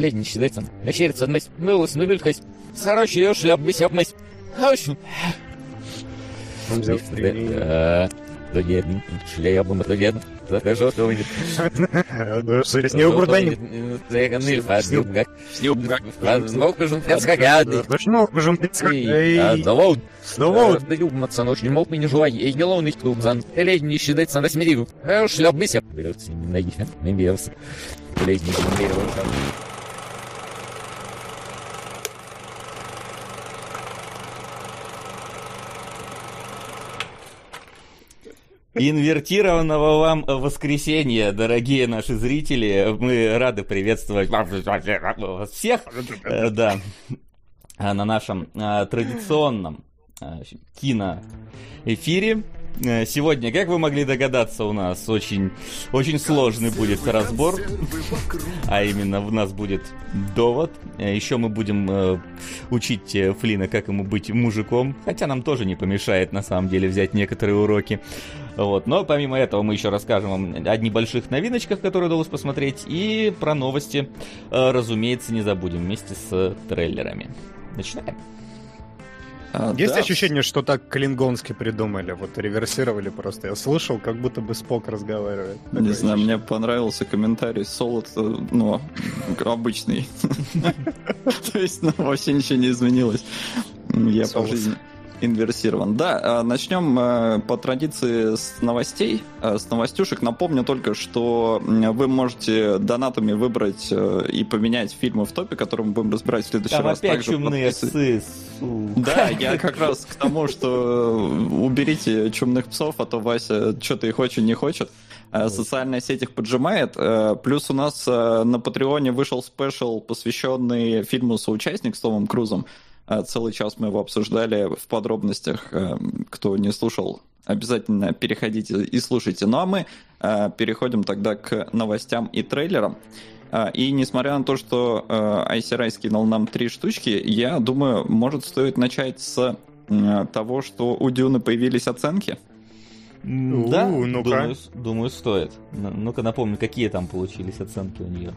Ледни считается. Вечерится мыс. Мылась, нубелькась. Сорочи ее шляп, бесяпмась. Хорошо. Он взял стрелу. Да, да нет, шляпом это нет. Захожу, что будет. Не украдай. Заганил, фазилгак. Снюбгак. Фазмокажем, фазгагад. Ну, можем Эй, да. Да юматься ночь не мог меня желай. Эй, не ловный кто зан. Ледни считается на смирил. Шляп, бесяп. Берется, не найди. Не берется. Ледни, не берется. Инвертированного вам воскресенья, дорогие наши зрители. Мы рады приветствовать вас всех. Э, Да. А На нашем э, традиционном э, киноэфире. Э, Сегодня, как вы могли догадаться, у нас очень, очень сложный будет разбор. А именно, у нас будет довод. Э, Еще мы будем э, учить Флина, как ему быть мужиком. Хотя нам тоже не помешает, на самом деле, взять некоторые уроки. Вот. Но помимо этого мы еще расскажем вам о небольших новиночках, которые удалось посмотреть, и про новости, разумеется, не забудем вместе с трейлерами. Начинаем. А, Есть да, ощущение, что так клингонски придумали, вот реверсировали просто. Я слышал, как будто бы Спок разговаривает. Не знаю, ощущение. мне понравился комментарий Солод, ну, обычный. То есть, ну, вообще ничего не изменилось. Я по жизни инверсирован. Да, а, начнем э, по традиции с новостей, э, с новостюшек. Напомню только, что вы можете донатами выбрать э, и поменять фильмы в топе, которые мы будем разбирать в следующий Там раз. опять Также чумные подписывайтесь. псы, сука. Да, я как раз к тому, что уберите чумных псов, а то Вася что-то их очень не хочет. Социальная сеть их поджимает. Плюс у нас на Патреоне вышел спешл, посвященный фильму «Соучастник» с Томом Крузом. Э, Целый час мы его обсуждали в подробностях. Э, Кто не слушал, обязательно переходите и слушайте. Ну а мы э, переходим тогда к новостям и трейлерам. И несмотря на то, что ICRI скинул нам три штучки, я думаю, может стоит начать с того, что у Дюны появились оценки. М, Да, У, ну-ка. думаю, думаю, стоит. Н- Ну-ка напомню, какие там получились оценки у нее.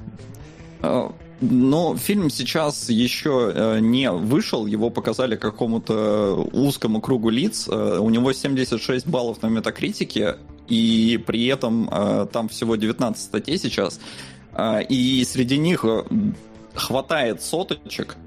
Но фильм сейчас еще э, не вышел, его показали какому-то узкому кругу лиц. Э, У него 76 баллов на метакритике, и при этом э, там всего 19 статей сейчас. И среди них хватает соточек,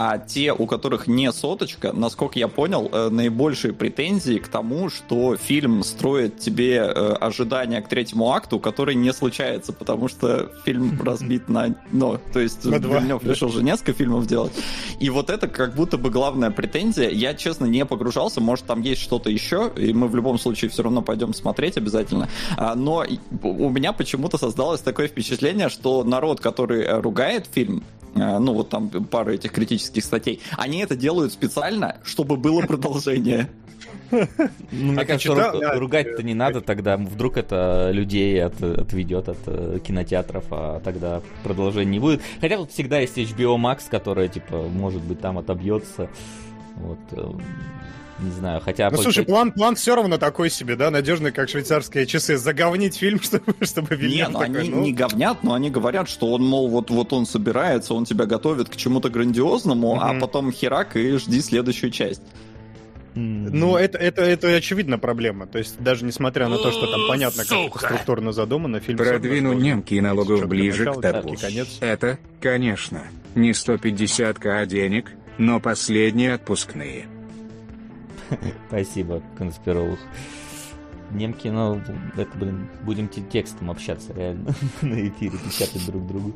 а те, у которых не соточка, насколько я понял, э, наибольшие претензии к тому, что фильм строит тебе э, ожидания к третьему акту, который не случается, потому что фильм разбит на... Ну, то есть да. решил же несколько фильмов делать. И вот это как будто бы главная претензия. Я, честно, не погружался, может, там есть что-то еще, и мы в любом случае все равно пойдем смотреть обязательно. А, Но у меня почему-то создалось такое впечатление, что народ, который э, ругает фильм, ну вот там пару этих критических статей, они это делают специально, чтобы было продолжение. Ну, мне А кажется, ругать-то не надо тогда. Вдруг это людей от- отведет от э, кинотеатров, а тогда продолжения не будет. Хотя тут всегда есть HBO Max, которая, типа, может быть, там отобьется. Вот. Не знаю, хотя... Ну, по- слушай, план, план все равно такой себе, да, надежный, как швейцарские часы. Заговнить фильм, чтобы, чтобы Не, Вильнёв ну такой, они ну, не говнят, но они говорят, что он, мол, вот, вот он собирается, он тебя готовит к чему-то грандиозному, а Мгм. потом херак и жди следующую часть. М, Ну, это, это, это очевидно проблема. То есть, даже несмотря на то, что там понятно, как это структурно задумано, фильм... Продвину немки и налогов ближе к начало, четкий конец. Это, конечно, не 150к денег, но последние отпускные. Спасибо, конспиролог. Немки, ну, это, блин, будем те- текстом общаться, реально, на эфире, печатать друг другу.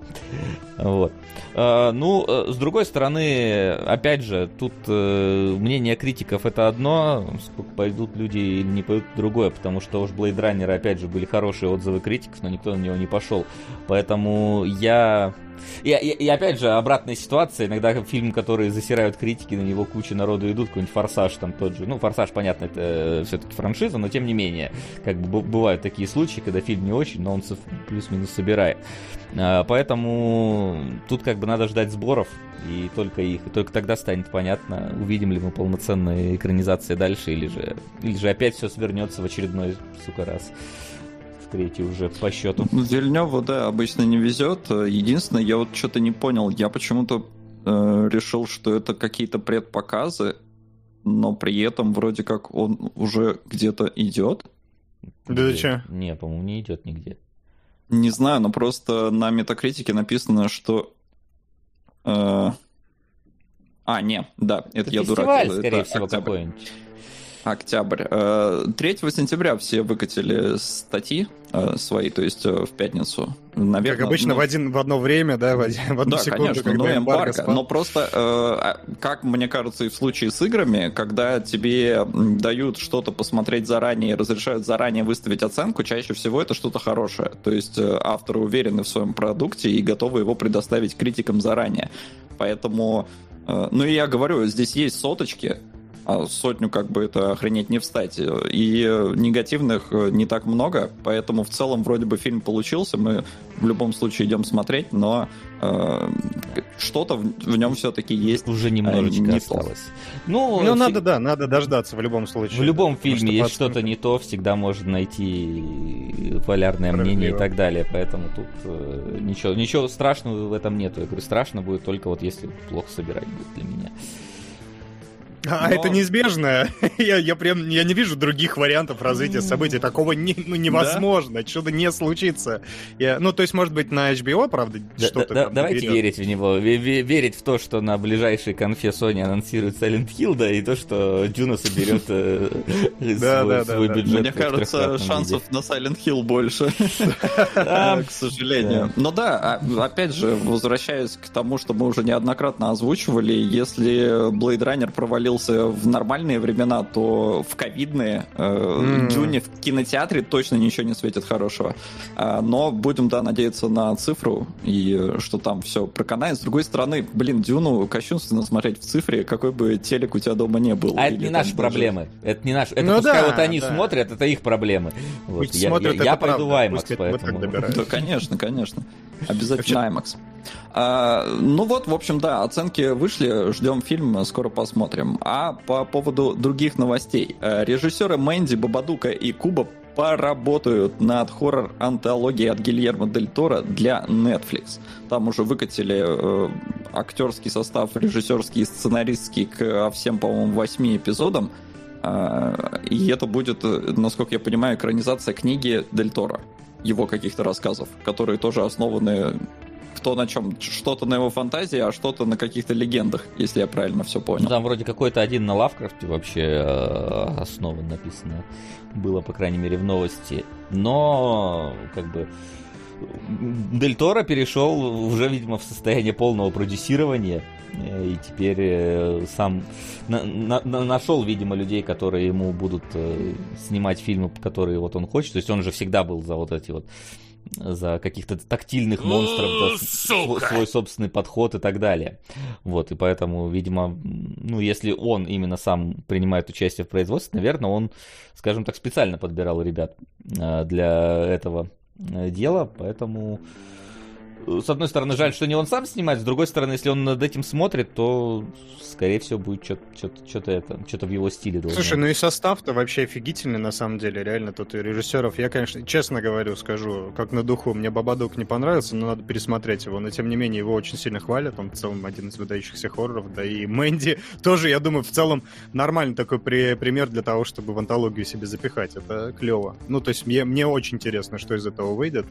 Вот. А, Ну, э, с другой стороны, опять же, тут э, мнение критиков это одно, сколько пойдут люди или не пойдут другое, потому что уж Blade Runner, опять же, были хорошие отзывы критиков, но никто на него не пошел. Поэтому я... И, и- и опять же, обратная ситуация. Иногда фильм, который засирают критики, на него куча народу идут, какой-нибудь «Форсаж» там тот же. Ну, «Форсаж», понятно, это все-таки франшиза, но тем не менее, как бы бывают такие случаи, когда фильм не очень, но он плюс-минус собирает. А, Поэтому тут как бы надо ждать сборов, и только их. И только тогда станет понятно, увидим ли мы полноценные экранизации дальше, или же, или же опять все свернется в очередной, сука, раз. Третий уже по счету. Вильневу, да, обычно не везет. Единственное, я вот что-то не понял. Я почему-то э, решил, что это какие-то предпоказы, но при этом вроде как он уже где-то идет. Да чё? Не, по-моему, не идет нигде. Не знаю, но просто на метакритике написано, что... э, А, не, да, это, я дурак. фестиваль, Это скорее всего, октябрь. какой-нибудь. Октябрь. Э, 3 сентября все выкатили статьи э, свои, то есть э, в пятницу. Наверное, Как обычно, ну, в, один, в одно время, да, в, один- в одну Да, секунду, конечно, когда ну эмбарго. спал. Но просто, э, а, как мне кажется, и в случае с играми, когда тебе дают что-то посмотреть заранее, разрешают заранее выставить оценку, чаще всего это что-то хорошее. То есть э, авторы уверены в своем продукте и готовы его предоставить критикам заранее. Поэтому, э, ну и я говорю, здесь есть соточки, сотню как бы это охренеть не встать. И негативных э, не так много, поэтому в целом вроде бы фильм получился, мы в любом случае идем смотреть, но э, что-то в, в нем все-таки есть. Уже немножечко не осталось. Ну, Ну, фи- надо, да, надо дождаться в любом случае. В любом фильме что есть что-то не то, всегда можно найти полярное мнение и так далее. Поэтому тут э, ничего, ничего страшного в этом нету. Я говорю, страшно будет только вот если плохо собирать будет для меня. А Но- это неизбежно. я, я прям я не вижу других вариантов развития событий. Такого не, ну, невозможно. Чудо не случится. Я, ну, то есть, может быть, на HBO, правда, Да- что-то да- там давайте наберет. верить в него. Ве- ве- Верить в то, что на ближайшей конфе Sony анонсирует Silent Hill, да, и то, что Дюна соберет э, Да, свой да, да, да. бюджет. Мне в кажется, шансов на Silent Hill больше. Да, к сожалению. Но да, а, опять же, возвращаясь к тому, что мы уже неоднократно озвучивали, если Blade Runner провалился в нормальные времена, то в ковидные э. Дюне в кинотеатре точно ничего не светит хорошего. А, Но будем, да, надеяться на цифру и э, что там все проканает. С другой стороны, блин, Дюну кощунственно смотреть в цифре, какой бы телек у тебя дома не был. А это не наши даже- проблемы. Это не наши. Это Ну пускай да, вот они да. смотрят, это их проблемы. Вот. Пусть Я, смотрят, я- это я пойду правда. в IMAX, поэтому. Да, конечно, конечно. Обязательно IMAX. А, ну вот, в общем, да, оценки вышли, ждем фильм, скоро посмотрим. А по поводу других новостей. Э, Режиссеры Мэнди, Бабадука и Куба поработают над хоррор-антологией от Гильермо Дель Торо для Netflix. Там уже выкатили э, актерский состав, режиссерский и сценаристский к э, всем, по-моему, восьми эпизодам. А, И это будет, э, насколько я понимаю, экранизация книги Дель Торо, его каких-то рассказов, которые тоже основаны кто на чем, что-то на его фантазии, а что-то на каких-то легендах, если я правильно все Ну, понял. там вроде какой-то один на Лавкрафте вообще э, основан написано. Было, по крайней мере, в новости. Но, как бы, Дель Торо перешел уже, видимо, в состояние полного продюсирования. э, И теперь э, сам на- на- нашел, видимо, людей, которые ему будут э, снимать фильмы, которые вот он хочет. То есть он же всегда был за вот эти вот за каких-то тактильных монстров, да, свой, свой собственный подход и так далее. Вот, и поэтому, видимо, ну, если он именно сам принимает участие в производстве, наверное, он, скажем так, специально подбирал ребят э, для этого э, дела, поэтому с одной стороны, жаль, что не он сам снимает, с другой стороны, если он над этим смотрит, то, скорее всего, будет что-то это, что-то в его стиле. должно Слушай, ну и состав-то вообще офигительный, на самом деле, реально, тут и режиссеров. Я, конечно, честно говорю, скажу, как на духу, мне Бабадук не понравился, но надо пересмотреть его. Но, тем не менее, его очень сильно хвалят, он в целом один из выдающихся хорроров, да и Мэнди тоже, я думаю, в целом нормальный такой при- пример для того, чтобы в антологию себе запихать. Это клево. Ну, то есть мне, мне очень интересно, что из этого выйдет.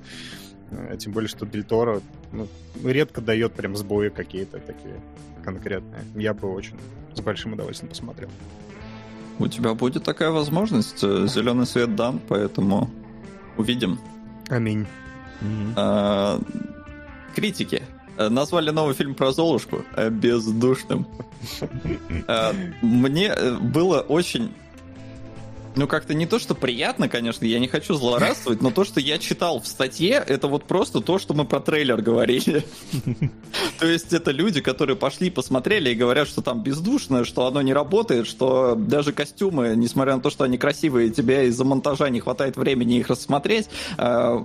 Э, Тем более, что Дель Торо ну, редко дает прям сбои какие-то такие конкретные. Я бы очень с большим удовольствием посмотрел. У тебя будет такая возможность, э, зеленый свет дан, поэтому увидим. Аминь. А, Критики э, назвали новый фильм про Золушку бездушным. А, Мне было очень ну, как-то не то, что приятно, конечно, я не хочу злорадствовать, но то, что я читал в статье, это вот просто то, что мы про трейлер говорили. То есть это люди, которые пошли, посмотрели и говорят, что там бездушно, что оно не работает, что даже костюмы, несмотря на то, что они красивые, тебе из-за монтажа не хватает времени их рассмотреть. Э,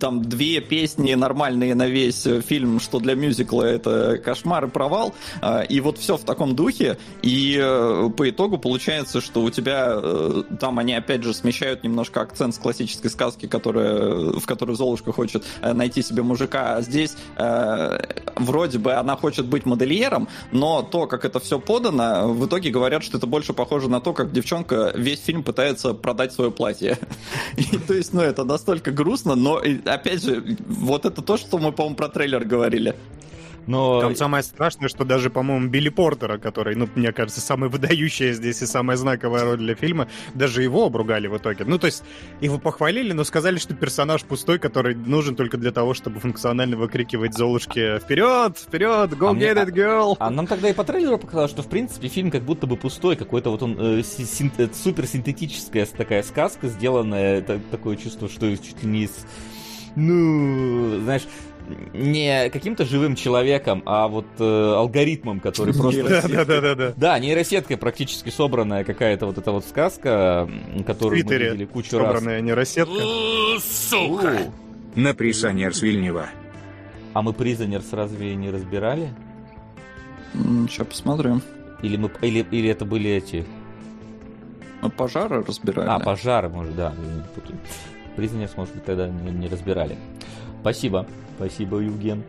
там две песни нормальные на весь фильм, что для мюзикла это кошмар и провал. Э, и вот все в таком духе. И э, по итогу получается, что у тебя там они опять же смещают немножко акцент с классической сказки, которая, в которой Золушка хочет найти себе мужика. А здесь вроде бы она хочет быть модельером, но то, как это все подано, в итоге говорят, что это больше похоже на то, как девчонка весь фильм пытается продать свое платье. То есть, ну, это настолько грустно, но, опять же, вот это то, что мы, по-моему, про трейлер говорили. Но... Там самое страшное, что даже, по-моему, Билли Портера, который, ну, мне кажется, самая выдающая здесь и самая знаковая роль для фильма, даже его обругали в итоге. Ну, то есть, его похвалили, но сказали, что персонаж пустой, который нужен только для того, чтобы функционально выкрикивать Золушке «Вперед! Вперед! Go а get мне, it, girl!» а, а нам тогда и по трейлеру показалось, что, в принципе, фильм как будто бы пустой, какой-то вот он э, син, э, суперсинтетическая такая сказка, сделанная, это, такое чувство, что чуть ли не из ну, знаешь, не каким-то живым человеком, а вот э, алгоритмом, который просто... Да, да, да, да. Да, нейросеткой практически собранная какая-то вот эта вот сказка, которую мы видели кучу раз. собранная нейросетка. Сука! На Присонерс Вильнева. А мы Призонерс разве не разбирали? Сейчас посмотрим. Или, мы, или, или это были эти... Ну, пожары разбирали. А, пожары, может, да. Призонерс, может быть, тогда не, не разбирали. Спасибо. Спасибо, Евген.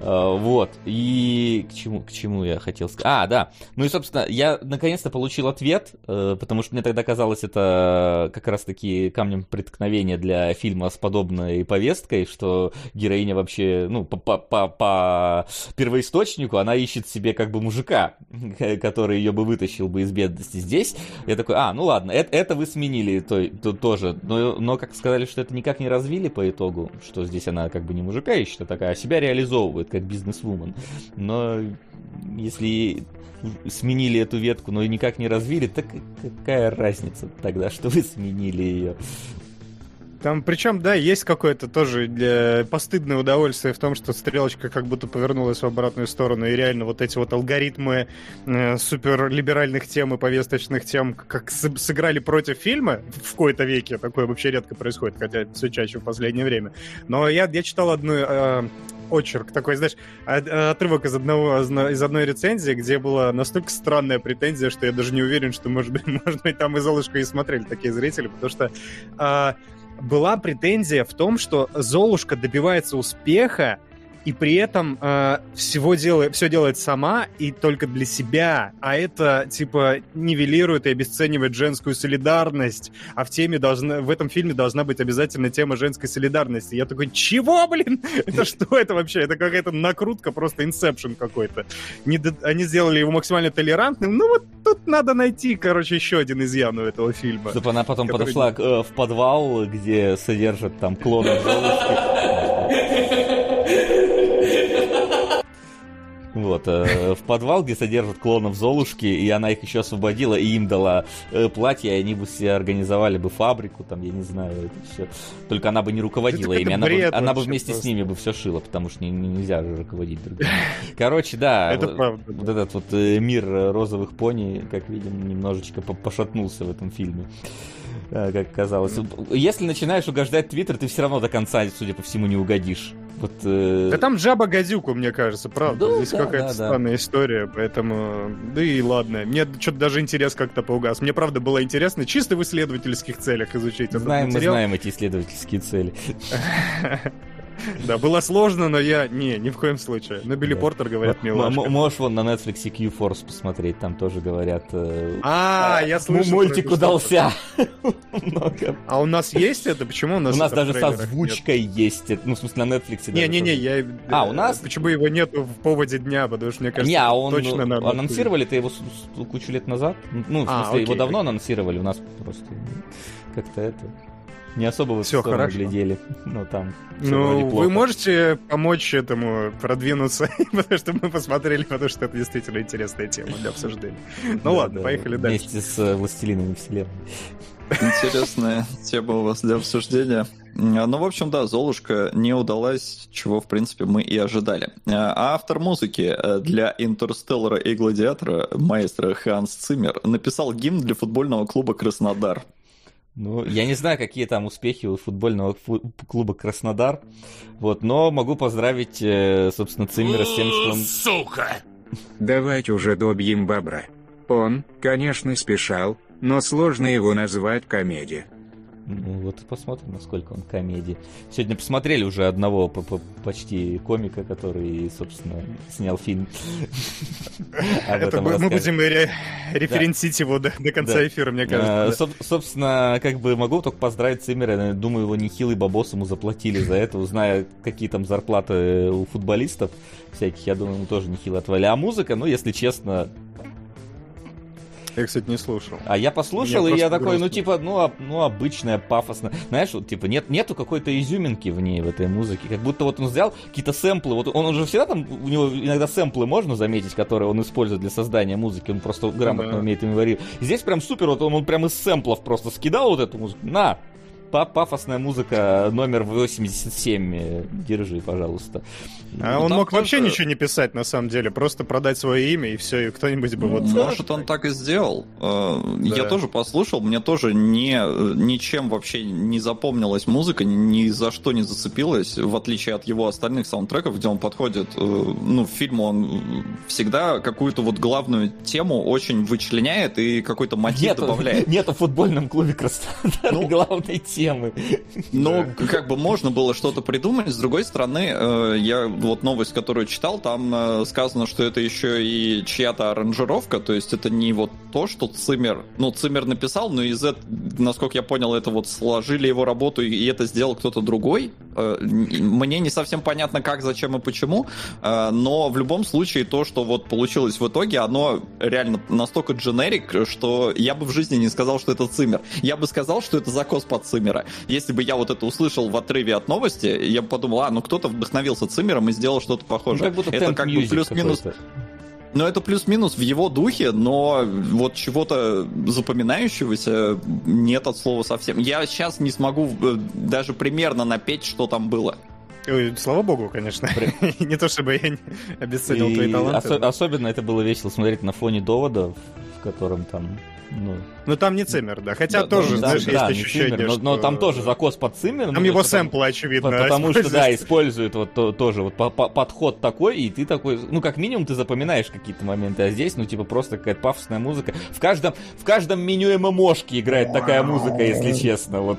А, вот. И к чему, к чему я хотел сказать? А, да. Ну и, собственно, я наконец-то получил ответ, э, потому что мне тогда казалось это как раз-таки камнем преткновения для фильма с подобной повесткой, что героиня вообще, ну, по, по, первоисточнику, она ищет себе как бы мужика, который ее бы вытащил бы из бедности. Здесь я такой, а, ну ладно, это, это вы сменили то, то, тоже. Но, но как сказали, что это никак не развили по итогу, что здесь она как бы не мужика а такая, а себя реализовывает как бизнесвумен. Но если сменили эту ветку, но никак не развили, так какая разница тогда, что вы сменили ее? Там, причем, да, есть какое-то тоже для... постыдное удовольствие в том, что стрелочка как будто повернулась в обратную сторону, и реально вот эти вот алгоритмы э, суперлиберальных тем и повесточных тем как с- сыграли против фильма в кои-то веке. Такое вообще редко происходит, хотя все чаще в последнее время. Но я, я читал одну... Э, очерк, такой, знаешь, отрывок из, одного, из одной рецензии, где была настолько странная претензия, что я даже не уверен, что, может быть, может быть там и Золушка и смотрели такие зрители, потому что а, была претензия в том, что Золушка добивается успеха и при этом э, всего делает, все делает сама и только для себя, а это типа нивелирует и обесценивает женскую солидарность, а в теме должна, в этом фильме должна быть обязательно тема женской солидарности. Я такой, чего, блин? Это что это вообще? Это какая-то накрутка, просто инсепшн какой-то. Не, они сделали его максимально толерантным, ну вот тут надо найти, короче, еще один изъян у этого фильма. Чтобы она потом который... подошла э, в подвал, где содержат там клонов Вот, э, в подвал, где содержат клонов Золушки, и она их еще освободила, и им дала э, платье, и они бы себе организовали бы фабрику, там, я не знаю, это все. Только она бы не руководила ими, она бы, она бы вместе просто. с ними бы все шила, потому что не, нельзя же руководить другими. Короче, да, это вот, правда, вот этот вот э, мир розовых пони, как видим, немножечко пошатнулся в этом фильме как казалось. Если начинаешь угождать Твиттер, ты все равно до конца, судя по всему, не угодишь. Вот, э... Да там жаба гадюку, мне кажется, правда. Да, Здесь да, какая-то да, странная да. история, поэтому... Да и ладно. Мне что-то даже интерес как-то поугас. Мне, правда, было интересно чисто в исследовательских целях изучить знаем, этот материал. Мы знаем эти исследовательские цели. Да, было сложно, но я... Не, ни в коем случае. Но Билли Портер, говорят, милашка. Можешь вон на Netflix Q-Force посмотреть, там тоже говорят... Э, а, я слышал. Мультик удался. А у нас есть это? Почему у нас У нас даже с озвучкой есть. Ну, в смысле, на Netflix. Не-не-не, я... А, у нас? Почему его нету в поводе дня, потому что, мне кажется, Не, а он... точно надо... Анонсировали-то его кучу лет назад. Ну, в а, смысле, его давно анонсировали, у нас просто как-то это не особо в Все хорошо. глядели. Ну, там Ну, вы можете помочь этому продвинуться, потому что мы посмотрели, потому что это действительно интересная тема для обсуждения. Ну ладно, поехали дальше. Вместе с э, «Властелинами вселенной». Интересная тема у вас для обсуждения. Ну, в общем, да, Золушка не удалась, чего, в принципе, мы и ожидали. А автор музыки э, для Интерстеллара и Гладиатора, маэстро Ханс Циммер, написал гимн для футбольного клуба Краснодар. Ну, я не знаю, какие там успехи у футбольного фу- клуба Краснодар, вот, но могу поздравить, э, собственно, Циммера с тем, что он... Сука! Давайте уже добьем бобра. Он, конечно, спешал, но сложно его назвать комедией. Ну, вот посмотрим, насколько он комедии. Сегодня посмотрели уже одного по- по- почти комика, который, собственно, снял фильм. Мы будем ре- референсить его до конца эфира, мне А, кажется. соб- Собственно, как бы могу только поздравить Циммера. Думаю, его нехилый бабос ему заплатили за это, зная, какие там зарплаты у футболистов всяких. Я думаю, ему тоже нехило отвали. А музыка, ну, если честно... Я, кстати, не слушал. А я послушал, Мне и я такой, ну, грустно. типа, ну, об- ну, обычная, пафосная. Знаешь, вот, типа, нет, нету какой-то изюминки в ней, в этой музыке. Как будто вот он взял какие-то сэмплы. Вот он уже всегда там, у него иногда сэмплы можно заметить, которые он использует для создания музыки. Он просто грамотно да. умеет ими варить. Здесь прям супер, вот он, он прям из сэмплов просто скидал вот эту музыку. На! Па- Пафосная музыка номер 87. э, Держи, пожалуйста. А Ну, он мог вообще тоже- ничего не писать, на самом деле. Просто продать свое имя, и все, и кто-нибудь бы вот... Может, он так и сделал. Э, Я Да. тоже послушал, мне тоже не, ничем вообще не запомнилась музыка, ни за что не зацепилась, в отличие от его остальных саундтреков, где он подходит, э, ну, в фильм он всегда какую-то вот главную тему очень вычленяет и какой-то мотив Нету, добавляет. нету в футбольном клубе Краснодар Ну, главной темы. Ну, как бы можно было что-то придумать. С другой стороны, э, я вот новость, которую читал, там э, сказано, что это еще и чья-то аранжировка, то есть это не вот то, что Циммер, ну, Циммер написал, но из этого, насколько я понял, это вот сложили его работу, и это сделал кто-то другой. Э, Мне не совсем понятно, как, зачем и почему, но в любом случае то, что вот получилось в итоге, оно реально настолько дженерик, что я бы в жизни не сказал, что это Циммер. Я бы сказал, что это закос под Циммера. Если бы я вот это услышал в отрыве от новости, я бы подумал, а, ну кто-то вдохновился Циммером и сделал что-то Ну, похожее. как будто это как бы плюс-минус какой-то. ну, это плюс-минус в его духе, но вот чего-то запоминающегося нет от слова совсем. Я сейчас не смогу э, даже примерно напеть, что там было. Ой, слава богу, конечно. Не то чтобы я не обесценил И твои таланты. осо- но- Особенно это было весело смотреть на фоне довода, в котором там, ну, Ну там не Циммер, да. Хотя Да, тоже, да, знаешь, да, есть не ощущение, Циммер, но, что... но там тоже закос под Циммером. Там ну, его сэмплы, очевидно, по- Потому что, да, используют вот то- тоже вот по- по- подход такой, и ты такой, ну, как минимум, ты запоминаешь какие-то моменты, а здесь, ну, типа, просто какая-то пафосная музыка. В каждом, в каждом меню ММОшки играет такая музыка, если честно, вот.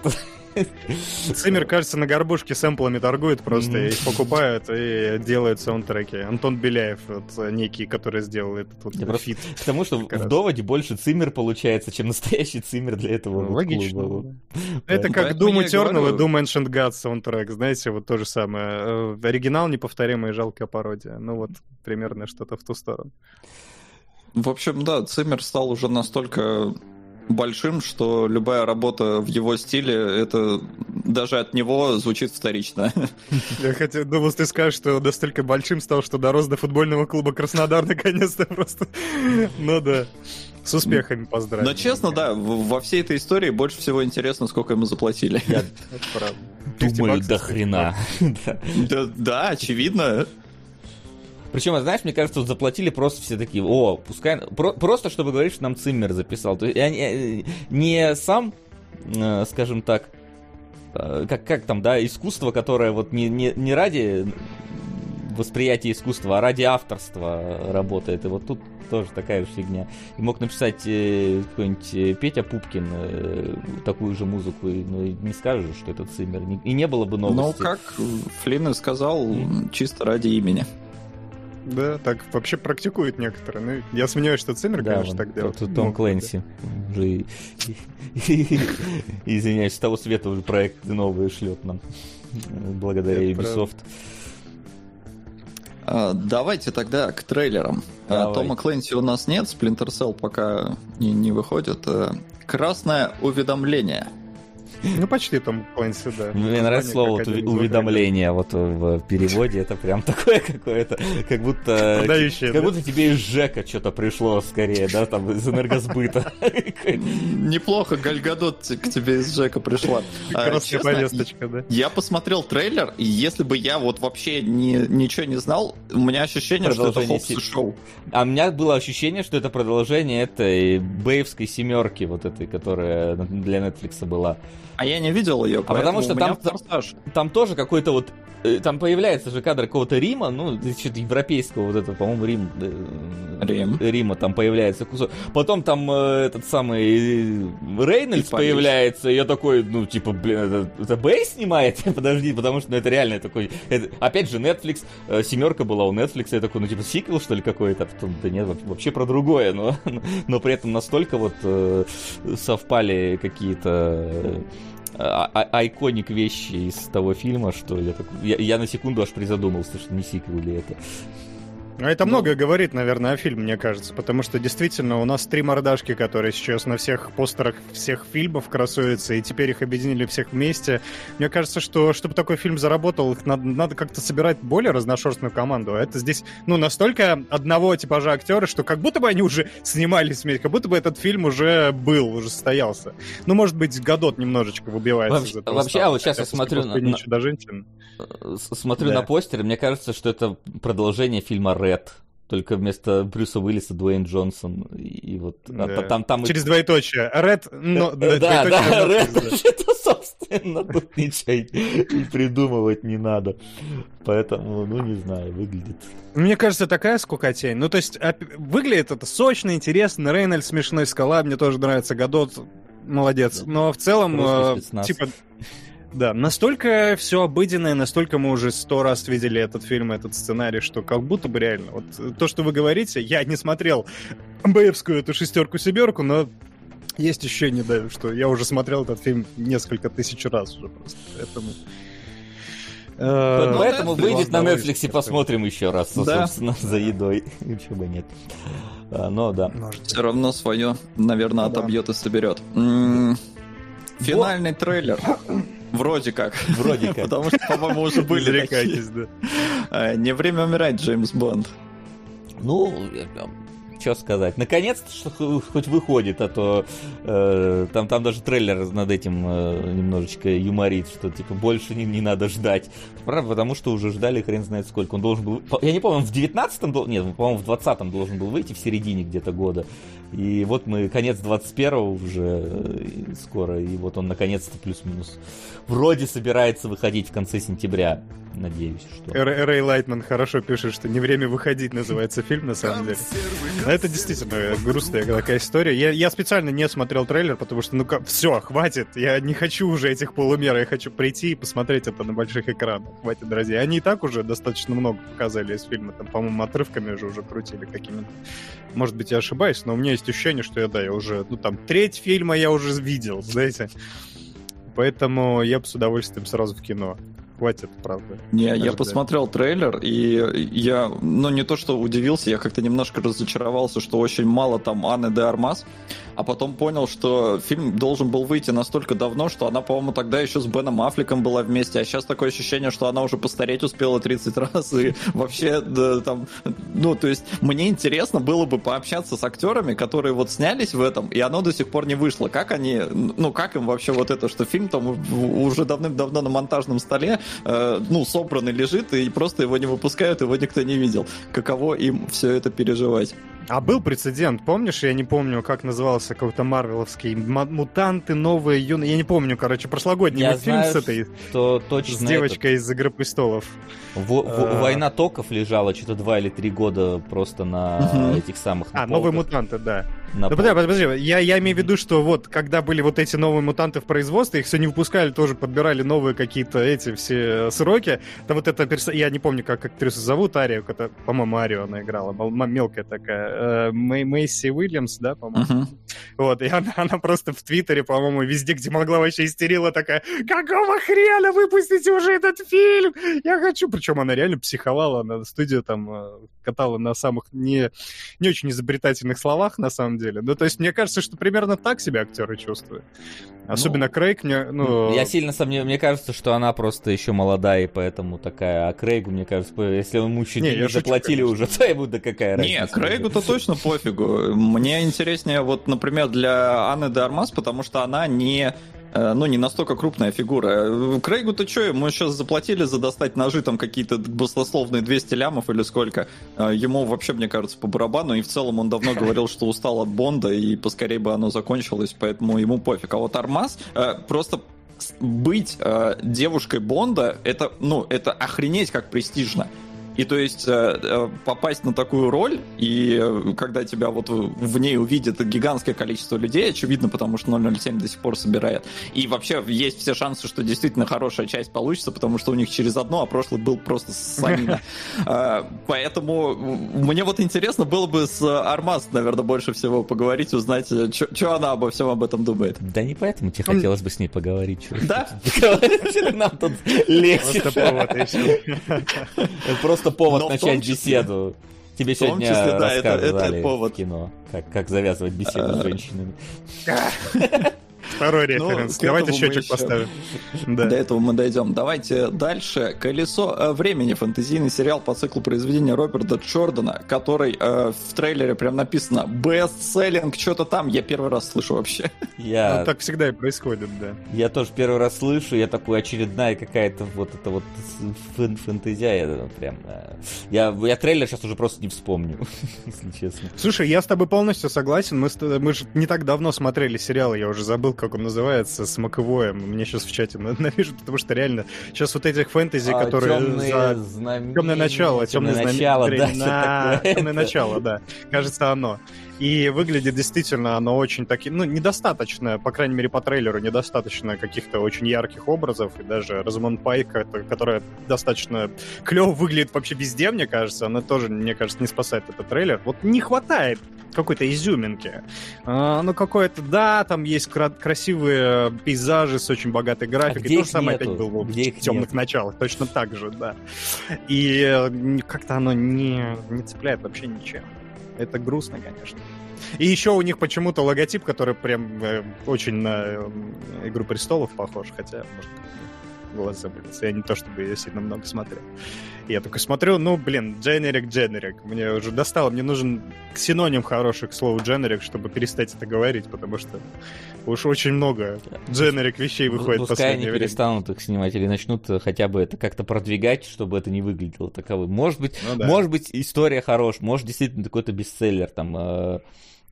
Циммер, кажется, на горбушке сэмплами торгует просто, Мгм. их покупают и делают саундтреки. Антон Беляев, вот, некий, который сделал этот вот Я фит. К тому, что в раз. доводе больше Циммер получается, чем настоящий Циммер для этого Ну, вот логично. клуба. Это Да. как Doom Eternal и. Doom Ancient Gods саундтрек, знаете, вот то же самое. Э, Оригинал неповторимая и жалкая пародия. Ну вот, примерно что-то в ту сторону. В общем, да, Циммер стал уже настолько большим, что любая работа в его стиле, это даже от него звучит вторично. Я хотел, думал, ты скажешь, что настолько большим стал, что дорос до футбольного клуба Краснодар наконец-то просто. Ну да. С успехами поздравляю. Но честно, да, во всей этой истории больше всего интересно, сколько ему заплатили. Я Это правда. 50 думаю, баксов, до хрена. Да, очевидно. Причем, знаешь, мне кажется, вот заплатили просто все такие, о, пускай... про- просто, чтобы говорить, что нам Циммер записал. То есть, они, э, не сам, э, скажем так, э, как, как там, да, искусство, которое вот не, не, не ради восприятия искусства, а ради авторства работает. И вот тут тоже такая же фигня. И мог написать э, какой-нибудь Петя Пупкин э, такую же музыку, и, ну, и не скажешь, что это Циммер. И не было бы Ну, новости. как Флинн сказал, чисто ради имени. Да, так вообще практикуют некоторые. Ну, я сомневаюсь, что Циммер, Да, конечно, так делает. тот- Том Клэнси уже, извиняюсь, с того света уже проекты новые шлет нам благодаря Это Ubisoft. А, Давайте тогда к трейлерам. А, Давай. Тома Клэнси у нас нет, Splinter Cell пока не, не выходит. А, Красное уведомление. Ну, почти Том Клэнси, да. Мне нравится слово уведомление вот в переводе. Это прям такое какое-то, как будто... Продающее, Как да? будто тебе из ЖЭКа что-то пришло скорее, да, там из энергосбыта. Неплохо, Гальгадот к тебе из Джека пришла. А, Красная честно, повесточка, да. Я посмотрел трейлер, и если бы я вот вообще ни- ничего не знал, у меня ощущение, что это Хопс Шоу. А у меня было ощущение, что это продолжение этой Бейвской семерки, вот этой, которая для Netflix была. А я не видел ее, потому что там- форсаж. Там тоже какой-то вот там появляется же кадр какого-то Рима, ну, что-то европейского вот этого, по-моему, Рим. э, Рим. Рима там появляется кусок. Потом там э, этот самый э, Рейнольдс И появляется, и я такой, ну, типа, блин, это, это Бэй снимает? Подожди, потому что ну, это реально такой... это- опять же, Netflix, э, семерка была у Netflix, я такой, ну, типа, сиквел, что ли, какой-то? А потом, да нет, вообще- вообще про другое, но, но при этом настолько вот э, совпали какие-то... э, а- а- айконик вещи из того фильма, что я, так, я, я на секунду аж призадумался, что не сиквел ли это. А это многое говорит, наверное, о фильме, мне кажется, потому что действительно у нас три мордашки, которые сейчас на всех постерах всех фильмов красуются, и теперь их объединили всех вместе. Мне кажется, что чтобы такой фильм заработал, их надо, надо как-то собирать более разношерстную команду. А это здесь, ну, настолько одного типажа актера, что как будто бы они уже снимались вместе, как будто бы этот фильм уже был, уже состоялся. Ну, может быть, Гадот немножечко выбивается Вообще- из этого. вообще, стала, а вот сейчас я смотрю на- на-. С- Смотрю Да. на постер, и мне кажется, что это продолжение фильма Ред. Только вместо Брюса Уиллиса Дуэйн Джонсон. И вот а Да. там, там Через двоеточие. Ред, но... Э, Да, да, двоеточие, Ред, это, собственно, тут ничего и придумывать не надо. Поэтому, ну, не знаю, выглядит. Мне кажется, такая скукотень. Ну, то есть, оп- выглядит это сочно, интересно. Рейнольд смешной, Скала, мне тоже нравится. Гадот молодец. Но в целом, э, типа, да, настолько все обыденное, настолько мы уже сто раз видели этот фильм, этот сценарий, что как будто бы реально. Вот э, то, что вы говорите, я не смотрел Бэевскую эту шестерку-семерку, но есть ощущение, да, что я уже смотрел этот фильм несколько тысяч раз уже просто. Поэтому... э, Поэтому Netflix, выйдет на Netflix и посмотрим еще раз, Да. собственно, за едой. Ничего бы нет. А, Но да. Может. Все равно свое, наверное, Ну отобьет и соберет. Финальный трейлер. Вроде как. Вроде как. Потому что, по-моему, уже были такие. Да. Э, Не время умирать, Джеймс Бонд. Ну, что сказать. Наконец-то что хоть выходит, а то э, там, там даже трейлер над этим э, немножечко юморит, что типа больше не, не надо ждать. Правда, потому что уже ждали хрен знает сколько. Он должен был... Я не помню, в 19-м, дол- нет, по-моему, в 20-м должен был выйти, в середине где-то года. И вот мы, конец 21-го уже э, скоро, и вот он наконец-то плюс-минус вроде собирается выходить в конце сентября. Надеюсь, что... Рэй Лайтман хорошо пишет, что «Не время выходить» называется фильм, на самом деле. Но это действительно грустная такая история. Я, я специально не смотрел трейлер, потому что, ну все, хватит. Я не хочу уже этих полумер, я хочу прийти и посмотреть это на больших экранах. Хватит, друзья. Они и так уже достаточно много показали из фильма. Там, по-моему, отрывками же уже крутили какими-то. Может быть, я ошибаюсь, но у меня есть ощущение, что я, да, я уже, ну там, треть фильма я уже видел, знаете. Поэтому я бы с удовольствием сразу в кино. Хватит, правда. Не, я Ожидаю. посмотрел трейлер, и я, ну, не то что удивился, я как-то немножко разочаровался, что очень мало там Анны де Армас, а потом понял, что фильм должен был выйти настолько давно, что она, по-моему, тогда еще с Беном Аффлеком была вместе, а сейчас такое ощущение, что она уже постареть успела 30 раз, и вообще, да, там, ну, то есть, мне интересно было бы пообщаться с актерами, которые вот снялись в этом, и оно до сих пор не вышло. Как они, ну, как им вообще вот это, что фильм там уже давным-давно на монтажном столе, э, ну, собранный лежит, и просто его не выпускают, его никто не видел. Каково им все это переживать? А был прецедент, помнишь? Я не помню, как назывался какой-то марвеловский. Мутанты новые, юные. Я не помню, короче, прошлогодний Я мультфильм знаю, с этой, То с точно девочкой из Игры престолов. этот, во- во- Э. война токов лежала что-то два или три года просто на этих самых на А, новые мутанты, да. На Да подожди, подожди, я, я имею в виду, что вот, когда были вот эти новые мутанты в производстве, их все не выпускали, тоже подбирали новые какие-то эти все сроки. Там вот эта персо... я не помню, как актрису зовут, Арию, это, по-моему, Арию она играла, мелкая такая. Э, Мэй- Мэйси Уильямс, да, по-моему? Мгм. Вот, и она, она просто в Твиттере, по-моему, везде, где могла, вообще истерила такая, какого хрена выпустите уже этот фильм? Я хочу. Причем она реально психовала, она студию там э, катала на самых не, не очень изобретательных словах, на самом деле. Ну, то есть, мне кажется, что примерно так себя актеры чувствуют. Особенно Крейг, мне, ну... Я сильно сомневаюсь, мне кажется, что она просто еще молодая, и поэтому такая. А Крейгу, мне кажется, если ему еще Не, шучу, заплатили уже, то ему да какая разница. Не, Крейгу-то точно пофигу. Мне интереснее, вот, например, для Анны де Армас, потому что она не ну, не настолько крупная фигура. Крейгу-то что, ему сейчас заплатили за достать ножи там какие-то баснословные 200 лямов или сколько. Э, Ему вообще, мне кажется, по барабану, и в целом он давно говорил, что устал от Бонда, и поскорее бы оно закончилось, поэтому ему пофиг. А вот Армаз э, просто быть э, девушкой Бонда, это, ну, это охренеть как престижно. И то есть э, э, попасть на такую роль, и э, когда тебя вот в ней увидит гигантское количество людей, очевидно, потому что 007 до сих пор собирает. И вообще есть все шансы, что действительно хорошая часть получится, потому что у них через одно, а прошлый был просто санина. Поэтому мне вот интересно было бы с Армаз, наверное, больше всего поговорить, узнать, что она обо всем об этом думает. Да не поэтому тебе хотелось бы с ней поговорить. Да? Нам тут легче. Просто просто повод начать беседу. Тебе сегодня числе, да, это- это рассказывали повод. кино, как, как завязывать беседу с женщинами. Второй Ну, референс. Давайте счетчик еще- поставим. До этого мы дойдем. Давайте дальше. «Колесо э, времени» — фэнтезийный сериал по циклу произведения Роберта Джордана, который э, в трейлере прям написано «бестселлинг», что-то там. Я первый раз слышу вообще. Я, Ну, так всегда и происходит, да. я тоже первый раз слышу, я такой очередная какая-то вот это вот фэн- фэнтезия, я прям... э, Я, я трейлер сейчас уже просто не вспомню, если честно. Слушай, я с тобой полностью согласен. Мы, мы же не так давно смотрели сериал, я уже забыл, как он называется, с Маковоем. Мне сейчас в чате на- напишут, потому что реально сейчас вот этих фэнтези, А, которые «Темные за знамения», Темное начало, темное «Темное начало, да. Темное начало, да. Кажется, оно. И выглядит действительно оно очень таки, ну, недостаточно, по крайней мере, по трейлеру, недостаточно каких-то очень ярких образов, и даже Розамонд Пайк, которая достаточно клево выглядит вообще везде, мне кажется, она тоже, мне кажется, не спасает этот трейлер. Вот не хватает какой-то изюминки. А, ну, какое-то, да, там есть кра- красивые пейзажи с очень богатой графикой. где То же самое нету? опять было Где в темных нет? началах, точно так же, да. И э, как-то оно не, не цепляет вообще ничем. Это грустно, конечно. И еще у них почему-то логотип, который прям э, очень на э, Игру престолов похож, хотя, может, глаз забылся. Я не то чтобы я сильно много смотрел. Я такой смотрю, ну, блин, дженерик, дженерик. Мне уже достало, мне нужен синоним хороший к слову дженерик, чтобы перестать это говорить, потому что уж очень много дженерик вещей выходит в Пускай они последнее время. перестанут их снимать или начнут хотя бы это как-то продвигать, чтобы это не выглядело таковым. Может быть, Ну да. может быть, история хорош, может, действительно какой-то бестселлер там э,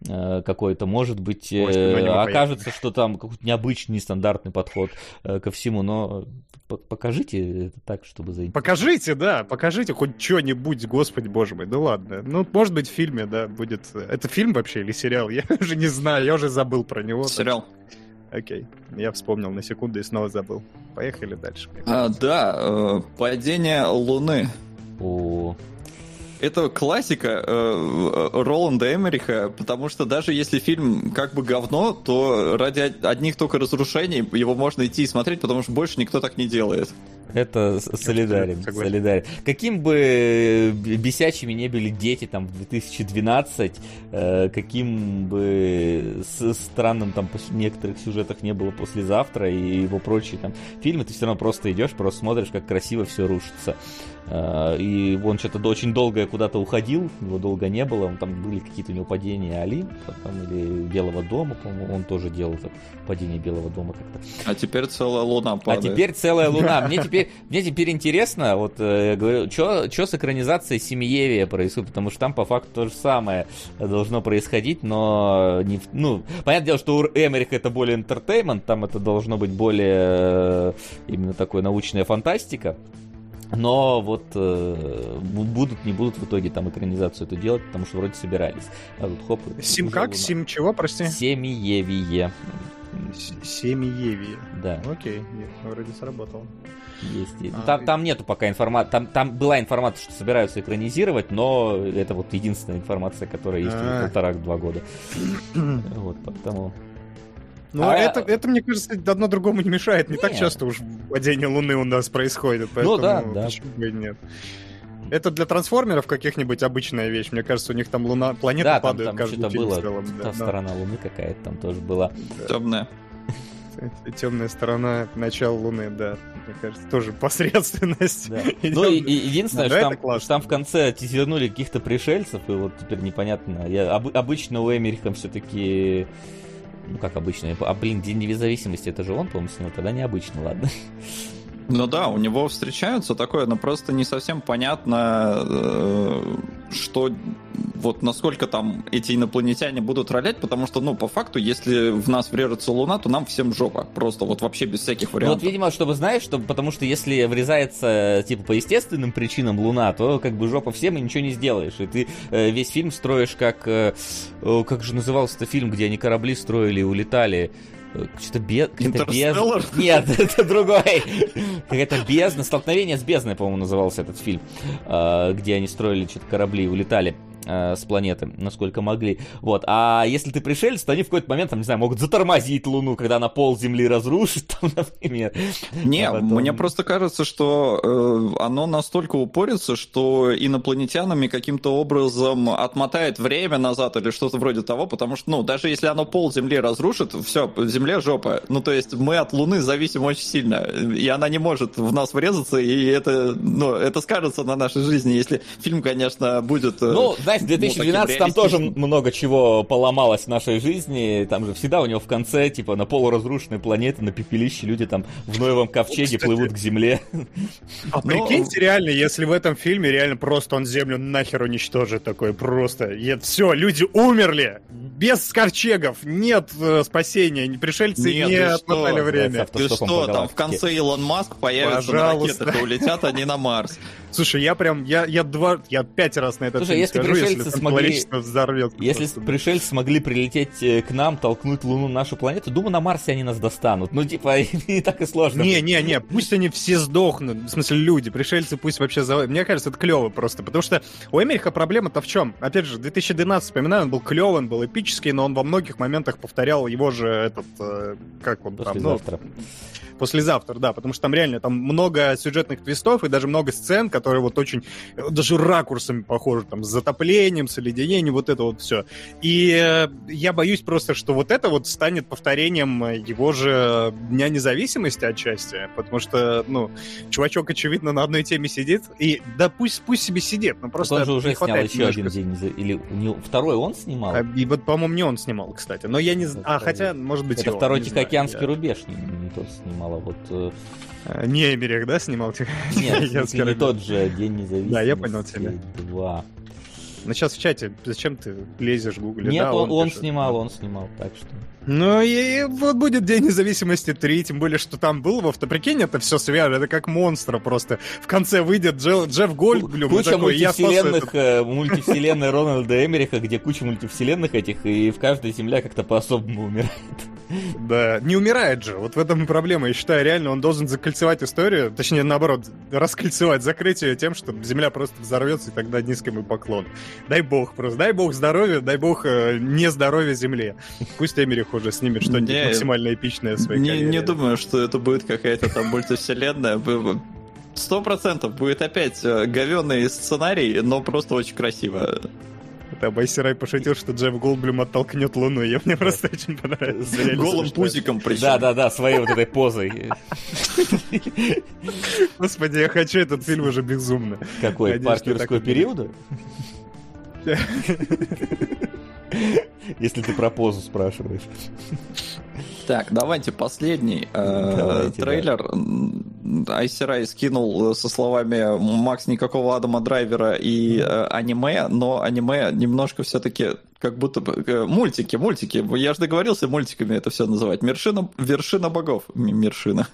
какой-то, может быть, э, Может, него окажется, что там какой-то необычный, нестандартный подход э, ко всему, но покажите это так, чтобы заинтересовать. Покажите, да, покажите хоть что-нибудь, господи боже мой, да ладно. Ну, может быть, в фильме, да, будет... Это фильм вообще или сериал? Я уже не знаю, я уже забыл про него. Сериал. Окей, я вспомнил на секунду и снова забыл. Поехали дальше. А, да, э, «Падение Луны». О, Это классика э, Роланда Эмериха, потому что даже если фильм как бы говно, то ради од- одних только разрушений его можно идти и смотреть, потому что больше никто так не делает. Это солидарен, солидарен. Каким бы э, бесячими не были дети там в 2012, э, каким бы с- странным там в некоторых сюжетах не было послезавтра и его прочие там фильмы, ты все равно просто идешь, просто смотришь, как красиво все рушится. Э, И он что-то очень долго куда-то уходил, его долго не было, он там были какие-то у него падения Олимпа там, или Белого дома, по-моему, он тоже делал это, падение Белого дома как-то. А теперь целая луна А падает. теперь целая луна. Мне теперь, мне теперь интересно, вот э, я говорю, что с экранизацией Семиевия происходит, потому что там по факту то же самое должно происходить, но не, ну, понятное дело, что у Эмериха это более entertainment, там это должно быть более э, именно такой научная фантастика. Но вот э, бу- будут, не будут в итоге там экранизацию эту делать, потому что вроде собирались. А тут хоп. Сим как? луна. Сим чего, прости? Семиевие. Семиевие. Да. Окей, нет, вроде сработало. Есть. А, там, и- там нету пока информации. Там, там была информация, что собираются экранизировать, но это вот единственная информация, которая есть А. полтора-два года. Вот, потому. Ну, А- это, это, мне кажется, одно другому не мешает. Не так Нет. часто уж падение Луны у нас происходит, поэтому Ну да, да. почему бы и нет. Это для трансформеров каких-нибудь обычная вещь. Мне кажется, у них там луна, планета Да, там, падает там каждый что-то было. в целом. Та да, да. сторона Луны какая-то там тоже была. Темная. Темная сторона начала Луны, да. Мне кажется, тоже посредственность. Да. Ну, и, и единственное, Да, что, там, классно. что там в конце тизернули каких-то пришельцев, и вот теперь непонятно. Я, об- обычно у Эмериха все-таки... Ну, как обычно. А, блин, День независимости, это же он, по-моему, снял. Тогда необычно, ладно. Ну да, у него встречаются такое, но просто не совсем понятно, э, что вот насколько там эти инопланетяне будут ролять, потому что, ну, по факту, если в нас врежется Луна, то нам всем жопа. Просто вот вообще без всяких Ну, вот, вариантов. видимо, чтобы знаешь, что, потому что если врезается, типа, по естественным причинам Луна, то как бы жопа всем и ничего не сделаешь. И ты э, весь фильм строишь как... э, как же назывался-то фильм, где они корабли строили и улетали? Э, Что-то без... Интерстеллар? Нет, это другой. Какая-то бездна, столкновение с бездной, по-моему, назывался этот фильм, э, где они строили что-то корабли и улетали э, с планеты, насколько могли. Вот. А если ты пришелец, то они в какой-то момент, там, не знаю, могут затормозить Луну, когда она пол Земли разрушит, там, например. Не, А потом- мне просто кажется, что э, оно настолько упорится, что инопланетянами каким-то образом отмотает время назад или что-то вроде того, потому что, ну, даже если оно пол Земли разрушит, все, Земле жопа. Ну, то есть мы от Луны зависим очень сильно, и она не может в нас врезаться, и это, ну, это скажется на нашей жизни, если фильм, конечно, будет... э, Ну, знаешь, в таким 2012 там тоже много чего поломалось в нашей жизни. Там же всегда у него в конце, типа, на полуразрушенной планете, на пепелище люди там в Ноевом ковчеге Кстати. плывут к Земле. А Ну, прикиньте, реально, если в этом фильме реально просто он Землю нахер уничтожит такой просто. Все, люди умерли! Без ковчегов! Нет э, спасения! Пришельцы Нет, не ты отмотали что? время. Да, Ты что, там в конце Илон Маск появится на Пожалуйста. ракетах и улетят они на Марс. Слушай, я прям, я, я два, я пять раз на этот Слушай, фильм если скажу, пришельцы если смогли- взорвется. Если просто. пришельцы смогли прилететь э, к нам, толкнуть Луну на нашу планету, думаю, на Марсе они нас достанут. Ну, типа, не так и сложно. Не, не, не, пусть они все сдохнут, в смысле люди, пришельцы пусть вообще за... Мне кажется, это клево просто, потому что у Эмериха проблема-то в чем? Опять же, 2012, вспоминаю, он был клевый, он был эпический, но он во многих моментах повторял его же этот, э, как он там, ну. Послезавтра, да, потому что там реально там много сюжетных твистов и даже много сцен, которые вот очень даже ракурсами похожи, там, с затоплением, с оледенением, вот это вот все. И э, я боюсь просто, что вот это вот станет повторением его же Дня независимости отчасти, потому что, ну, чувачок, очевидно, на одной теме сидит, и да пусть, пусть себе сидит, но Так просто он же уже не снял хватает еще один немножко- день. неза- Или не- второй он снимал? А, И вот, по-моему, не он снимал, кстати. Но я не знаю. А, Это- хотя, может быть, Это он, второй Тихоокеанский я- рубеж не, не тот снимал, а вот... э, А, Не Эмерих, да, снимал? Нет, Я не скоро- тот же День независимости. Да, я понял тебя. Два. Ну, сейчас в чате, зачем ты лезешь в гугле? Нет, да, он, он снимал, он снимал, так что... Ну, и вот будет День независимости 3, тем более, что там был Вов, то прикинь, это все свяжет, это как монстра просто. В конце выйдет Джел- Джефф Гольдблюм, Куча такой, я мультивселенных, этот- э, мультивселенной Рональда Эмериха, где куча мультивселенных этих, и в каждой земля как-то по-особому умирает. Да, не умирает же, вот в этом и проблема. Я считаю, реально он должен закольцевать историю, точнее, наоборот, раскольцевать, закрыть ее тем, что Земля просто взорвется, и тогда низкому поклон. Дай бог просто, дай бог здоровья, дай бог э, не здоровья Земле. Пусть Эмерих уже снимет что-нибудь Не, максимально эпичное в своей Не, карьере. не думаю, что это будет какая-то там мультивселенная. Сто процентов будет опять говенный сценарий, но просто очень красиво. Да, Байсерай пошутил, что Джефф Голдблюм оттолкнет Луну. Я мне просто очень понравилось. Голым пузиком причем. Да-да-да, своей вот этой позой. Господи, я хочу этот фильм уже безумно. Какой? Надеюсь, Парк что так юрского и будет. периода? Если ты про позу спрашиваешь. Так, давайте последний э, Давайте, трейлер. Айсерай скинул э, со словами «Макс, никакого Адама Драйвера и э, аниме», но аниме немножко все-таки как будто бы... мультики, мультики. Я же договорился мультиками это все называть. Вершина, вершина богов. М- Вершина.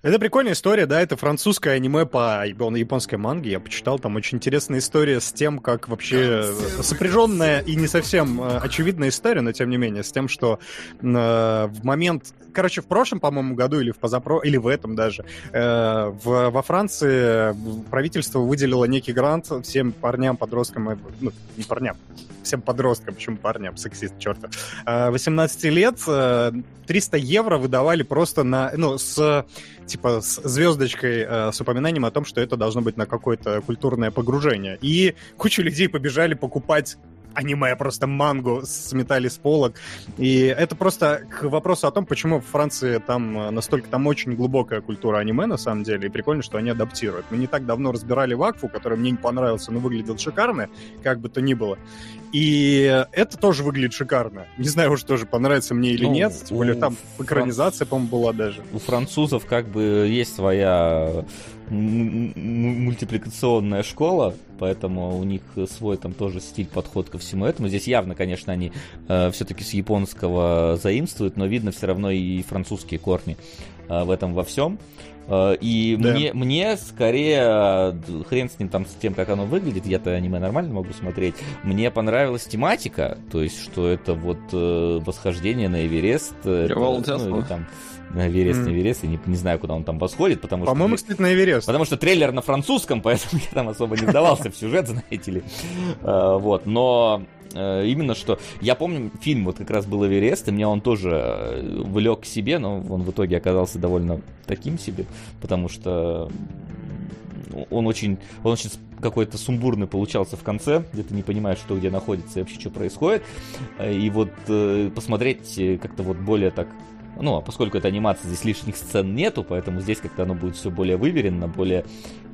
Это прикольная история, да, это французское аниме по япон- японской манге, я почитал, там очень интересная история с тем, как вообще э, сопряженная и не совсем э, очевидная история, но тем не менее, с тем, что э, в момент, короче, в прошлом, по-моему, году или в позапро, или в этом даже, э, в, во Франции правительство выделило некий грант всем парням, подросткам, э, ну, не парням, всем подросткам, почему парням, сексист, черта, 18 лет, э, 300 евро выдавали просто на, ну, с типа с звездочкой э, с упоминанием о том, что это должно быть на какое-то культурное погружение. И куча людей побежали покупать аниме, просто мангу сметали с полок. И это просто к вопросу о том, почему в Франции там э, настолько, там очень глубокая культура аниме, на самом деле, и прикольно, что они адаптируют. Мы не так давно разбирали Вакфу, который мне не понравился, но выглядел шикарно, как бы то ни было. И это тоже выглядит шикарно. Не знаю уж тоже, понравится мне или Ну, нет. Тем более там экранизация, по-моему, была даже. У французов как бы есть своя мультипликационная школа, поэтому у них свой там тоже стиль, подход ко всему этому. Здесь явно, конечно, они все-таки с японского заимствуют, но видно все равно и французские корни э, в этом во всем. Э, И Да. мне, мне скорее э, хрен с ним там с тем, как оно выглядит, я-то аниме нормально могу смотреть. Мне понравилась тематика, то есть, что это вот э, восхождение на Эверест. э, Перевал это, ну, или там на Эверест, на Мгм. Эверест, я не, не знаю, куда он там восходит, потому что... По-моему, кстати, на Эверест. Потому что трейлер на французском, поэтому я там особо не вдавался в сюжет, знаете ли. Э, Вот, но э, именно что... Я помню, фильм вот как раз был «Эверест», и меня он тоже э, влек к себе, но он в итоге оказался довольно таким себе, потому что он очень, он очень какой-то сумбурный получался в конце, где ты не понимаешь, что где находится и вообще что происходит. И вот посмотреть как-то вот более так ну, а поскольку это анимация, здесь лишних сцен нету, поэтому здесь как-то оно будет все более выверено, более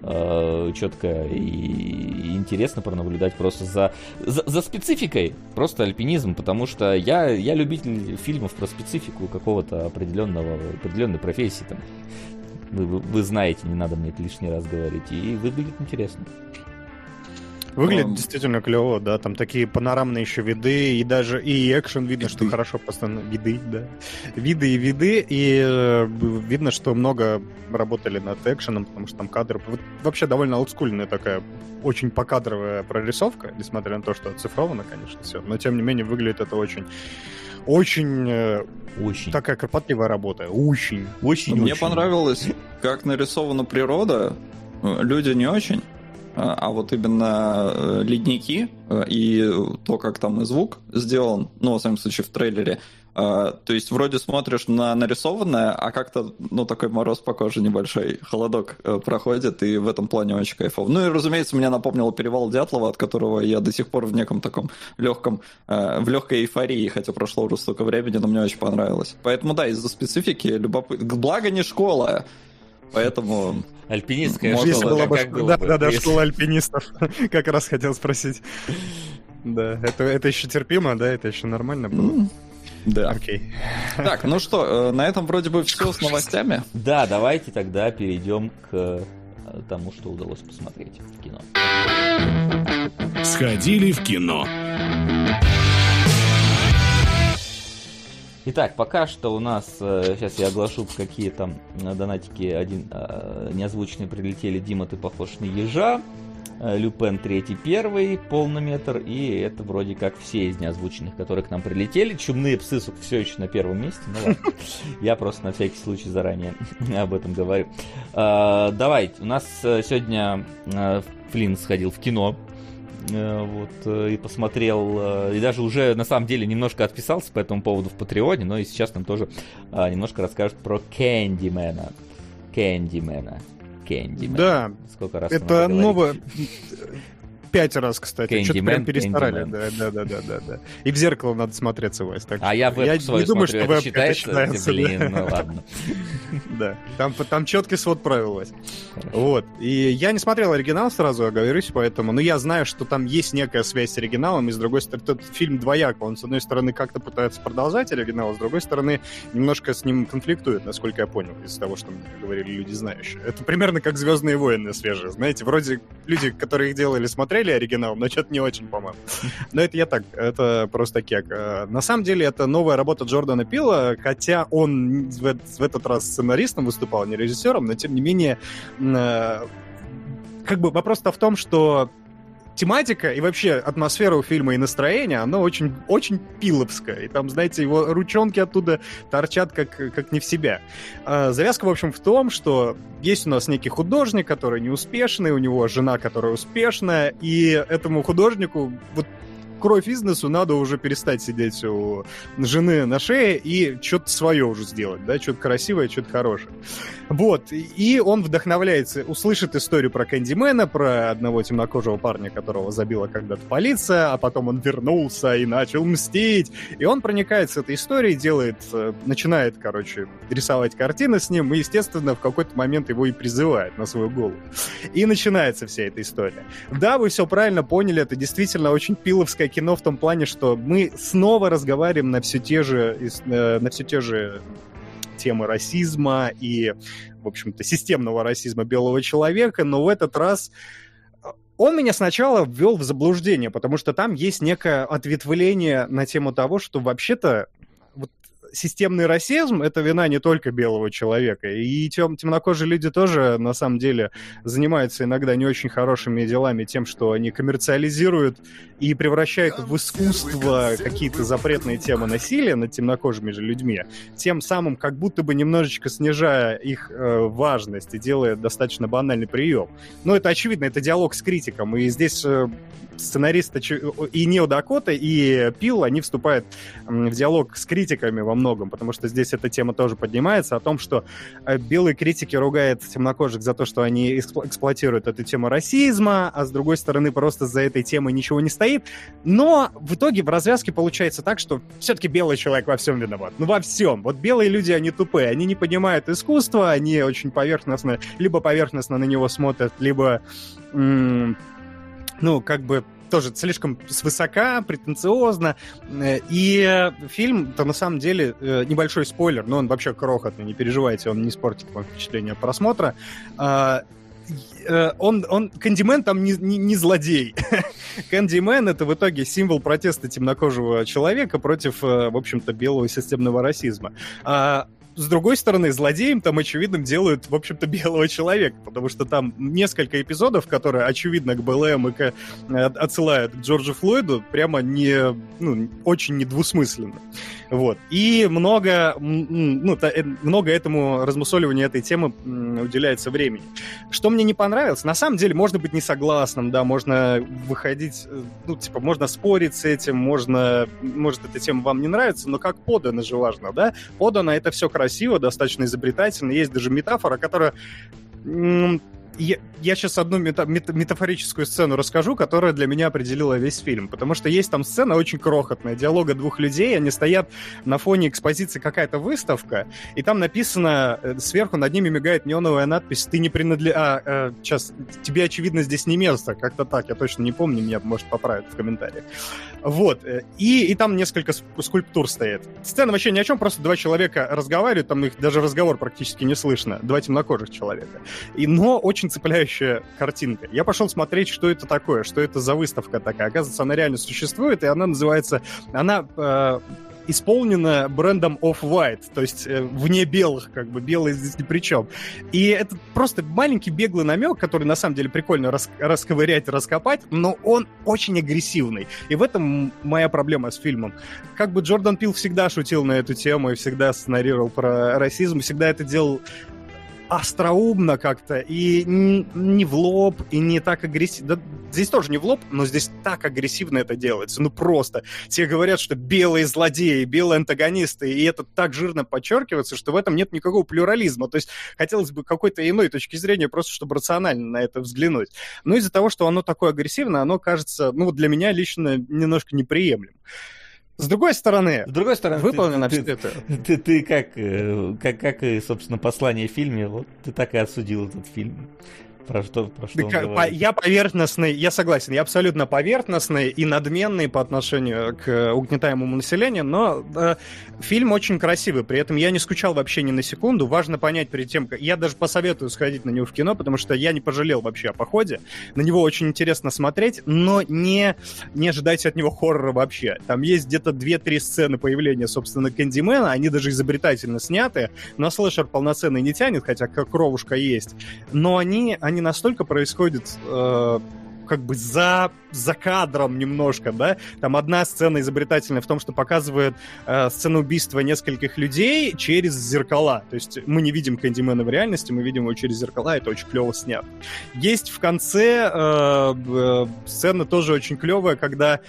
э, четко и, и интересно пронаблюдать просто за, за, за спецификой, просто альпинизм, потому что я, я любитель фильмов про специфику какого-то определенного, определенной профессии. Там. Вы, вы- вы знаете, не надо мне это лишний раз говорить, и выглядит интересно. Выглядит Эм. действительно клево, да, там такие панорамные еще виды, и даже и экшен видно, что Виды. хорошо постановлено. Виды, да. Виды и виды, и э, видно, что много работали над экшеном, потому что там кадры... Вот вообще довольно олдскульная такая, очень покадровая прорисовка, несмотря на то, что оцифровано, конечно, все. Но, тем не менее, выглядит это очень... Очень э, Очень. такая кропотливая работа. Очень. очень, Мне очень. понравилось, как нарисована природа. Э, Люди не очень. А вот именно э, ледники э, и то, как там и звук сделан, ну, во всяком случае, в трейлере, э, то есть вроде смотришь на нарисованное, а как-то, ну, такой мороз по коже небольшой, холодок проходит, и в этом плане очень кайфово. Ну и, разумеется, меня напомнило перевал Дятлова, от которого я до сих пор в неком таком легком, в легкой эйфории, хотя прошло уже столько времени, но мне очень понравилось. Поэтому, да, из-за специфики любопытно. Благо не школа, поэтому... Альпинистская Может, Если школа, была бы как было да, бы, да, да, если- школа альпинистов. Как раз хотел спросить. Да, это, это еще терпимо, да, это еще нормально было. м, Да. Окей. Так, ну что, э, на этом вроде бы все с новостями. Да, давайте тогда перейдем к э, тому, что удалось посмотреть в кино. Сходили в кино. Итак, пока что у нас, э, сейчас я оглашу, какие там э, донатики один э, неозвученные прилетели. Дима, ты похож на ежа. Люпен третий, первый, полнометр. И это вроде как все из неозвученных, которые к нам прилетели. Чумные псы все еще на первом месте. Ну ладно. Я просто на всякий случай заранее об этом говорю. Давайте, у нас сегодня Флинн сходил в кино. Э, Вот, э, и посмотрел, э, и даже уже на самом деле немножко отписался по этому поводу в Патреоне, но и сейчас нам тоже а, немножко расскажет про Кэндимена. Кэндимена. Кэндимена. Да, Сколько раз это новое... Пять раз, кстати. Что-то Candyman, прям перестарали. Да, да, да, да, да, да. И в зеркало надо смотреться, Вась. Так А я веб свою не думаю, смотрю, что это веб это считается? считается. Блин, да. ну ладно. Да, там, там четкий свод правил, Вась. Вот. И я не смотрел оригинал сразу, оговорюсь, поэтому... Но я знаю, что там есть некая связь с оригиналом, и с другой стороны, этот фильм двояк. Он, с одной стороны, как-то пытается продолжать оригинал, а с другой стороны, немножко с ним конфликтует, насколько я понял, из того, что мне говорили люди знающие. Это примерно как «Звездные войны» свежие. Знаете, вроде люди, которые их делали, смотрели оригинал, но что-то не очень, по-моему. Но это я так, это просто кек. Э, На самом деле, это новая работа Джордана Пила, хотя он в, эт- в этот раз сценаристом выступал, а не режиссером, но тем не менее, э, как бы вопрос-то в том, что тематика и вообще атмосфера у фильма и настроение, оно очень, очень пиловское. И там, знаете, его ручонки оттуда торчат как, как не в себя. А, Завязка, в общем, в том, что есть у нас некий художник, который неуспешный, у него жена, которая успешная, и этому художнику вот кровь из носу, надо уже перестать сидеть у жены на шее и что-то свое уже сделать, да, что-то красивое, что-то хорошее. Вот, и он вдохновляется, услышит историю про Кэндимена, про одного темнокожего парня, которого забила когда-то полиция, а потом он вернулся и начал мстить. И он проникается этой историей, делает, э, начинает, короче, рисовать картины с ним, и, естественно, в какой-то момент его и призывает на свою голову. И начинается вся эта история. Да, вы все правильно поняли, это действительно очень пиловское кино в том плане, что мы снова разговариваем на все те же, э, на все те же темы расизма и, в общем-то, системного расизма белого человека, но в этот раз э, он меня сначала ввел в заблуждение, потому что там есть некое ответвление на тему того, что вообще-то системный расизм — это вина не только белого человека. И тем, темнокожие люди тоже, на самом деле, занимаются иногда не очень хорошими делами тем, что они коммерциализируют и превращают в искусство какие-то запретные темы насилия над темнокожими же людьми, тем самым как будто бы немножечко снижая их э, важность и делая достаточно банальный прием. Но это очевидно, это диалог с критиком, и здесь э, сценаристы и Нео Дакота, и Пил, они вступают в диалог с критиками во многом, потому что здесь эта тема тоже поднимается, о том, что э, белые критики ругают темнокожих за то, что они эксплуатируют эту тему расизма, а с другой стороны просто за этой темой ничего не стоит. Но в итоге в развязке получается так, что все-таки белый человек во всем виноват. Ну, во всем. Вот белые люди, они тупые, они не понимают искусства, они очень поверхностно, либо поверхностно на него смотрят, либо ну, как бы тоже слишком свысока, претенциозно. Э, и фильм-то на самом деле э, небольшой спойлер, но он вообще крохотный, не переживайте, он не испортит вам впечатление от просмотра. А, э, он, он, Кэндимен там не, не, не злодей. Кэндимен — это в итоге символ протеста темнокожего человека против, в общем-то, белого системного расизма. А с другой стороны, злодеем там очевидным делают, в общем-то, белого человека, потому что там несколько эпизодов, которые очевидно к БЛМ и к, э, отсылают к Джорджу Флойду, прямо не, ну, очень недвусмысленно. Вот. И много, ну, э, много этому размусоливанию этой темы уделяется времени. Что мне не понравилось, на самом деле можно быть не согласным, да, можно выходить, э, ну, типа, можно спорить с этим, можно, может, эта тема вам не нравится, но как подано же важно, да? Подано это все красиво, достаточно изобретательно, есть даже метафора, которая я, я сейчас одну мета, мета, метафорическую сцену расскажу, которая для меня определила весь фильм. Потому что есть там сцена очень крохотная, диалога двух людей, они стоят на фоне экспозиции какая-то выставка, и там написано, э, сверху над ними мигает неоновая надпись «Ты не принадлежишь...» А, э, сейчас, тебе, очевидно, здесь не место, как-то так, я точно не помню, меня, может, поправят в комментариях. Вот, э, и, и там несколько скульптур стоит. Сцена вообще ни о чем, просто два человека разговаривают, там их даже разговор практически не слышно, два темнокожих человека. И, но очень цепляющая картинка. Я пошел смотреть, что это такое, что это за выставка такая. Оказывается, она реально существует, и она называется... Она э, исполнена брендом Off-White, то есть э, вне белых, как бы белые здесь ни при чем. И это просто маленький беглый намек, который на самом деле прикольно рас расковырять, раскопать, но он очень агрессивный. И в этом моя проблема с фильмом. Как бы Джордан Пил всегда шутил на эту тему и всегда сценарировал про расизм, всегда это делал остроумно как-то, и не в лоб, и не так агрессивно. Да, здесь тоже не в лоб, но здесь так агрессивно это делается. Ну просто. Тебе говорят, что белые злодеи, белые антагонисты, и это так жирно подчеркивается, что в этом нет никакого плюрализма. То есть хотелось бы какой-то иной точки зрения, просто чтобы рационально на это взглянуть. Но из-за того, что оно такое агрессивное, оно кажется, ну для меня лично немножко неприемлемым. С другой стороны, с другой стороны, выполнено ты, все это. Ты, ты, ты как, э, как, как и, собственно, послание в фильме, вот ты так и осудил этот фильм. Про что, про что да, по, я поверхностный, я согласен, я абсолютно поверхностный и надменный по отношению к угнетаемому населению, но э, фильм очень красивый, при этом я не скучал вообще ни на секунду. Важно понять перед тем, как... Я даже посоветую сходить на него в кино, потому что я не пожалел вообще о походе. На него очень интересно смотреть, но не, не ожидайте от него хоррора вообще. Там есть где-то 2-3 сцены появления, собственно, Кэндимена, они даже изобретательно сняты, но слэшер полноценный не тянет, хотя как кровушка есть, но они, они они настолько происходят э, как бы за, за кадром немножко, да. Там одна сцена изобретательная в том, что показывает э, сцену убийства нескольких людей через зеркала. То есть мы не видим Кэндимена в реальности, мы видим его через зеркала, это очень клево снято. Есть в конце э, э, сцена тоже очень клевая, когда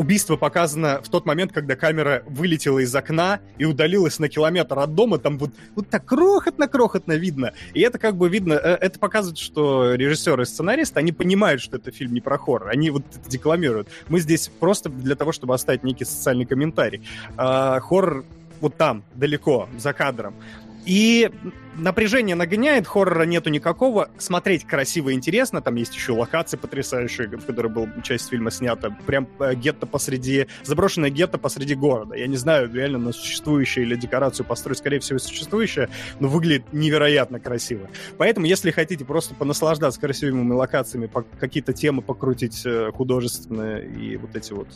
убийство показано в тот момент, когда камера вылетела из окна и удалилась на километр от дома, там вот, вот так крохотно-крохотно видно. И это как бы видно, э, это показывает, что режиссеры и сценаристы, они понимают, что это фильм не про хоррор, они вот это декламируют. Мы здесь просто для того, чтобы оставить некий социальный комментарий. А, хоррор вот там, далеко, за кадром. И напряжение нагоняет, хоррора нету никакого. Смотреть красиво и интересно. Там есть еще локации потрясающие, в которой был часть фильма снята. Прям э, гетто посреди... Заброшенное гетто посреди города. Я не знаю, реально на существующее или декорацию построить, скорее всего, существующее, но выглядит невероятно красиво. Поэтому, если хотите просто понаслаждаться красивыми локациями, какие-то темы покрутить э, художественные и вот эти вот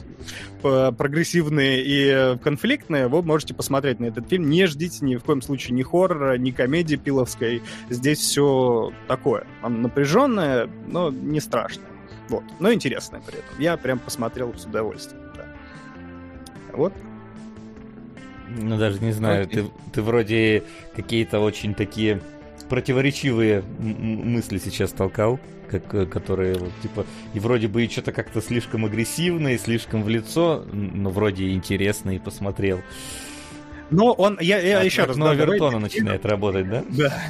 прогрессивные и конфликтные, вы можете посмотреть на этот фильм. Не ждите ни в коем случае ни хоррора, ни комедии, комедии пиловской. Здесь все такое. Оно напряженное, но не страшное. Вот. Но интересное при этом. Я прям посмотрел с удовольствием. Да. Вот. Ну, даже не знаю, ты, ты вроде какие-то очень такие противоречивые мысли сейчас толкал, как, э, которые вот типа и вроде бы и что-то как-то слишком агрессивно и слишком в лицо, но вроде интересно и посмотрел. Но он, я, я От, еще раз... Новертона начинает работать, да? Да.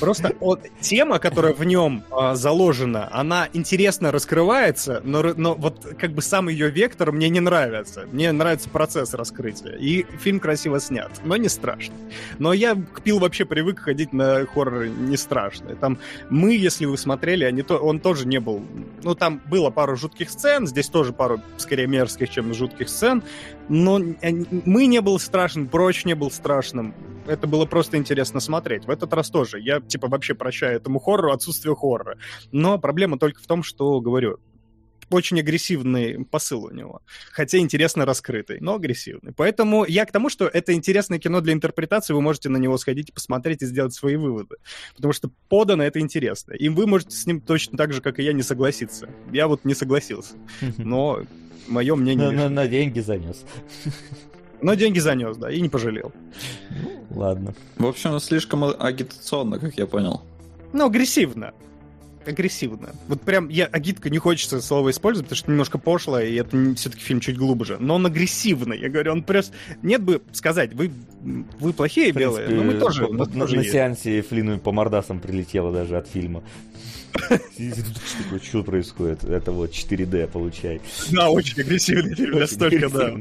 Просто вот, тема, которая в нем а, заложена, она интересно раскрывается, но, но вот как бы сам ее вектор мне не нравится. Мне нравится процесс раскрытия. И фильм красиво снят, но не страшно. Но я к Пил вообще привык ходить на хоррор не страшные. Там мы, если вы смотрели, они то, он тоже не был... Ну, там было пару жутких сцен, здесь тоже пару, скорее, мерзких, чем жутких сцен, но мы не был страшен, прочь не был страшным. Это было просто интересно смотреть. В этот раз тоже. Я, типа, вообще прощаю этому хоррору отсутствие хоррора. Но проблема только в том, что, говорю, очень агрессивный посыл у него. Хотя интересно раскрытый, но агрессивный. Поэтому я к тому, что это интересное кино для интерпретации, вы можете на него сходить посмотреть и сделать свои выводы. Потому что подано это интересно. И вы можете с ним точно так же, как и я, не согласиться. Я вот не согласился. Но мое мнение... На деньги занес. Но деньги занес, да, и не пожалел. Ладно. В общем, слишком агитационно, как я понял. Ну, агрессивно. Агрессивно. Вот прям я агитка не хочется слово использовать, потому что немножко пошло, и это все-таки фильм чуть глубже. Но он агрессивный. Я говорю, он просто... Нет бы сказать, вы, вы плохие принципе, белые, но мы тоже... На, на, на сеансе Флину по мордасам прилетело даже от фильма. Что происходит? Это вот 4D получай. Да, очень агрессивный фильм, настолько, да.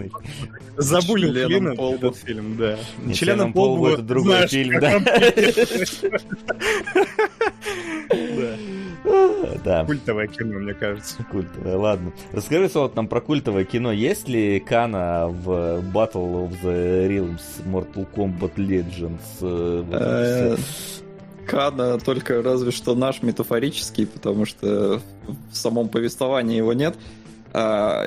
Забыли Флина этот фильм, да. Членом полбу это другой фильм, да. Да. Культовое кино, мне кажется. Культовое, ладно. Расскажи, вот нам про культовое кино. Есть ли Кана в Battle of the Realms, Mortal Kombat Legends? Кана только разве что наш метафорический, потому что в самом повествовании его нет. А,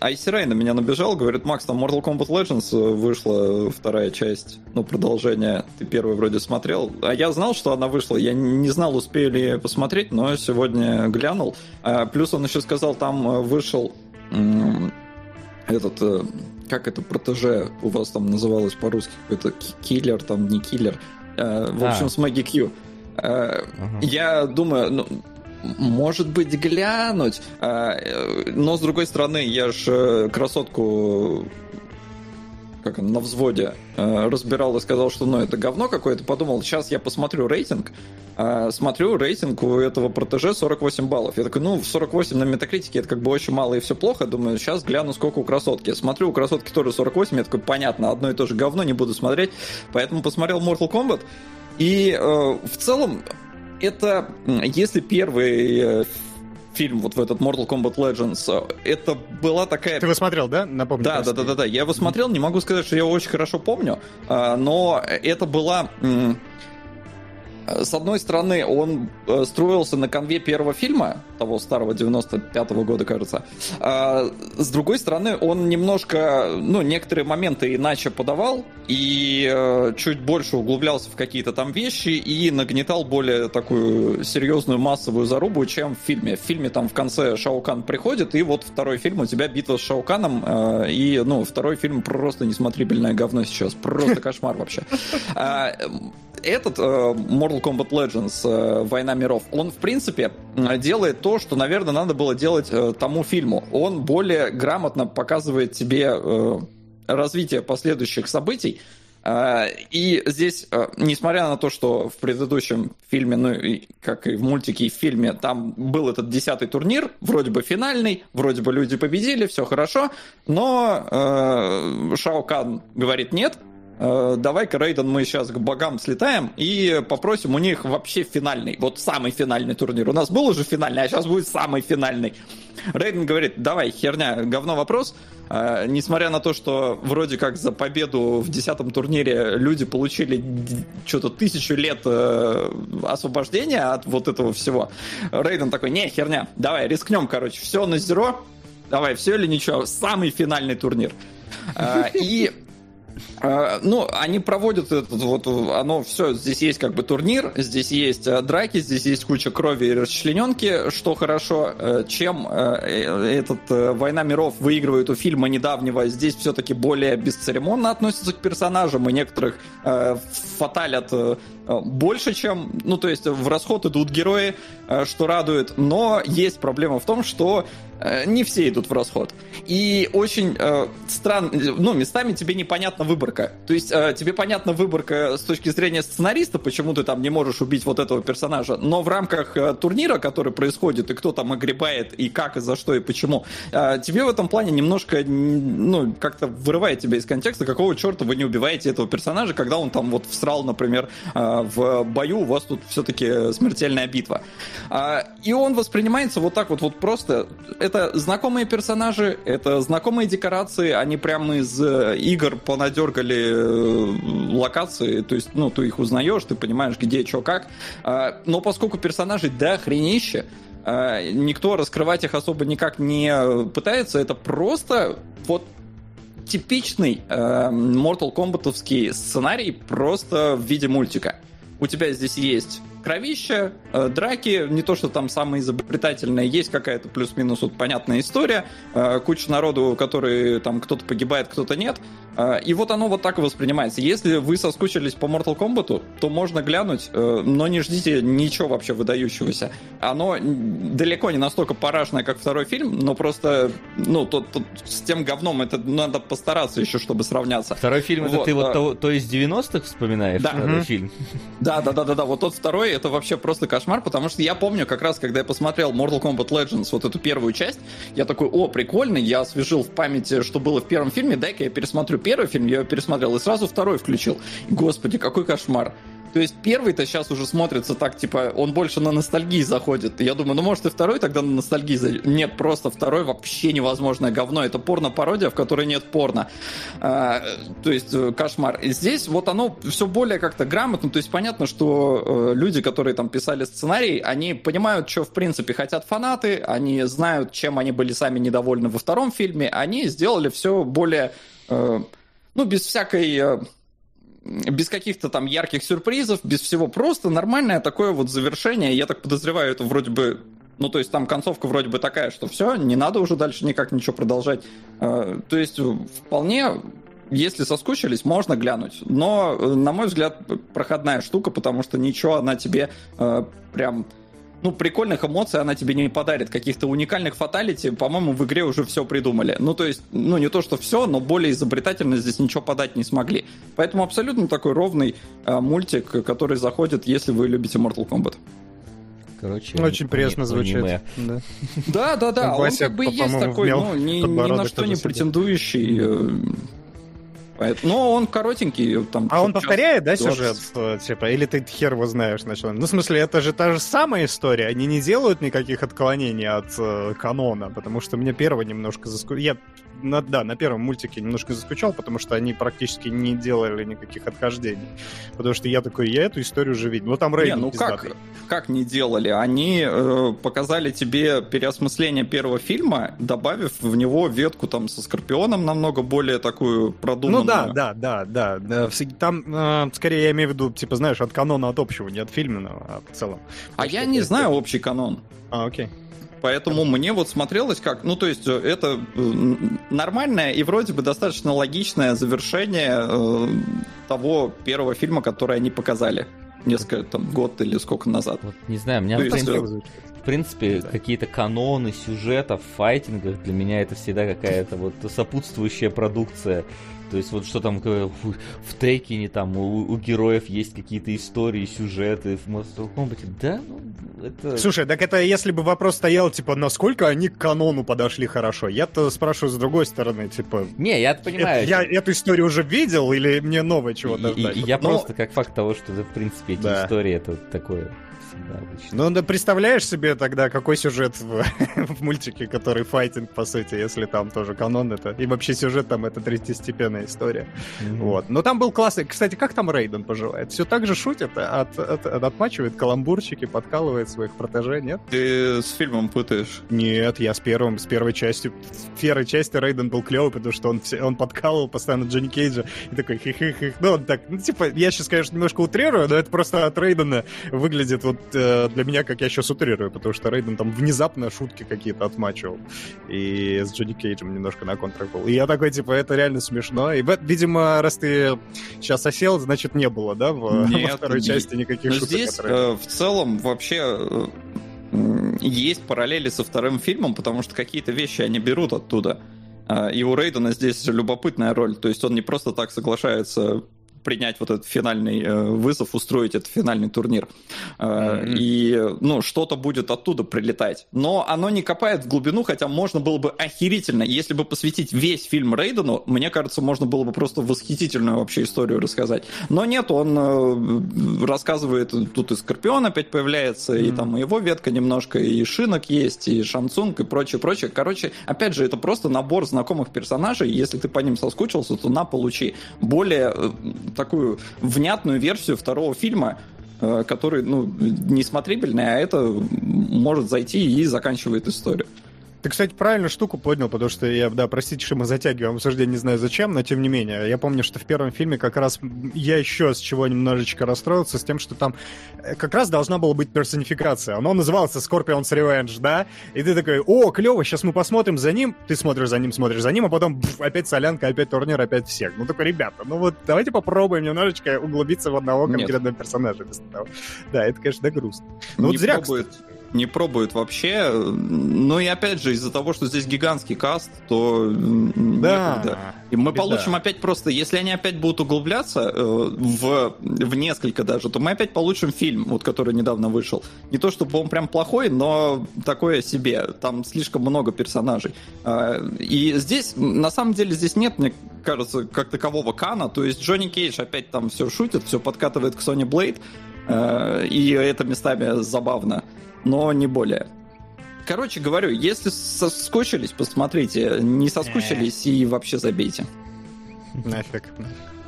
Айси на меня набежал, говорит, Макс, там Mortal Kombat Legends вышла вторая часть, ну, продолжение, ты первый вроде смотрел. А я знал, что она вышла, я не знал, успею ли посмотреть, но сегодня глянул. А, плюс он еще сказал, там вышел этот, э, как это, протеже у вас там называлось по-русски, какой-то киллер, там, не киллер, Э, в общем, а. с Маги Кью. Ага. Я думаю, ну, может быть, глянуть. Э, но, с другой стороны, я же красотку как он, на взводе э, разбирал и сказал, что ну это говно какое-то, подумал, сейчас я посмотрю рейтинг, э, смотрю рейтинг у этого протеже 48 баллов. Я такой, ну, 48 на метакритике это как бы очень мало и все плохо, думаю, сейчас гляну, сколько у красотки. Смотрю, у красотки тоже 48, я такой, понятно, одно и то же говно, не буду смотреть, поэтому посмотрел Mortal Kombat, и э, в целом это, если первый э, фильм вот в этот Mortal Kombat Legends, это была такая... Ты его смотрел, да? Напомню. Да, да, да, да, да. Я его смотрел, не могу сказать, что я его очень хорошо помню, а, но это была с одной стороны, он э, строился на конве первого фильма, того старого 95-го года, кажется. А с другой стороны, он немножко, ну, некоторые моменты иначе подавал и э, чуть больше углублялся в какие-то там вещи и нагнетал более такую серьезную массовую зарубу, чем в фильме. В фильме там в конце Шаукан приходит, и вот второй фильм у тебя битва с Шауканом, э, и, ну, второй фильм просто несмотрибельное говно сейчас, просто кошмар вообще. Этот э, Mortal Kombat Legends, э, Война миров, он, в принципе, э, делает то, что, наверное, надо было делать тому фильму. Он более грамотно показывает тебе развитие последующих событий, И здесь, несмотря на то, что в предыдущем фильме, ну, как и в мультике, и в фильме, там был этот десятый турнир, вроде бы финальный, вроде бы люди победили, все хорошо, но э, Шао Кан говорит нет, давай-ка, Рейден, мы сейчас к богам слетаем и попросим у них вообще финальный, вот самый финальный турнир. У нас был уже финальный, а сейчас будет самый финальный. Рейден говорит, давай, херня, говно вопрос. Э, несмотря на то, что вроде как за победу в десятом турнире люди получили что-то тысячу лет э, освобождения от вот этого всего, Рейден такой, не, херня, давай, рискнем, короче, все на зеро, давай, все или ничего, самый финальный турнир. Э, И э, ну, они проводят этот вот, оно все, здесь есть как бы турнир, здесь есть э, драки, здесь есть куча крови и расчлененки, что хорошо, э, чем э, этот Война миров выигрывает у фильма недавнего, здесь все-таки более бесцеремонно относятся к персонажам, и некоторых фаталят больше, чем, ну, то есть в расход идут герои, э, что радует, но есть проблема в том, что э, не все идут в расход. И очень э, странно, ну, местами тебе непонятна выборка. То есть э, тебе понятна выборка с точки зрения сценариста, почему ты там не можешь убить вот этого персонажа, но в рамках э, турнира, который происходит, и кто там огребает, и как, и за что, и почему, э, тебе в этом плане немножко, ну, как-то вырывает тебя из контекста, какого черта вы не убиваете этого персонажа, когда он там вот всрал, например, э, в бою, у вас тут все-таки смертельная битва. А, И он воспринимается вот так вот, вот просто. Это знакомые персонажи, это знакомые декорации, они прямо из э, игр понадергали э, локации, то есть, ну, ты их узнаешь, ты понимаешь, где, что, как. А, Но поскольку персонажей до хренище, а, никто раскрывать их особо никак не пытается, это просто вот типичный э, Mortal Kombat'овский сценарий просто в виде мультика. У тебя здесь есть кровища, э, драки, не то, что там самые изобретательные, есть какая-то плюс-минус вот понятная история, э, куча народу, который там кто-то погибает, кто-то нет, Э, и вот оно вот так и воспринимается. Если вы соскучились по Mortal Kombat, то можно глянуть, э, но не ждите ничего вообще выдающегося. Оно далеко не настолько парашное, как второй фильм, но просто, ну, тут, тут с тем говном это надо постараться еще, чтобы сравняться. Второй фильм, это Вот, ты вот а- то, то из 90-х вспоминаешь? Да. второй Мгм. фильм? Да, да, да, да, да. Вот тот второй это вообще просто кошмар, потому что я помню, как раз когда я посмотрел Mortal Kombat Legends, вот эту первую часть, я такой, о, прикольно, я освежил в памяти, что было в первом фильме, дай-ка я пересмотрю первый фильм, я его пересмотрел, и сразу второй включил. Господи, какой кошмар. То есть первый-то сейчас уже смотрится так, типа, он больше на ностальгии заходит. Я думаю, ну может и второй тогда на ностальгии зайдет. Нет, просто второй вообще невозможное говно. Это порно-пародия, в которой нет порно. А, то есть э, кошмар. И здесь вот оно все более как-то грамотно. То есть понятно, что э, люди, которые там писали сценарий, они понимают, что в принципе хотят фанаты, они знают, чем они были сами недовольны во втором фильме. Они сделали все более, э, ну, без всякой... без каких-то там ярких сюрпризов, без всего, просто нормальное такое вот завершение. Я так подозреваю, это вроде бы ну, то есть там концовка вроде бы такая, что все, не надо уже дальше никак ничего продолжать. Э, То есть вполне, если соскучились, можно глянуть. Но, э, на мой взгляд, проходная штука, потому что ничего она тебе э, прям ну, прикольных эмоций она тебе не подарит. Каких-то уникальных фаталити, по-моему, в игре уже все придумали. Ну, то есть, ну, не то, что все, но более изобретательно здесь ничего подать не смогли. Поэтому абсолютно такой ровный э, мультик, который заходит, если вы любите Mortal Kombat. Короче, Очень приятно звучит. Да. Да, да, да. Там Он как бы и есть такой, ну, ни, ни на что не себе. претендующий. Но он коротенький. Там, А он повторяет, да, 20? сюжет? э, Типа, или ты хер его знаешь начал? Ну, в смысле, это же та же самая история. Они не делают никаких отклонений от э, канона, потому что мне первый немножко заскучал. Я, на, да, на первом мультике немножко заскучал, потому что они практически не делали никаких отхождений. Потому что я такой, я эту историю уже видел. Ну, там Не, Рейден ну как, пиздатый. как не делали? Они э, показали тебе переосмысление первого фильма, добавив в него ветку там со Скорпионом намного более такую продуманную. Ну да, да, да, да. да. Там, э, скорее, я имею в виду, типа, знаешь, от канона, от общего, не от фильменного, а в целом. А я не знаю общий канон. А, окей. Поэтому мне вот смотрелось как, ну то есть э, это э, нормальное и вроде бы достаточно логичное завершение э, того первого фильма, который они показали несколько там год или сколько назад. Вот, не знаю, меня, То в есть, принципе, э, в принципе, Да. какие-то каноны сюжета в файтингах для меня это всегда какая-то вот сопутствующая продукция. То есть вот что там в, в Текине там у, у героев есть какие-то истории, сюжеты, в Mortal Kombat. Да, ну, это... Слушай, так это если бы вопрос стоял, типа, насколько они к канону подошли хорошо? Я-то спрашиваю с другой стороны, типа, Не, я понимаю. это- я эту историю уже видел или мне новое чего-то и- ждать? и я Ну, просто как факт того, что в принципе эти Да. истории это такое всегда обычно. Ну, да представляешь себе тогда, какой сюжет в, в мультике, который файтинг, по сути, если там тоже канон это. И вообще сюжет там это третьестепенная история. Мгм. Вот. Но там был классный. Кстати, как там Рейден поживает? Все так же шутит, от, от- от- отмачивает каламбурчики, подкалывает своих протеже, нет? Ты с фильмом путаешь. Нет, я с первым, с первой частью. В первой части Рейден был клевый, потому что он, все, он подкалывал постоянно Джонни Кейджа и такой хих-хих-хих. Ну, он так, ну, типа, я сейчас, конечно, немножко утрирую, но это просто от Рейдена выглядит вот для меня, как я сейчас утрирую, потому что Рейден там внезапно шутки какие-то отмачивал. И с Джонни Кейджем немножко на контрах был. И я такой, типа, это реально смешно. И, видимо, раз ты сейчас осел, значит, не было, да, в, во Нет, второй не- части никаких Но шуток, здесь которые- э, в целом вообще э, есть параллели со вторым фильмом, потому что какие-то вещи они берут оттуда. А, И у Рейдена здесь любопытная роль. То есть он не просто так соглашается принять вот этот финальный э, вызов, устроить этот финальный турнир. Мгм. И, ну, что-то будет оттуда прилетать. Но оно не копает в глубину, хотя можно было бы охерительно. Если бы посвятить весь фильм Рейдену, мне кажется, можно было бы просто восхитительную вообще историю рассказать. Но нет, он э, рассказывает, тут и Скорпион опять появляется, и Мгм. там и его ветка немножко, и Шинок есть, и Шансунг, и прочее, прочее. Короче, опять же, это просто набор знакомых персонажей, если ты по ним соскучился, то на, получи. Более такую внятную версию второго фильма, э, который, ну, несмотрибельный, а это может зайти и заканчивает историю. Ты, кстати, правильную штуку поднял, потому что я, да, простите, что мы затягиваем обсуждение, не знаю зачем, но тем не менее. Я помню, что в первом фильме как раз я еще с чего немножечко расстроился, с тем, что там э, как раз должна была быть персонификация. Оно называлось Scorpion's Revenge, да? И ты такой, о, клево, сейчас мы посмотрим за ним. Ты смотришь за ним, смотришь за ним, а потом бф, опять солянка, опять турнир, опять всех. Ну такой, ребята, ну вот давайте попробуем немножечко углубиться в одного Нет. конкретного персонажа. вместо того. Да, это, конечно, да, грустно. Ну вот зря, пробует, не пробует вообще. Ну и опять же, из-за того, что здесь гигантский каст, то Да. некогда. И мы Беда. получим опять просто, если они опять будут углубляться э, в, в несколько даже, то мы опять получим фильм, вот который недавно вышел. Не то чтобы он прям плохой, но такое себе. Там слишком много персонажей. А, И здесь, на самом деле, здесь нет, мне кажется, как такового Кана. То есть Джонни Кейдж опять там все шутит, все подкатывает к Sony Blade. э, И это местами забавно, но не более. Короче говорю, если соскучились, посмотрите. Не соскучились и вообще забейте. Нафиг.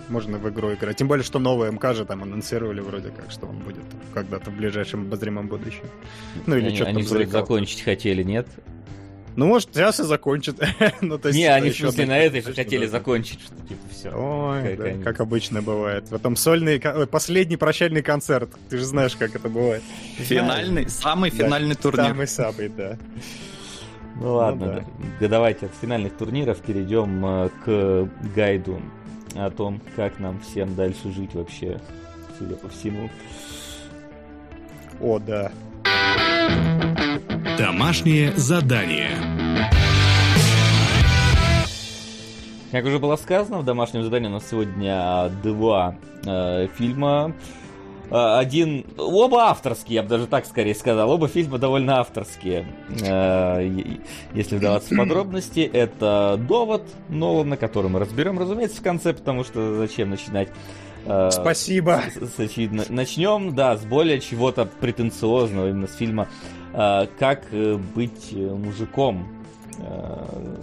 Можно в игру играть. Тем более, что новый МК же там анонсировали вроде как, что он будет когда-то в ближайшем обозримом будущем. Ну или что-то они там вроде закончить хотели, нет? Ну, может, сейчас и закончит. ну, то есть, не, они в еще смысле на этой же хотели закончить, что типа все. Ой, Как да, как обычно бывает. Потом сольный, последний прощальный концерт. Ты же знаешь, как это бывает. Финальный, самый Да, финальный турнир. Самый-самый, да. Ну ладно, да. да, давайте от финальных турниров перейдем э, к гайду о том, как нам всем дальше жить вообще, судя по всему. О, да. Домашнее задание. Как уже было сказано, в домашнем задании у нас сегодня два э, фильма. Э, Один, оба авторские, я бы даже так скорее сказал. Оба фильма довольно авторские. Э, Если вдаваться в подробности, это «Довод» Нолана, который мы разберем, разумеется, в конце, потому что зачем начинать э, Спасибо. с- с очевидно. Начнем, да, с более чего-то претенциозного, именно с фильма э, «Как э, быть э, мужиком». Э,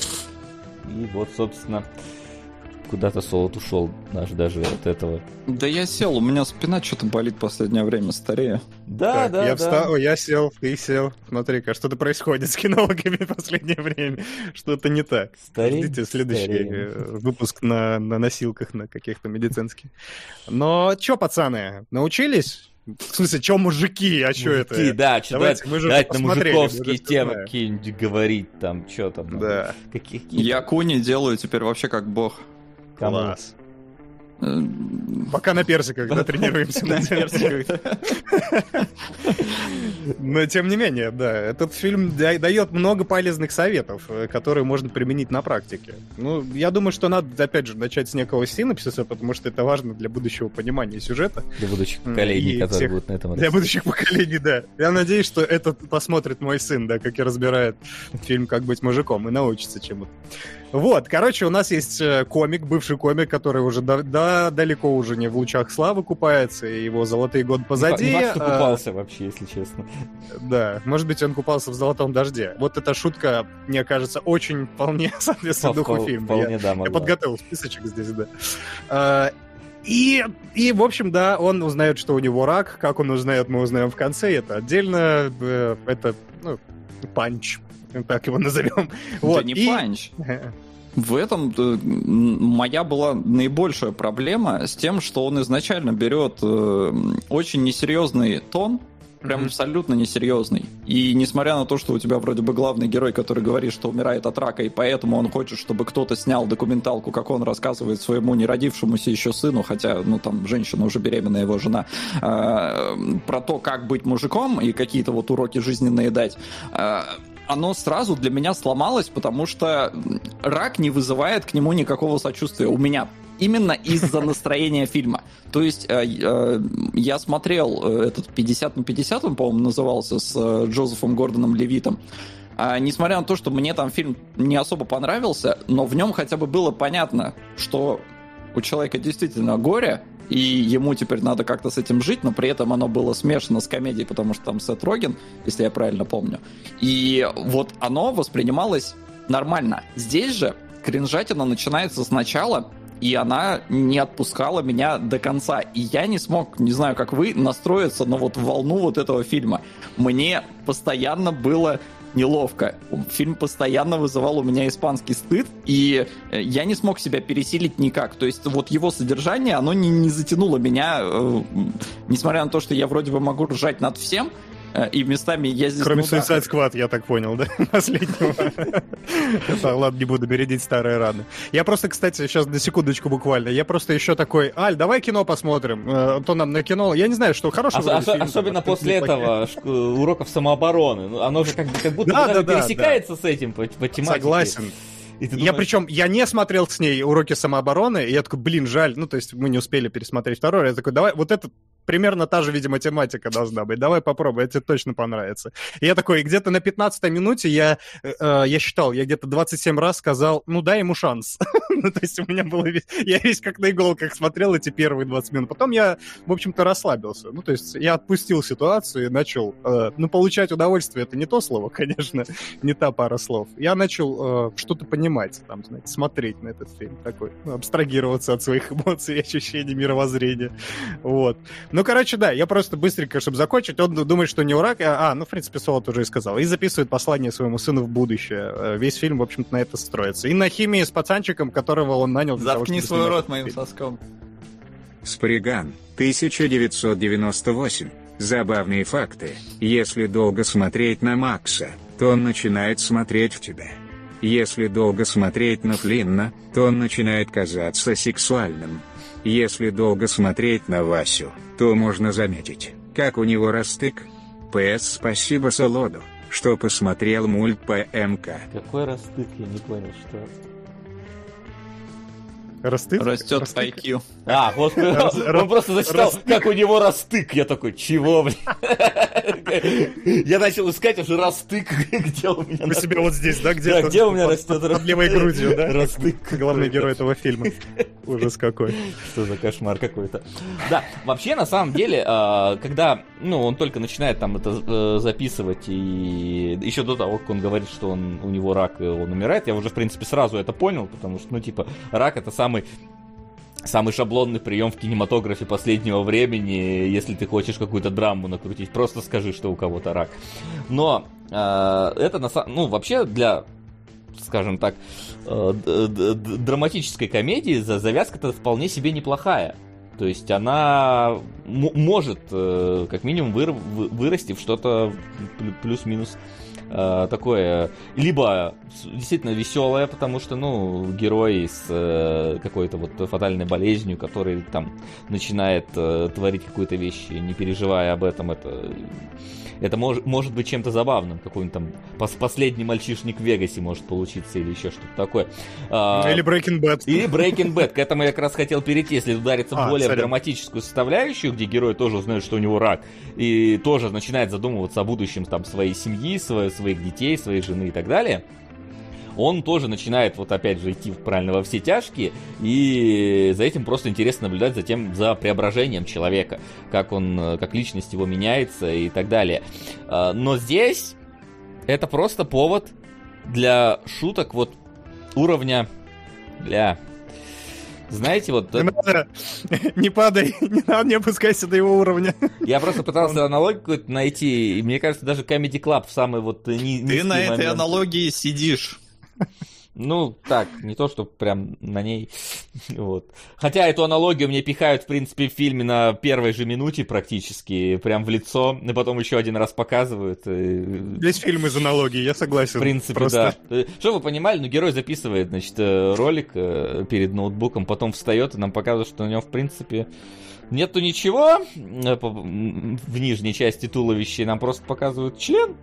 И вот, собственно, куда-то Солод ушел наш даже от этого. Да я сел, у меня спина что-то болит в последнее время, старее. Да, Так, да, я да. встал, я сел, ты сел. Смотри-ка, что-то происходит с кинологами в последнее время. Что-то не так. Стареем, Ждите следующий стареем. э, выпуск на, на носилках, на каких-то медицинских. Но чё, пацаны, научились? В смысле, чё мужики, а чё это? Мужики, да, что Давайте, мы же давайте на мужиковские темы какие-нибудь говорить, там, что там. Да, Каких, Я куни делаю теперь вообще как бог. класс. Пока на персиках, да, тренируемся. На персиках. Но тем не менее, да, этот фильм да- дает много полезных советов, э, которые можно применить на практике. Ну, я думаю, что надо, опять же, начать с некого синопсиса, потому что это важно для будущего понимания сюжета. Для будущих поколений, которые будут на этом Для будущих поколений, да. Я надеюсь, что это посмотрит мой сын, да, как и разбирает фильм «Как быть мужиком» и научится чему-то. Вот, короче, у нас есть э, комик, бывший комик, который уже да, да- далеко уже не в лучах славы купается, и его золотые годы позади. Не факт, что купался вообще, если честно. Да, может быть, он купался в золотом дожде. Вот эта шутка, мне кажется, очень вполне соответствует духу Впол- фильма. Я- Вполне, да, я подготовил списочек здесь, да. А, И, и, в общем, да, он узнает, что у него рак. Как он узнает, мы узнаем в конце. Это отдельно. э, Это, ну, punch. Так его назовем. Да Вот. не и- punch. В этом э, моя была наибольшая проблема с тем, что он изначально берет э, очень несерьезный тон, прям Мгм. абсолютно несерьезный. И несмотря на то, что у тебя вроде бы главный герой, который говорит, что умирает от рака, и поэтому он хочет, чтобы кто-то снял документалку, как он рассказывает своему неродившемуся еще сыну, хотя, ну, там, женщина уже беременная, его жена, э, про то, как быть мужиком и какие-то вот уроки жизненные дать, э, оно сразу для меня сломалось, потому что рак не вызывает к нему никакого сочувствия у меня. Именно из-за настроения фильма. То есть э, э, я смотрел э, этот 50 на 50, он, по-моему, назывался, с Джозефом Гордоном Левитом. А, несмотря на то, что мне там фильм не особо понравился, но в нем хотя бы было понятно, что у человека действительно горе, и ему теперь надо как-то с этим жить, но при этом оно было смешано с комедией, потому что там Сет Роген, если я правильно помню. И вот оно воспринималось нормально. Здесь же кринжатина начинается сначала, и она не отпускала меня до конца. И я не смог, не знаю, как вы, настроиться на вот волну вот этого фильма. Мне постоянно было неловко. Фильм постоянно вызывал у меня испанский стыд, и э, я не смог себя пересилить никак. То есть вот его содержание, оно не, не затянуло меня, э, несмотря на то, что я вроде бы могу ржать над всем, и местами я здесь... Кроме ну да, Suicide Squad, я так понял, да? Последнего. Ладно, не буду бередить старые раны. Я просто, кстати, сейчас на секундочку буквально, я просто еще такой, Аль, давай кино посмотрим. Э, То нам на кино, я не знаю, что хорошего. Ос- ос- особенно после этого уроков самообороны. Ну, Оно же как, как будто Да, да, пересекается с этим по, по тематике. Согласен. И ты Я думаешь, причем, я не смотрел с ней уроки самообороны, и я такой, блин, жаль, ну, то есть мы не успели пересмотреть второй, я такой, давай, вот это примерно та же, видимо, тематика должна быть, давай попробуй, это тебе точно понравится. И я такой, где-то на 15 минуте я, э, э, я считал, я где-то 27 раз сказал, ну, дай ему шанс. ну, то есть у меня было, весь- я весь как на иголках смотрел эти первые 20 минут, потом я, в общем-то, расслабился, ну, то есть я отпустил ситуацию и начал, э, ну, получать удовольствие, это не то слово, конечно, не та пара слов. Я начал э, что-то понимать, там, знаете, смотреть на этот фильм такой, ну, абстрагироваться от своих эмоций, ощущений, мировоззрения. Вот. Ну, короче, да, я просто быстренько, чтобы закончить, он думает, что не урак, а, а, ну, в принципе, Солод уже и сказал, и записывает послание своему сыну в будущее. Э, Весь фильм, в общем-то, на это строится. И на химии с пацанчиком, которого он нанял для того, Заткни чтобы свой рот моим фильм. соском. Сприган, 1998. Забавные факты. Если долго смотреть на Макса, то он начинает смотреть в тебя. Если долго смотреть на Флинна, то он начинает казаться сексуальным. Если долго смотреть на Васю, то можно заметить, как у него растык. П.С. Спасибо Солоду, что посмотрел мульт по МК. Какой растык, я не понял, что... Растык? Растет Растык? IQ. А, господи, Раз- он просто зачитал, растык. как у него растык. Я такой, чего, блин? Я начал искать уже растык, где у меня У себя вот здесь, да, Да, где-то? где у меня растет Под левой грудью, да? Растык. Главный герой этого фильма. Ужас какой. Что за кошмар какой-то. Да, вообще, на самом деле, а, когда, ну, он только начинает там это э, записывать, и еще до того, как он говорит, что он, у него рак, и он умирает, я уже, в принципе, сразу это понял, потому что, ну, типа, рак это самый Самый шаблонный прием в кинематографе последнего времени, если ты хочешь какую-то драму накрутить, просто скажи, что у кого-то рак. Но э, это на самом, ну вообще для, скажем так, э, драматической комедии за- завязка-то вполне себе неплохая. То есть она может, э, как минимум, выр- вы- вырасти в что-то плю- плюс-минус э, такое, либо действительно веселое, потому что, ну, герой с э, какой-то вот фатальной болезнью, который там начинает э, творить какую-то вещь, не переживая об этом, это это мож, может быть чем-то забавным, какой-нибудь там пос- последний мальчишник в Вегасе может получиться или еще что-то такое. А, Или Breaking Bad. или Breaking Bad. К этому я как раз хотел перейти, если удариться А, более в драматическую составляющую, где герой тоже узнает, что у него рак, и тоже начинает задумываться о будущем там своей семьи, своих детей, своей жены и так далее. Он тоже начинает, вот опять же, идти правильно во все тяжкие, и за этим просто интересно наблюдать за тем, за преображением человека, как он, как личность его меняется и так далее. А, Но здесь это просто повод для шуток вот уровня для знаете, вот Не надо, не падай, не надо, не опускайся до его уровня. я просто пытался аналогию какую-то найти, и мне кажется, даже Comedy Club в самый вот ни- Ты на этой момент. аналогии сидишь. Ну, так, не то, что прям на ней. Вот. Хотя эту аналогию мне пихают, в принципе, в фильме на первой же минуте практически, прям в лицо, и потом еще один раз показывают. и- Весь фильм из аналогии, я согласен. В принципе, Просто да. Э, Что вы понимали, ну, герой записывает, значит, э, ролик э, перед ноутбуком, потом встает и нам показывает, что у него, в принципе, нету ничего э, в нижней части туловища, и нам просто показывают член.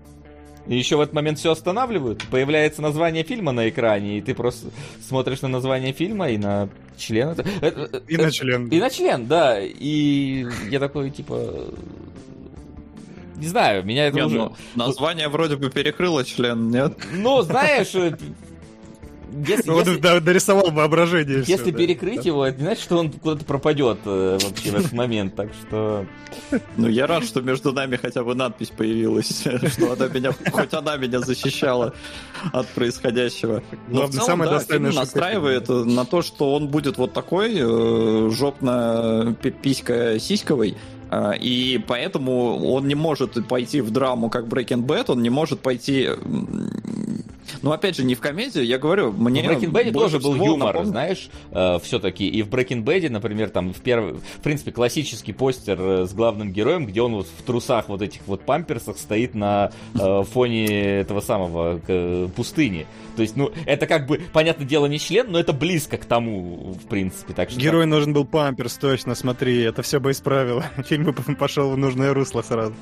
И еще в этот момент все останавливают. Появляется название фильма на экране, и ты просто смотришь на название фильма и на член. Это- это- И на член. и на член, да. И я такой, типа... Не знаю, меня это Не, уже... ну, название вроде бы перекрыло член, нет? Ну, знаешь, э, если, Вот если- да, дорисовал воображение. если да. перекрыть его, это не значит, что он куда-то пропадет э, вообще в этот момент. Так что... Ну, я рад, что между нами хотя бы надпись появилась, что она меня, хоть она меня защищала от происходящего. Но в целом, самая да, фильм настраивает на то, что он будет вот такой, э, жопно-писька-сиськовый, а, и поэтому он не может пойти в драму, как Breaking Bad, он не может пойти... Ну, опять же, не в комедию, я говорю, мне... в Breaking Bad тоже был юмор, напомнил- знаешь, все-таки. И в Breaking Bad, например, там в первый, в принципе, классический постер э, с главным героем, где он вот в трусах вот этих вот памперсах стоит на э, фоне этого самого э, пустыни. То есть, ну, это как бы, понятное дело, не член, но это близко к тому, в принципе. Так что Герой нужен был памперс, точно, смотри, это все бы исправило. Фильм бы пошел в нужное русло сразу,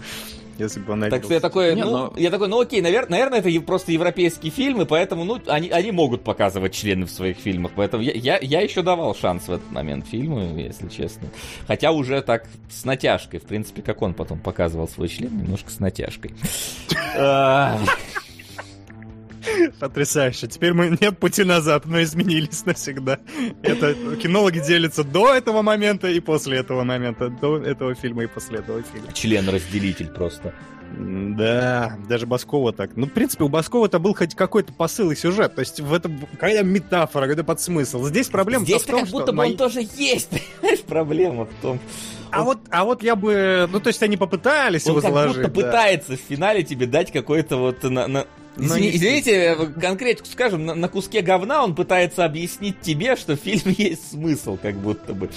если бы он Так что я такой, Не, ну, но- я такой, ну окей, навер- наверное, это просто европейские фильмы, поэтому, ну, они, они могут показывать члены в своих фильмах, поэтому я, я, я еще давал шанс в этот момент фильму, если честно. Хотя уже так с натяжкой, в принципе, как он потом показывал свой член, немножко с натяжкой. Потрясающе. Теперь мы нет пути назад, мы изменились навсегда. Это кинологи делятся до этого момента и после этого момента, до этого фильма и после этого фильма. Член-разделитель просто. Да, даже Баскова так. Ну, в принципе, у Баскова-то был хоть какой-то посыл и сюжет. То есть в этом какая метафора, какой-то подсмысл. Здесь проблема в Здесь-то том, как что... будто бы мои- он тоже есть, понимаешь? Проблема в том, А вот, а вот я бы... Ну, то есть они попытались его он как заложить. будто да. пытается в финале тебе дать какой-то вот... На, на- Но Извини- не- Извините, конкретно скажем, на, на куске говна он пытается объяснить тебе, что в фильме есть смысл, как будто бы.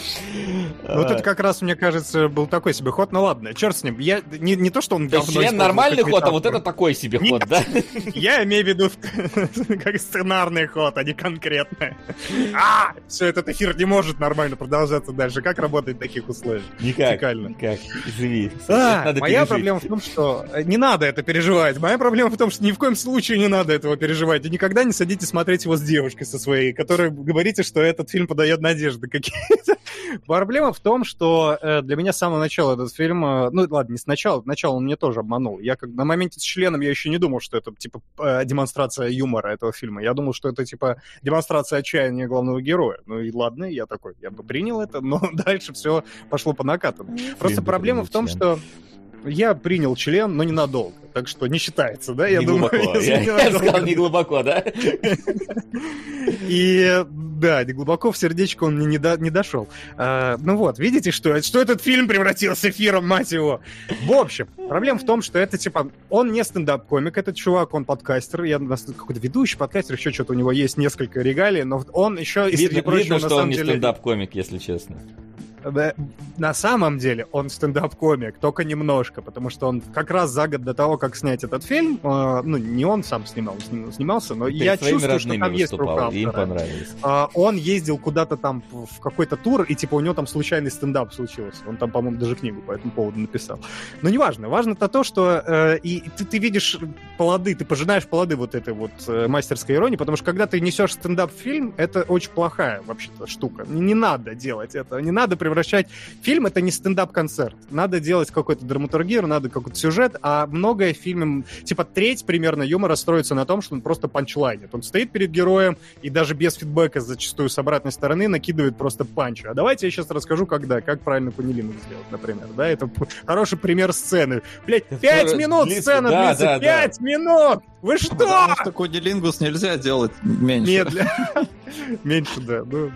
Ну, Вот А, это как раз, мне кажется, был такой себе ход. Ну ладно, черт с ним. Я не, не то, что он говно член нормальный ход, а вот это такой себе Нет. ход, да? Я имею в виду как сценарный ход, а не конкретно. А, все, этот эфир не может нормально продолжаться дальше. Как работает в таких условиях? Никак. Уникально. Никак. Живи. А, моя пережить. проблема в том, что э, не надо это переживать. Моя проблема в том, что ни в коем случае не надо этого переживать. И никогда не садитесь смотреть его с девушкой со своей, которой говорите, что этот фильм подает надежды какие-то. Проблема в том, что э, для меня с самого начала этот фильм... э, ну, ладно, не сначала, начало он мне тоже обманул. Я как на моменте с членом я еще не думал, что это, типа, э, демонстрация юмора этого фильма. Я думал, что это, типа, демонстрация отчаяния главного героя. Ну и ладно, я такой, я бы принял это, но дальше все пошло по накатанному. Просто проблема в том, что я принял член, но ненадолго. Так что не считается, да? Я Не думаю, глубоко. если Я, я сказал не глубоко, да? И да, не глубоко в сердечко он мне не, до- не дошел. А, ну вот, видите, что, что этот фильм превратился эфиром, мать его. В общем, проблема в том, что это типа, он не стендап-комик, этот чувак, он подкастер, я какой-то ведущий подкастер, еще что-то у него есть несколько регалий, но он еще, и среди Видно, прочего, видно, на что самом он не деле... стендап-комик, если честно. Да, На самом деле он стендап-комик, только немножко, потому что он как раз за год до того, как снять этот фильм, э, ну, не он сам снимал, сни- снимался, но Перед я чувствую, что там есть рука им понравилось. А, он ездил куда-то там в какой-то тур, и типа у него там случайный стендап случился. Он там, по-моему, даже книгу по этому поводу написал. Но неважно. Важно-то то, что э, и ты, ты видишь плоды, ты пожинаешь плоды вот этой вот э, мастерской иронии, потому что когда ты несешь стендап в фильм, это очень плохая вообще-то штука. Не, не надо делать этого. Не надо превращать... Фильм — это не стендап-концерт. Надо делать какой-то драматургию, надо какой-то сюжет, а многое в фильме... Типа треть примерно юмора строится на том, что он просто панчлайнит. Он стоит перед героем, и даже без фидбэка зачастую с обратной стороны накидывает просто панчи. А давайте я сейчас расскажу, когда, как правильно кунилингус сделать, например. Да, это хороший пример сцены. Блять, пять минут длится- сцена да, длится, да, да. пять минут! Вы что? Потому что кодилингус нельзя делать меньше. Медля. Меньше, да. Ну,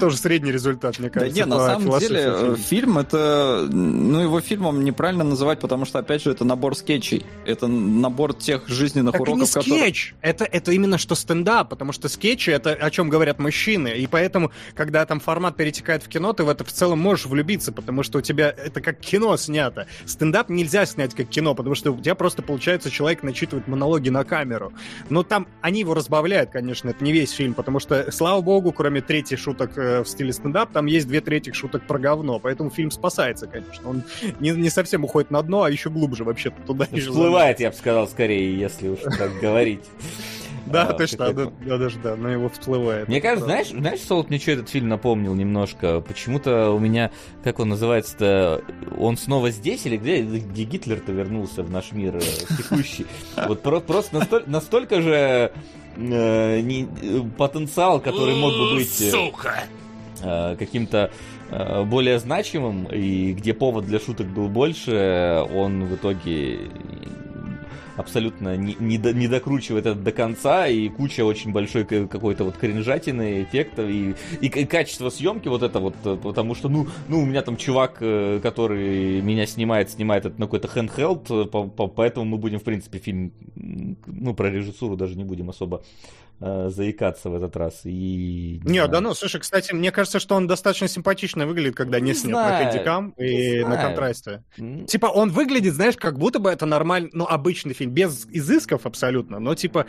тоже средний результат, мне Да кажется. не, на самом деле, э, фильм это, ну, его фильмом неправильно называть, потому что, опять же, это набор скетчей. Это набор тех жизненных Так и не уроков, которые... скетч. Это, это именно что стендап, потому что скетчи — это о чем говорят мужчины. И поэтому, когда там формат перетекает в кино, ты в это в целом можешь влюбиться, потому что у тебя это как кино снято. Стендап нельзя снять как кино, потому что у тебя просто, получается, человек начитывает монологи на камеру. Но там они его разбавляют, конечно, это не весь фильм, потому что, слава богу, кроме трети шуток э, в стиле стендап, там есть две трети шуток про говно, поэтому фильм спасается, конечно. Он не, не совсем уходит на дно, а еще глубже вообще-то туда. Всплывает, я бы сказал, скорее, если уж так говорить. Да, А, точно, да, даже да, на него всплывает. Мне кажется, знаешь, знаешь, вот мне что этот фильм напомнил немножко? Почему-то у меня, как он называется-то, он снова здесь или где? Где Гитлер-то вернулся в наш мир э, текущий? Вот про- просто настоль- настолько же э, потенциал, который мог бы быть э, каким-то более значимым, и где повод для шуток был больше, он в итоге абсолютно не, не, до- не докручивает это до конца, и куча очень большой какой-то вот кринжатины, эффектов, и, и, к- качество съемки вот это вот, э, потому что, ну, ну, у меня там чувак, э, который меня снимает, снимает это на какой-то handheld, э, по- по- поэтому мы будем, в принципе, фильм, ну, про режиссуру даже не будем особо э, заикаться в этот раз. И, Не, знаю. да ну, слушай, кстати, мне кажется, что он достаточно симпатично выглядит, когда не, Не снят на знаю, хэндикам и не на знаю. контрасте. М, Типа, он выглядит, знаешь, как будто бы это нормальный, ну, обычный фильм, без изысков абсолютно, но, типа,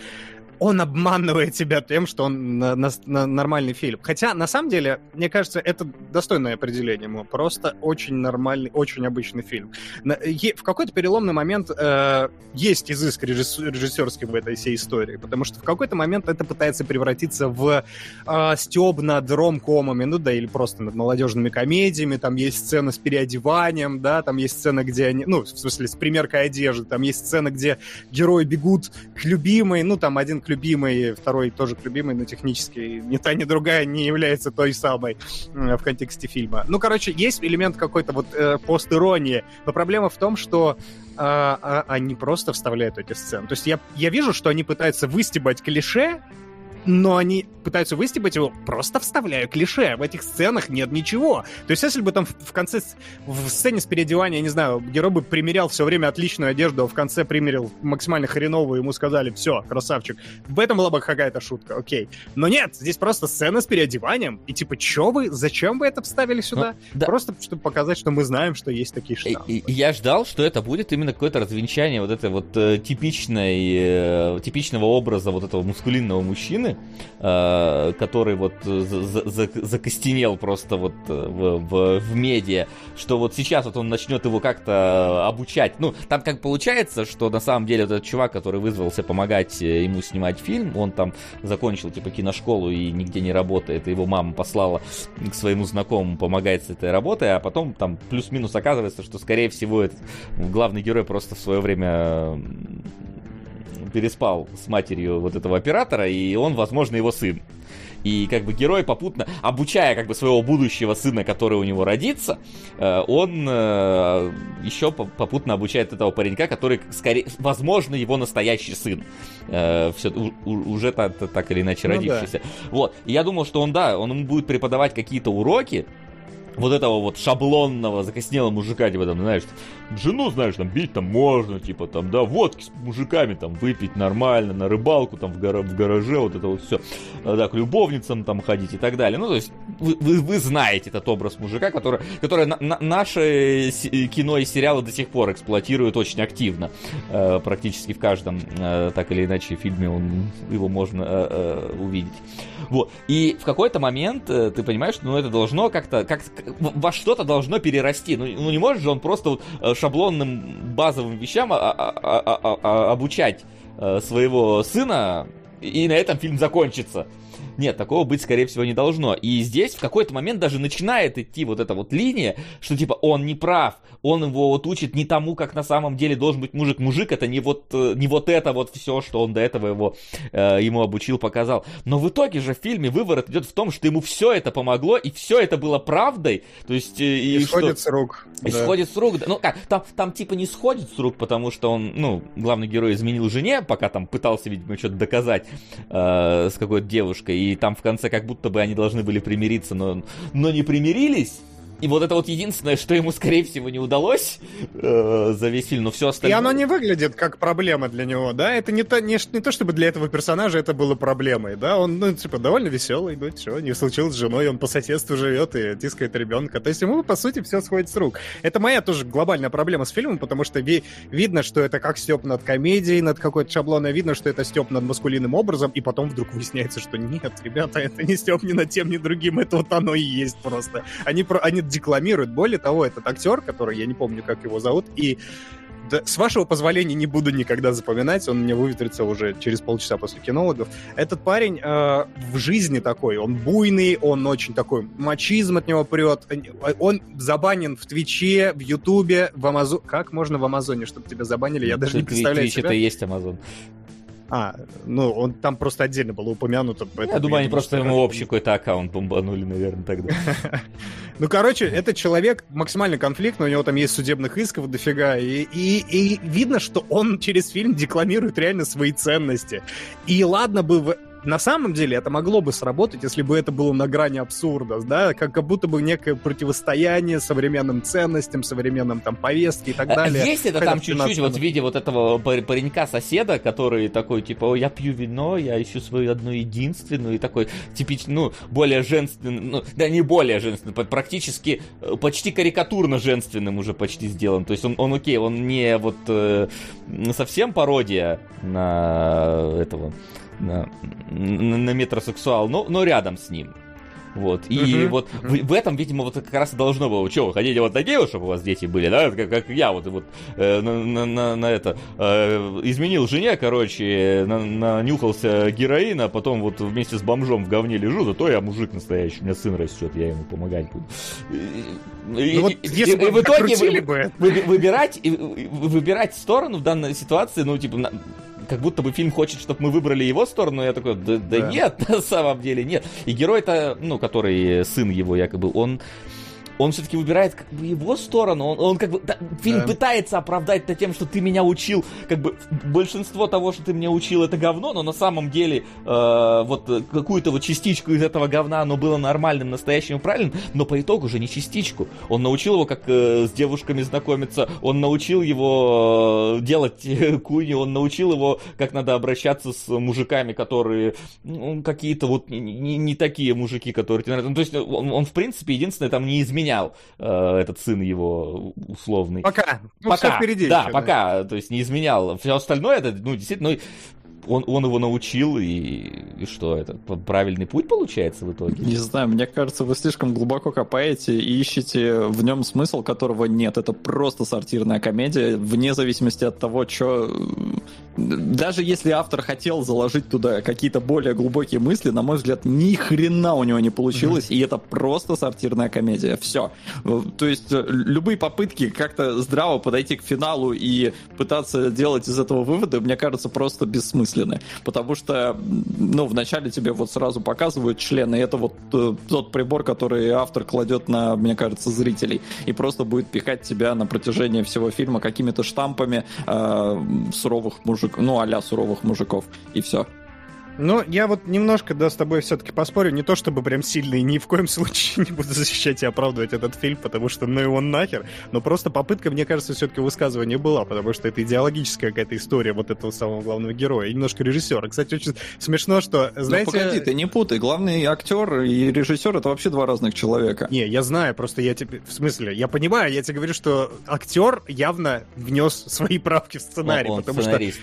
он обманывает тебя тем, что он на- на- на- нормальный фильм. Хотя, на самом деле, мне кажется, это достойное определение ему. Просто очень нормальный, очень обычный фильм. На- е- в какой-то переломный момент э, есть изыск режисс- режиссерский в этой всей истории, потому что в какой-то момент это пытается превратиться в э, стёб над ромкомами, ну да, или просто над молодежными комедиями. Там есть сцена с переодеванием, да, там есть сцена, где они, ну, в смысле, с примеркой одежды, там есть сцена, где герои бегут к любимой, ну, там один к любимой, второй тоже к любимой, но технически ни та, ни другая не является той самой э, в контексте фильма. Ну, короче, есть элемент какой-то вот э, постиронии, но проблема в том, что а, а, они просто вставляют эти сцены. То есть я, я вижу, что они пытаются выстебать клише, но они пытаются выстебать его, просто вставляя клише. В этих сценах нет ничего. То есть, если бы там в, в конце, в сцене с переодевания, я не знаю, герой бы примерял все время отличную одежду, а в конце примерил максимально хреновую, ему сказали, все, красавчик. В этом была бы какая-то шутка, окей. Но нет, здесь просто сцена с переодеванием. И типа, чё вы, зачем вы это вставили сюда? да. Просто, чтобы показать, что мы знаем, что есть такие штампы. я ждал, что это будет именно какое-то развенчание вот этой вот э, типичной, э, типичного образа вот этого мускулинного мужчины, э, который вот за- за- за- закостенел просто вот э, в, в, в медиа, что вот сейчас вот он начнет его как-то обучать. Ну, там как получается, что на самом деле вот этот чувак, который вызвался помогать э, ему снимать фильм, он там закончил типа киношколу и нигде не работает, и его мама послала к своему знакомому помогать с этой работой, а потом там плюс-минус оказывается, что скорее всего этот главный герой просто в свое время переспал с матерью вот этого оператора, и он, возможно, его сын. И как бы герой попутно, обучая как бы своего будущего сына, который у него родится, э, он э, еще по- попутно обучает этого паренька, который, скорее, возможно, его настоящий сын. Э, у- уже та- та- так или иначе Ну да. родившийся. Вот. И я думал, что он, да, он ему будет преподавать какие-то уроки, вот этого вот шаблонного, закоснелого мужика, типа там, знаешь, жену, знаешь, там бить там можно, типа там, да, водки с мужиками там выпить нормально, на рыбалку там в, гора- в гараже, вот это вот все, да, к любовницам там ходить и так далее. Ну, то есть вы, вы, вы знаете этот образ мужика, который, который на, на, наше кино и сериалы до сих пор эксплуатируют очень активно. Э, практически в каждом, э, так или иначе, фильме он, его можно э, э, увидеть. Вот. И в какой-то момент э, ты понимаешь, что ну, это должно как-то, как, во что-то должно перерасти. Ну, ну не может же он просто вот э, шаблонным базовым вещам а, а, а, обучать э, своего сына, и на этом фильм закончится. Нет, такого быть, скорее всего, не должно. И здесь в какой-то момент даже начинает идти вот эта вот линия, что типа он не прав, он его вот учит не тому, как на самом деле должен быть мужик. Мужик это не вот, э, не вот это вот все, что он до этого его, э, ему обучил, показал. Но в итоге же в фильме выворот идет в том, что ему все это помогло, и все это было правдой. То есть... Э, и сходит что... рук. И да. сходит с рук. Ну как, там, там типа не сходит с рук, потому что он, ну, главный герой изменил жене, пока там пытался, видимо, что-то доказать э, с какой-то девушкой. И там в конце как будто бы они должны были примириться, но, но не примирились. И вот это вот единственное, что ему, скорее всего, не удалось э, за но все остальное... И оно не выглядит как проблема для него, да? Это не то, не, не то, чтобы для этого персонажа это было проблемой, да? Он, ну, типа, довольно веселый, ну, что, не случилось с женой, он по соседству живет и тискает ребенка. То есть ему, по сути, все сходит с рук. Это моя тоже глобальная проблема с фильмом, потому что ви- видно, что это как степ над комедией, над какой-то шаблоной, видно, что это степ над маскулинным образом, и потом вдруг выясняется, что нет, ребята, это не степ ни над тем, ни другим, это вот оно и есть просто. Они, про, они декламирует. Более того, этот актер, который, я не помню, как его зовут, и да, с вашего позволения не буду никогда запоминать, он мне выветрится уже через полчаса после кинологов. Этот парень э, в жизни такой, он буйный, он очень такой, мачизм от него прет, он забанен в Твиче, в Ютубе, в Амазоне. Как можно в Амазоне, чтобы тебя забанили? Я даже не представляю Твич это и есть Амазон. А, ну, он там просто отдельно было упомянуто. Я думаю, они просто ему общий какой-то аккаунт бомбанули, наверное, тогда. Ну, короче, этот человек максимально конфликтный, у него там есть судебных исков дофига, и, и, и видно, что он через фильм декламирует реально свои ценности. И ладно бы на самом деле это могло бы сработать, если бы это было на грани абсурда, да, как, как будто бы некое противостояние современным ценностям, современным там повестке и так далее. Есть это там чуть-чуть вот в виде вот этого паренька-соседа, который такой, типа, я пью вино, я ищу свою одну единственную, и такой типичный, ну, более женственный, ну, да не более женственный, практически, э, почти карикатурно женственным уже почти сделан. То есть он, он окей, он не вот э, совсем пародия на этого на, на метросексуал, но, но рядом с ним. Вот. И uh-huh, вот uh-huh. В, в этом, видимо, вот как раз и должно было. Что, вы хотите вот такие чтобы у вас дети были, да? Как, как я вот, вот э, на, на, на это э, изменил жене, короче, на, нанюхался героина, а потом вот вместе с бомжом в говне лежу, зато я мужик настоящий, у меня сын растет, я ему помогать буду. И, ну, вот, и, если и, бы и в итоге вы, бы. Вы, выбирать, выбирать сторону в данной ситуации, ну, типа, как будто бы фильм хочет, чтобы мы выбрали его сторону, я такой, да, да, да. нет, на самом деле нет. И герой-то, ну, который сын его якобы, он он все-таки выбирает как бы его сторону. Он, он как бы да, фильм да. пытается оправдать это тем, что ты меня учил, как бы большинство того, что ты меня учил, это говно, но на самом деле э, вот какую-то вот частичку из этого говна, оно было нормальным, настоящим и правильным, но по итогу уже не частичку. Он научил его, как э, с девушками знакомиться, он научил его э, делать э, куни, он научил его, как надо обращаться с мужиками, которые ну, какие-то вот не, не, не такие мужики, которые тебе нравятся. Ну, то есть он, он в принципе единственное там не изменял изменял э, этот сын его условный. Пока. Ну, пока. впереди. Да, еще, пока. Да. То есть не изменял. Все остальное это, ну, действительно, ну, он, он его научил, и, и что, это правильный путь получается в итоге? Не знаю, мне кажется, вы слишком глубоко копаете и ищете в нем смысл, которого нет. Это просто сортирная комедия, вне зависимости от того, что... Даже если автор хотел заложить туда какие-то более глубокие мысли, на мой взгляд, ни хрена у него не получилось, mm-hmm. и это просто сортирная комедия. Все. То есть э, любые попытки как-то здраво подойти к финалу и пытаться делать из этого выводы, мне кажется, просто бессмысленны бессмысленны, потому что, ну, вначале тебе вот сразу показывают члены, это вот э, тот прибор, который автор кладет на, мне кажется, зрителей, и просто будет пихать тебя на протяжении всего фильма какими-то штампами э, суровых мужиков, ну, а суровых мужиков, и все. Ну, я вот немножко, да, с тобой все-таки поспорю. Не то чтобы прям сильно и ни в коем случае не буду защищать и оправдывать этот фильм, потому что ну его нахер. Но просто попытка, мне кажется, все-таки высказывания была, потому что это идеологическая какая-то история вот этого самого главного героя. И немножко режиссера. Кстати, очень смешно, что, знаете... Ну, погоди, ты не путай. Главный актер и режиссер это вообще два разных человека. Не, я знаю, просто я тебе... В смысле, я понимаю, я тебе говорю, что актер явно внес свои правки в сценарий, Он- он потому сценарист.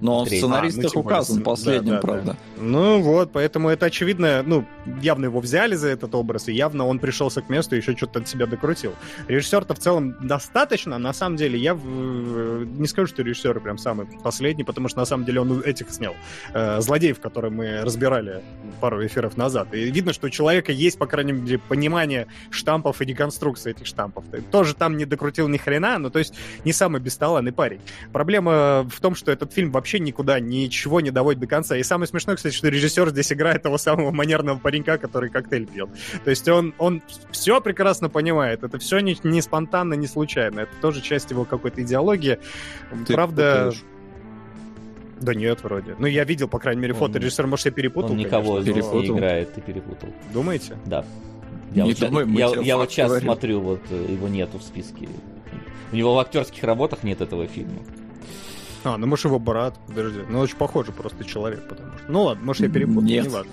Но он в сценаристах А, ну, указан да, последним, да, да. правда. Ну вот, поэтому это очевидно, ну, явно его взяли за этот образ, и явно он пришелся к месту и еще что-то от себя докрутил. Режиссер-то в целом достаточно, на самом деле, я не скажу, что режиссер прям самый последний, потому что на самом деле он этих снял. Э, злодеев, которые мы разбирали пару эфиров назад. И видно, что у человека есть, по крайней мере, понимание штампов и деконструкции этих штампов. Ты Тоже там не докрутил ни хрена, ну то есть не самый бесталанный парень. Проблема в том, что этот фильм вообще никуда ничего не доводит до конца. И самое смешное, кстати, что режиссер здесь играет того самого манерного паренька, который коктейль пьет. То есть он, он все прекрасно понимает. Это все не, не спонтанно, не случайно. Это тоже часть его какой-то идеологии. Ты Правда... путаешь. Да нет, вроде. Ну, я видел, по крайней мере, Он- фото. Режиссер, может, я перепутал, Он никого конечно, здесь но- не играет, ты перепутал. Думаете? Да. Я, Не вот, думай, мы я, тебе я вот сейчас говорим. смотрю, вот э, его нету в списке. У него в актерских работах нет этого фильма. А, ну, может, его брат. Подожди. Ну, очень похожий просто человек, потому что... Ну, ладно, может, я перепутал, Нет. неважно.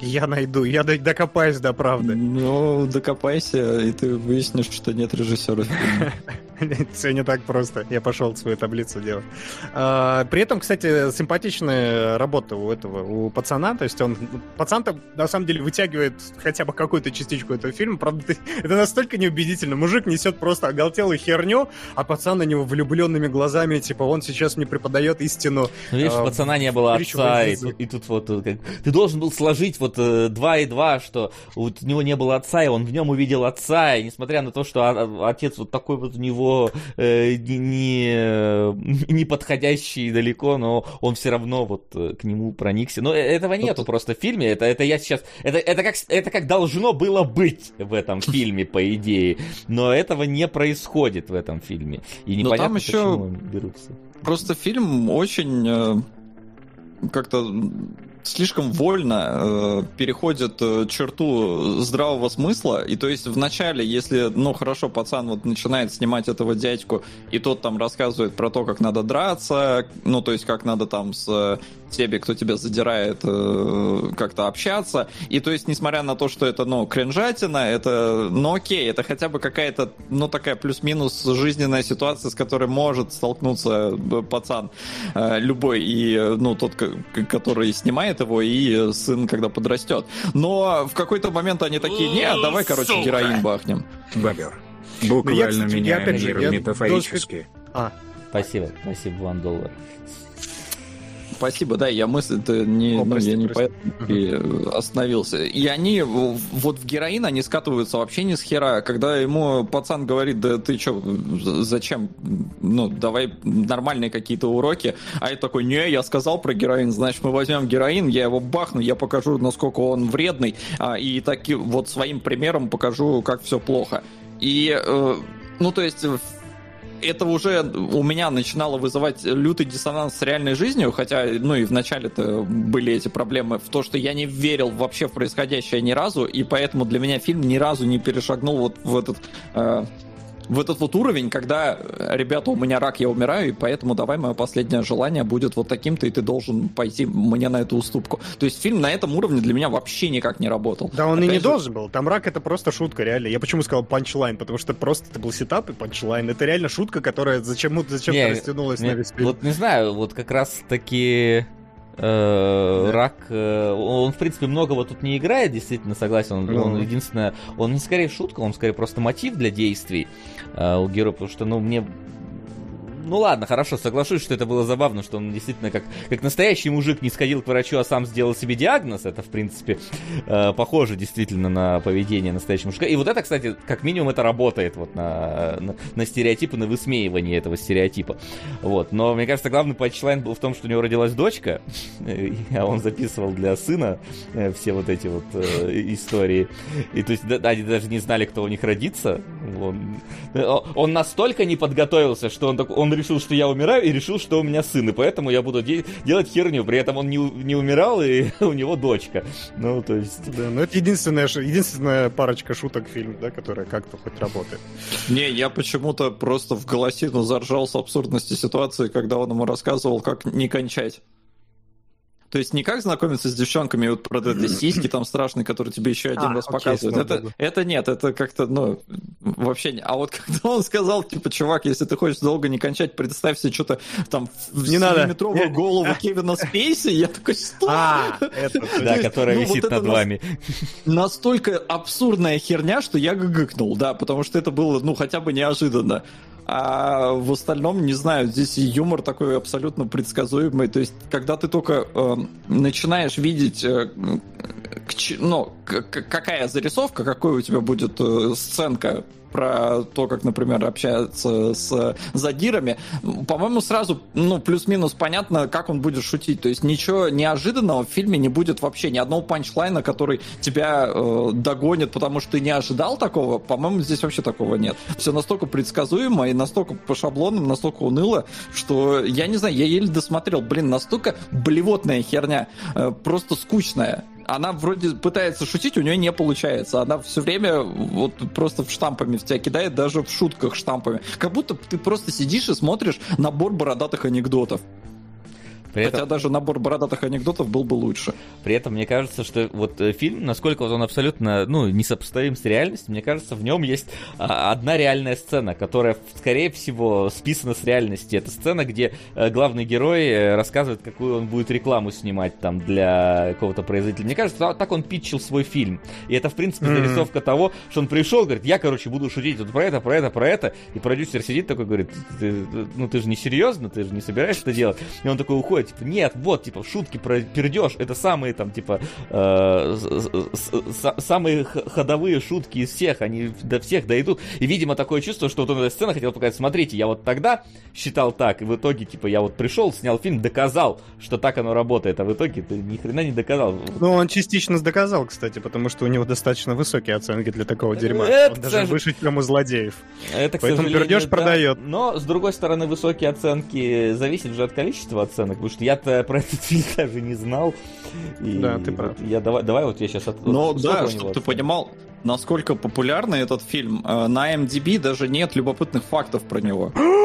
Я найду, я до- докопаюсь до правды. Ну, докопайся, и ты выяснишь, что нет режиссера фильма. Все не так просто. Я пошел свою таблицу делать. А, При этом, кстати, симпатичная работа у этого, у пацана. То есть он... Пацан-то, на самом деле, вытягивает хотя бы какую-то частичку этого фильма. Правда, это настолько неубедительно. Мужик несет просто оголтелую херню, а пацан на него влюбленными глазами, типа, он сейчас мне преподает истину. Ну, видишь, А, пацана не было отца, и, и тут вот как... Ты должен был сложить вот э, два и два, что вот у него не было отца, и он в нем увидел отца, и несмотря на то, что а- отец вот такой вот у него э, не, не, не подходящий далеко, но он все равно вот э, к нему проникся. Но э- этого нету просто в фильме, это, это я сейчас... Это, это, как, это как должно было быть в этом фильме, по идее, но этого не происходит в этом фильме. И Но там непонятно, еще- почему берутся. Просто фильм очень э, как-то слишком вольно э, переходит э, черту здравого смысла. И то есть в начале, если, ну хорошо, пацан вот начинает снимать этого дядьку, и тот там рассказывает про то, как надо драться, ну то есть как надо там с э, теми, кто тебя задирает, э, как-то общаться. И то есть, несмотря на то, что это, ну, кринжатина, это, ну, окей, это хотя бы какая-то, ну, такая плюс-минус жизненная ситуация, с которой может столкнуться э, пацан э, любой, и, э, ну, тот, который снимает его, и э, сын, когда подрастет. Но в какой-то момент они такие, не, давай, короче, героин бахнем. Бобер. Ну, я, Буквально кстати, я, меняя опять же, мир я метафорически. А, Спасибо, спасибо, Ван Доллар. Спасибо, да, я мысль-то не, О, ну, прости, я не прости. поэтому э, остановился. И они вот в героин они скатываются вообще не с хера. Когда ему пацан говорит, да ты что, зачем? Ну, давай нормальные какие-то уроки. А я такой, не, я сказал про героин, значит, мы возьмем героин, я его бахну, я покажу, насколько он вредный, а, и таки вот своим примером покажу, как все плохо. И, э, ну, то есть это уже у меня начинало вызывать лютый диссонанс с реальной жизнью, хотя, ну и в начале-то были эти проблемы в то, что я не верил вообще в происходящее ни разу, и поэтому для меня фильм ни разу не перешагнул вот в этот... э, в этот вот уровень, когда, э, ребята, у меня рак, я умираю, и поэтому давай мое последнее желание будет вот таким-то, и ты должен пойти мне на эту уступку. То есть фильм на этом уровне для меня вообще никак не работал. Да он и Опять не же, должен был. Там рак это просто шутка, реально. Я почему сказал панчлайн? Потому что просто это был сетап и панчлайн. Это реально шутка, которая зачем-то зачем Не, растянулась на Мне- весь фильм. Вот не знаю, вот как раз таки э, рак, э, он в принципе многого тут не играет, действительно согласен. Он, Ну. он единственное, он не скорее шутка, он скорее просто мотив для действий э, у героя, потому что, ну, мне ну ладно, хорошо, соглашусь, что это было забавно, что он действительно как, как настоящий мужик не сходил к врачу, а сам сделал себе диагноз. Это, в принципе, э, похоже действительно на поведение настоящего мужика. И вот это, кстати, как минимум это работает вот на, на, на стереотипы, на высмеивание этого стереотипа. Вот. Но мне кажется, главный патчлайн был в том, что у него родилась дочка, а он записывал для сына э, все вот эти вот э, истории. И то есть да, они даже не знали, кто у них родится. Он, он настолько не подготовился, что он, так, он решил, что я умираю, и решил, что у меня сын, и поэтому я буду де- делать херню. При этом он не, не умирал, и у него дочка. Ну, то есть... Да, ну это единственная, единственная парочка шуток в фильме, да, которая как-то хоть работает. Не, я почему-то просто в голосину заржал с абсурдности ситуации, когда он ему рассказывал, как не кончать. То есть не как знакомиться с девчонками, вот про эти сиськи там страшные, которые тебе еще один А, раз окей, показывают. Это, это нет, это как-то, ну, вообще не. А вот когда он сказал, типа, чувак, если ты хочешь долго не кончать, представь себе что-то там в Не надо. метровую Не- голову Кевина Спейси, я такой, что? А, это... Да, которая ну, висит над вами. настолько абсурдная херня, что я гыгыкнул, да, потому что это было, ну, хотя бы неожиданно. А в остальном, не знаю, здесь юмор такой абсолютно предсказуемый. То есть, когда ты только э, начинаешь видеть, э, к ну, к- какая зарисовка, какой у тебя будет э, сценка про то, как, например, общаются с задирами, по-моему, сразу, ну, плюс-минус понятно, как он будет шутить. То есть ничего неожиданного в фильме не будет вообще, ни одного панчлайна, который тебя э, догонит, потому что ты не ожидал такого. По-моему, здесь вообще такого нет. Все настолько предсказуемо и настолько по шаблонам, настолько уныло, что я не знаю, я еле досмотрел. Блин, настолько блевотная херня, э, просто скучная. Она вроде пытается шутить, у нее не получается. Она все время вот просто в штампами в тебя кидает, даже в шутках штампами. Как будто ты просто сидишь и смотришь набор бородатых анекдотов. При Хотя этом, даже набор бородатых анекдотов был бы лучше. при этом мне кажется, что вот э, фильм, насколько он абсолютно, ну, несопоставим с реальностью, мне кажется, в нем есть а, одна реальная сцена, которая, скорее всего, списана с реальности. Это сцена, где э, главный герой э, рассказывает, какую он будет рекламу снимать там для какого-то производителя. Мне кажется, та- так он питчил свой фильм. И это, в принципе, зарисовка того, что он пришел, говорит, я, короче, буду шутить вот про это, про это, про это. И продюсер сидит такой, говорит, «Ты- ну ты же не серьезно, ты же не собираешься это делать. И он такой уходит, типа, нет, вот, типа, шутки про пердеж, это самые там, типа, э, с- с- самые ходовые шутки из всех, они до всех дойдут. И, видимо, такое чувство, что вот он эта сцена хотел показать, смотрите, я вот тогда считал так, и в итоге, типа, я вот пришел, снял фильм, доказал, что так оно работает, а в итоге ты ни хрена не доказал. Ну, он частично доказал, кстати, потому что у него достаточно высокие оценки для такого дерьма. Это, Он даже сож- выше, чем у злодеев. Это, Поэтому пердеж да. продает. Но, с другой стороны, высокие оценки зависят же от количества оценок, потому что я-то про этот фильм даже не знал. И Да, ты прав. Я, давай, давай вот я сейчас... От... Ну вот да, чтобы ты понимал, насколько популярный этот фильм. Э, На MDB даже нет любопытных фактов про него.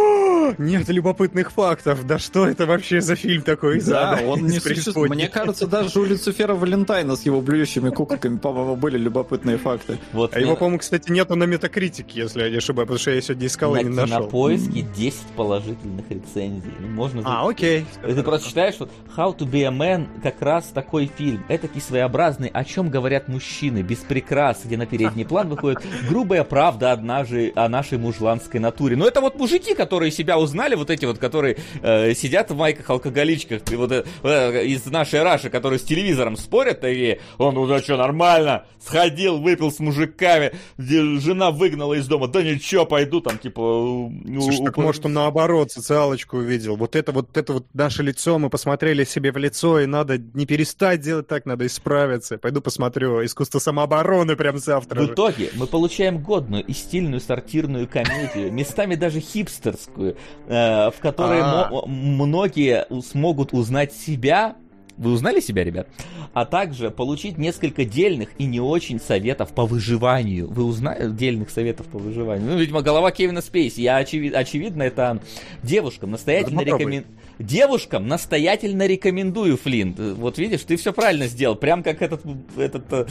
Нет любопытных фактов. Да что это вообще за фильм такой Да, ада? он не существует. Мне кажется, даже у Люцифера Валентайна с его блюющими куколками, по-моему, были любопытные факты. Вот А его, на- по-моему, кстати, нету на метакритике, если я не ошибаюсь, потому что я сегодня искал на и не нашел. кинопоиске 10 положительных рецензий. Ну, Можно А, окей. И ты просто читаешь, что How to be a man как раз такой фильм. Этакий своеобразный, о чем говорят мужчины, без прикрас, где на передний план выходит грубая правда однажды о нашей мужланской натуре. Но это вот мужики, которые себя узнали, вот эти вот, которые э, сидят в майках-алкоголичках, и вот, э, э, из нашей Раши, которые с телевизором спорят, и он, ну да что, нормально, сходил, выпил с мужиками, жена выгнала из дома, да ничего, пойду там, типа... ну, Слушай, так уп- может он наоборот социалочку увидел. Вот это вот это вот наше лицо, мы посмотрели себе в лицо, и надо не перестать делать так, надо исправиться. Пойду посмотрю искусство самообороны прям завтра В же. итоге мы получаем годную и стильную сортирную комедию, местами даже хипстерскую, э, в которой А. многие смогут узнать себя. Вы узнали себя, ребят? А также получить несколько дельных и не очень советов по выживанию. Вы узнали дельных советов по выживанию? Ну, видимо, голова Кевина Спейси. Я очевид- очевидно, это девушкам настоятельно рекомендую. Девушкам настоятельно рекомендую, Флинт. Вот видишь, ты все правильно сделал. Прям как этот, этот э,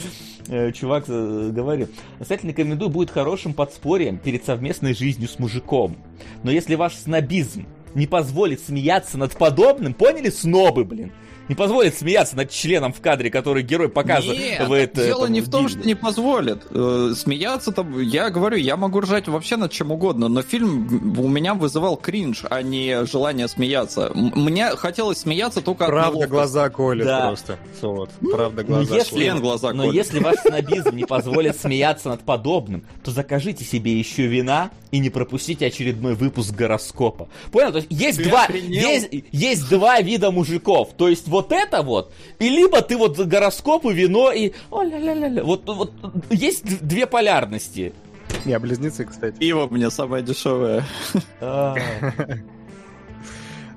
э, чувак э, говорил. Настоятельно рекомендую, будет хорошим подспорьем перед совместной жизнью с мужиком. Но если ваш снобизм не позволит смеяться над подобным, поняли, снобы, блин? Не позволит смеяться над членом в кадре, который герой показывает. Нет, дело этому не в том, что не позволит. Э, Смеяться там, я говорю, я могу ржать вообще над чем угодно, но фильм у меня вызывал кринж, а не желание смеяться. Мне хотелось смеяться только от Правда неловкости. глаза колет Да. просто. Вот, правда Но глаза если, колет. Глаза но колет. если ваш снобизм не позволит смеяться над подобным, то закажите себе еще вина и не пропустите очередной выпуск гороскопа. Понял? То есть есть Ты два, охренел? есть, есть два вида мужиков. То есть вот это вот, и либо ты вот гороскоп и вино и... о ля ля ля ля Вот, вот есть две полярности. Не, а близнецы, кстати. Пиво мне самое дешевое. А,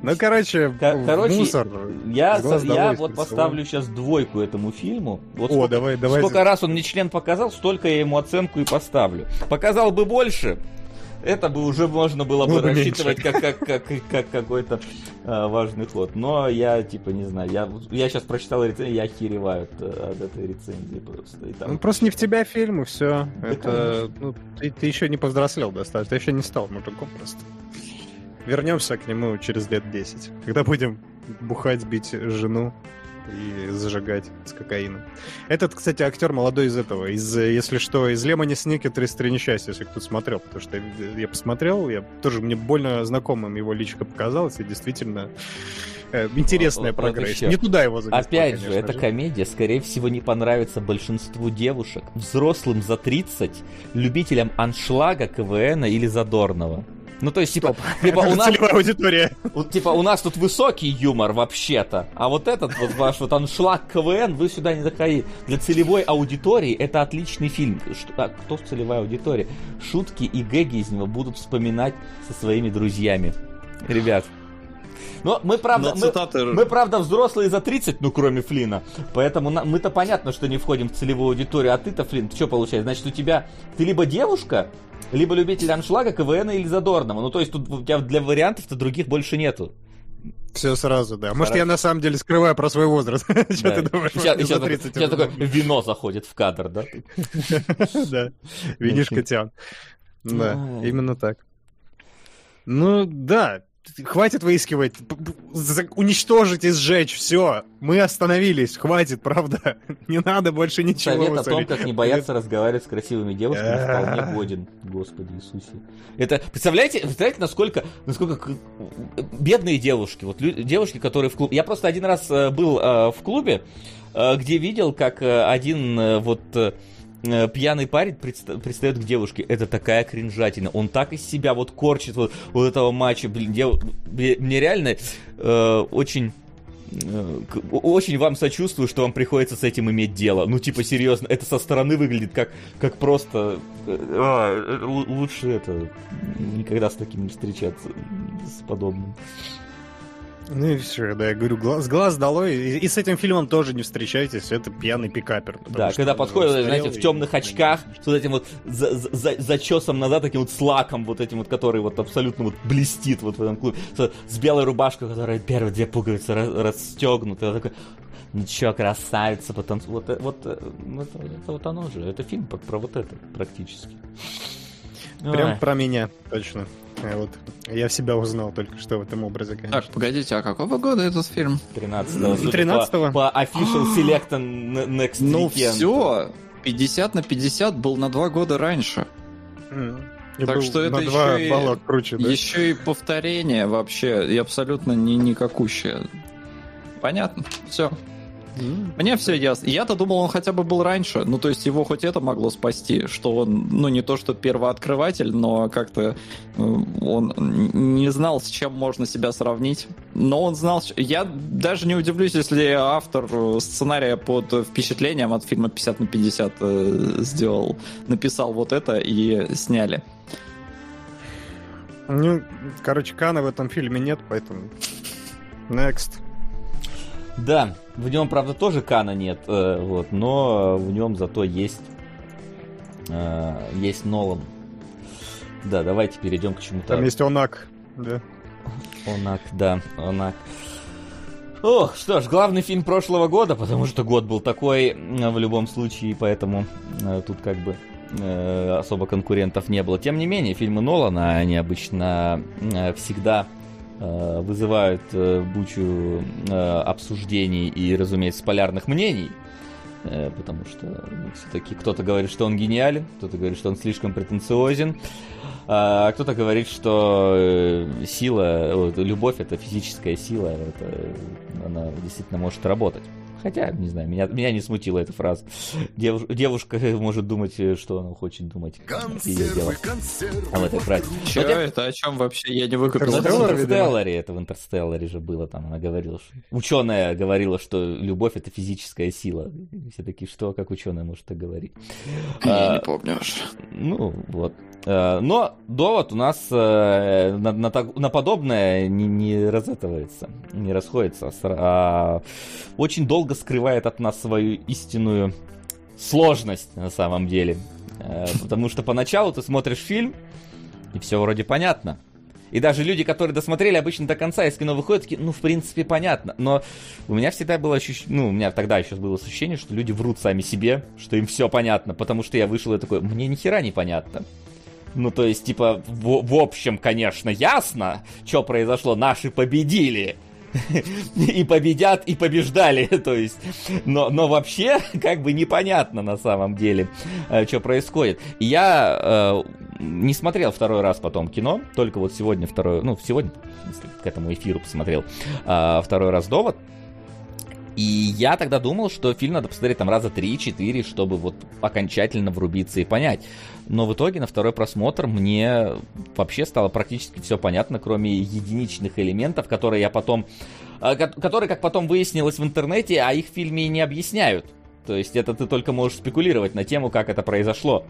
Ну, короче, короче, мусор. Я, я вот поставлю сейчас двойку этому фильму. Вот О, сколько, давай, давай. сколько раз он мне член показал, столько я ему оценку и поставлю. Показал бы больше, это бы уже можно было бы бы рассчитывать как, как, как, как какой-то а, важный ход. Но я, типа, не знаю, я, я сейчас прочитал рецензию, я охереваю от, от этой рецензии просто. И там- Ну, просто не в тебя фильм, и все. Да, Это, ну, ты, ты еще не повзрослел достаточно, ты еще не стал мужиком просто. Вернемся к нему через лет 10, когда будем бухать, бить жену и зажигать с кокаином. Этот, кстати, актер молодой из этого, из, если что, из Лемони Сникет 33 несчастья, если кто смотрел, потому что я, я посмотрел, я тоже, мне больно знакомым его личико показалось, и действительно э, интересная Вот- вот прогрессия. Не туда его занесло, Опять же, конечно эта комедия, скорее всего, не понравится большинству девушек, взрослым за 30, любителям аншлага, КВН или задорного. Ну, то есть, типа, типа, у нас, Целевая аудитория. вот, типа, у нас тут высокий юмор вообще-то, а вот этот вот ваш вот аншлаг КВН, вы сюда не заходите. Для целевой аудитории это отличный фильм. Что- а кто в целевой аудитории? Шутки и гэги из него будут вспоминать со своими друзьями. Ребят. Но мы, правда, Но мы, цитаты... мы, правда, взрослые за 30, ну, кроме Флина. Поэтому на- мы-то понятно, что не входим в целевую аудиторию. А ты-то, Флин, что получается? Значит, у тебя... Ты либо девушка, либо любитель аншлага, КВН или задорного. Ну, то есть тут у тебя для вариантов-то других больше нету. Все сразу, да. Может, Хорошо. я на самом деле скрываю про свой возраст. Что ты думаешь? Сейчас, мне сейчас за 30 сейчас уже такое вино заходит в кадр, да? Да. Видишь, Котян. Да, именно так. Ну, да. Хватит выискивать. Уничтожить и сжечь. Все. Мы остановились. Хватит, правда. Не надо больше ничего. Совет о том, как не бояться разговаривать с красивыми девушками, вполне годен. Господи Иисусе. Это, представляете, представляете, насколько, насколько бедные девушки, вот девушки, которые в клубе. Я просто один раз э, был э, в клубе, э, где видел, как один вот э, пьяный парень предста- предстает к девушке. Это такая кринжатина. Он так из себя вот корчит вот, вот этого матча. Блин, дев- мне реально э, очень э, очень вам сочувствую, что вам приходится с этим иметь дело. Ну, типа, серьезно, это со стороны выглядит как, как просто... э, а, лучше это... Никогда с таким не встречаться, с подобным. Ну и все, да, я говорю, глаз, глаз долой. И, и с этим фильмом тоже не встречайтесь, это пьяный пикапер. Да, что когда подходит, устарел знаете, в и- темных очках, с вот этим вот за- за- за- зачесом назад, таким вот с лаком, вот этим вот, который вот абсолютно вот блестит вот в этом клубе, с, с белой рубашкой, которая первые две пуговицы ра- расстегнуты, вот такой, ничего, красавица, потом, вот, э, вот, э, вот это вот оно же, это фильм про, про вот это практически. Прям Ой. про меня, точно. А вот я себя узнал только что в этом образе, конечно. Так, погодите, а какого года этот фильм? 13-го. судя 13-го? По, по official select next Ну weekend. все, 50 на 50 был на два года раньше. И Так что это еще и- балла круче, да? Еще и повторение вообще, и абсолютно не никакущее. Понятно, все. Мне все ясно. Я-то думал, он хотя бы был раньше. Ну, то есть его хоть это могло спасти, что он, ну, не то что первооткрыватель, но как-то э, он не знал, с чем можно себя сравнить. Но он знал... Я даже не удивлюсь, если автор э, сценария под впечатлением от фильма 50 на 50 э, сделал, написал вот это и сняли. Ну, короче, Кана в этом фильме нет, поэтому... Next. Да, в нем, правда, тоже Кана нет, э, вот, но в нем зато есть э, есть Нолан. Да, давайте перейдем к чему-то. Там есть Онак, да. Онак, да, Онак. Ох, что ж, главный фильм прошлого года, потому что год был такой э, в любом случае, поэтому э, тут как бы э, особо конкурентов не было. Тем не менее, фильмы Нолана, они обычно э, всегда вызывают э, бучу э, обсуждений и, разумеется, полярных мнений. Э, Потому что все-таки кто-то говорит, что он гениален, кто-то говорит, что он слишком претенциозен, а кто-то говорит, что э, сила, любовь это физическая сила, это, э, она действительно может работать. Хотя, не знаю, меня, меня не смутила эта фраза. Девуш- девушка может думать, э, что она хочет думать. Ее дело. А в этой фразе. Че Хотя- это? О чем вообще? Я не выкупил. Ну, это в. Интерстелларе, это в Интерстелларе же было, там она говорила, что... Ученая говорила, что любовь это физическая сила. И Все такие, что, как ученая может так говорить? Я А, не помню уж. Ну, вот. Э, Но довод у нас э, на, на, на подобное не, не разэтывается, не расходится, с- а очень долго скрывает от нас свою истинную сложность на самом деле. Э, Потому что поначалу ты смотришь фильм, и все вроде понятно. И даже люди, которые досмотрели обычно до конца, из кино выходят, такие, ну, в принципе, понятно. Но у меня всегда было ощущение, ну, у меня тогда еще было ощущение, что люди врут сами себе, что им все понятно, потому что я вышел и такой, мне ни хера не понятно. Ну, то есть, типа, в, в общем, конечно, ясно, что произошло, наши победили. И победят, и побеждали, то есть. Но, но вообще, как бы непонятно на самом деле, что происходит. Я э, не смотрел второй раз потом кино, только вот сегодня второй, ну, сегодня, к этому эфиру посмотрел э, второй раз «Довод». И я тогда думал, что фильм надо посмотреть там раза 3-4, чтобы вот окончательно врубиться и понять. Но в итоге на второй просмотр мне вообще стало практически все понятно, кроме единичных элементов, которые я потом... э, ко- Которые, как потом выяснилось в интернете, а их в фильме не объясняют. То есть это ты только можешь спекулировать на тему, как это произошло.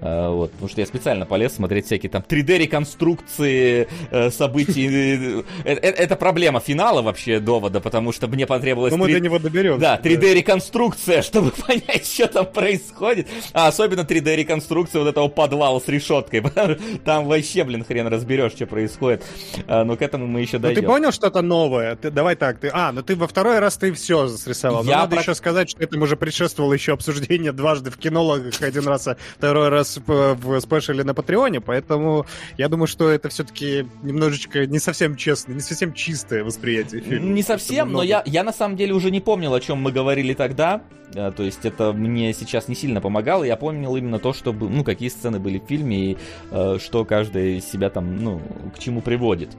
Э, вот, потому что я специально полез смотреть всякие там 3D-реконструкции э, событий. Э, Это проблема финала вообще довода, потому что мне потребовалось... Но мы 3 до него доберемся. да, 3D-реконструкция, чтобы понять, что там происходит. А особенно 3D-реконструкция вот этого подвала с решеткой. Там вообще, блин, хрен разберешь, что происходит. А, но к этому мы еще Ну ты дойдем. понял что-то новое? Давай так, ты... А, ну ты во второй раз ты все срисовал. Но Я надо еще сказать, что этому уже предшествовало еще обсуждение дважды в кинологах, один раз, а второй раз в, в спешле на Патреоне, поэтому я думаю, что это все-таки немножечко не совсем честно, не совсем чистое восприятие фильма. Не совсем, но я, я на самом деле уже не помнил, о чем мы говорили тогда. Э, То есть это мне сейчас не сильно помогало. Я помнил именно то, что, ну, какие сцены были в фильме и э, что каждый из себя там, ну, к чему приводит.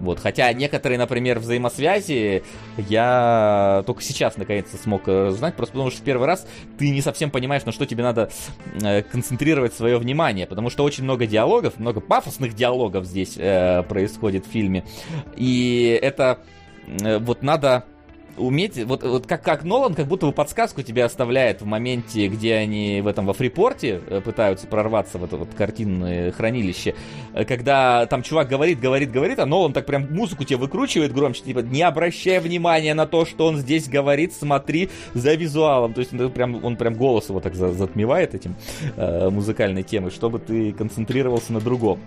Вот, хотя некоторые, например, взаимосвязи я только сейчас наконец-то смог э, узнать, просто потому что в первый раз ты не совсем понимаешь, на что тебе надо э, концентрировать свое внимание, потому что очень много диалогов, много пафосных диалогов здесь э, происходит в фильме, и это э, вот надо уметь, вот, вот как, как Нолан, как будто бы подсказку тебе оставляет в моменте, где они в этом во фрипорте э, пытаются прорваться в это вот картинное хранилище, э, когда там чувак говорит, говорит, говорит, а Нолан так прям музыку тебе выкручивает громче, типа, не обращай внимания на то, что он здесь говорит, смотри за визуалом, то есть он прям, он прям голос его так за- затмевает этим э, музыкальной темой, чтобы ты концентрировался на другом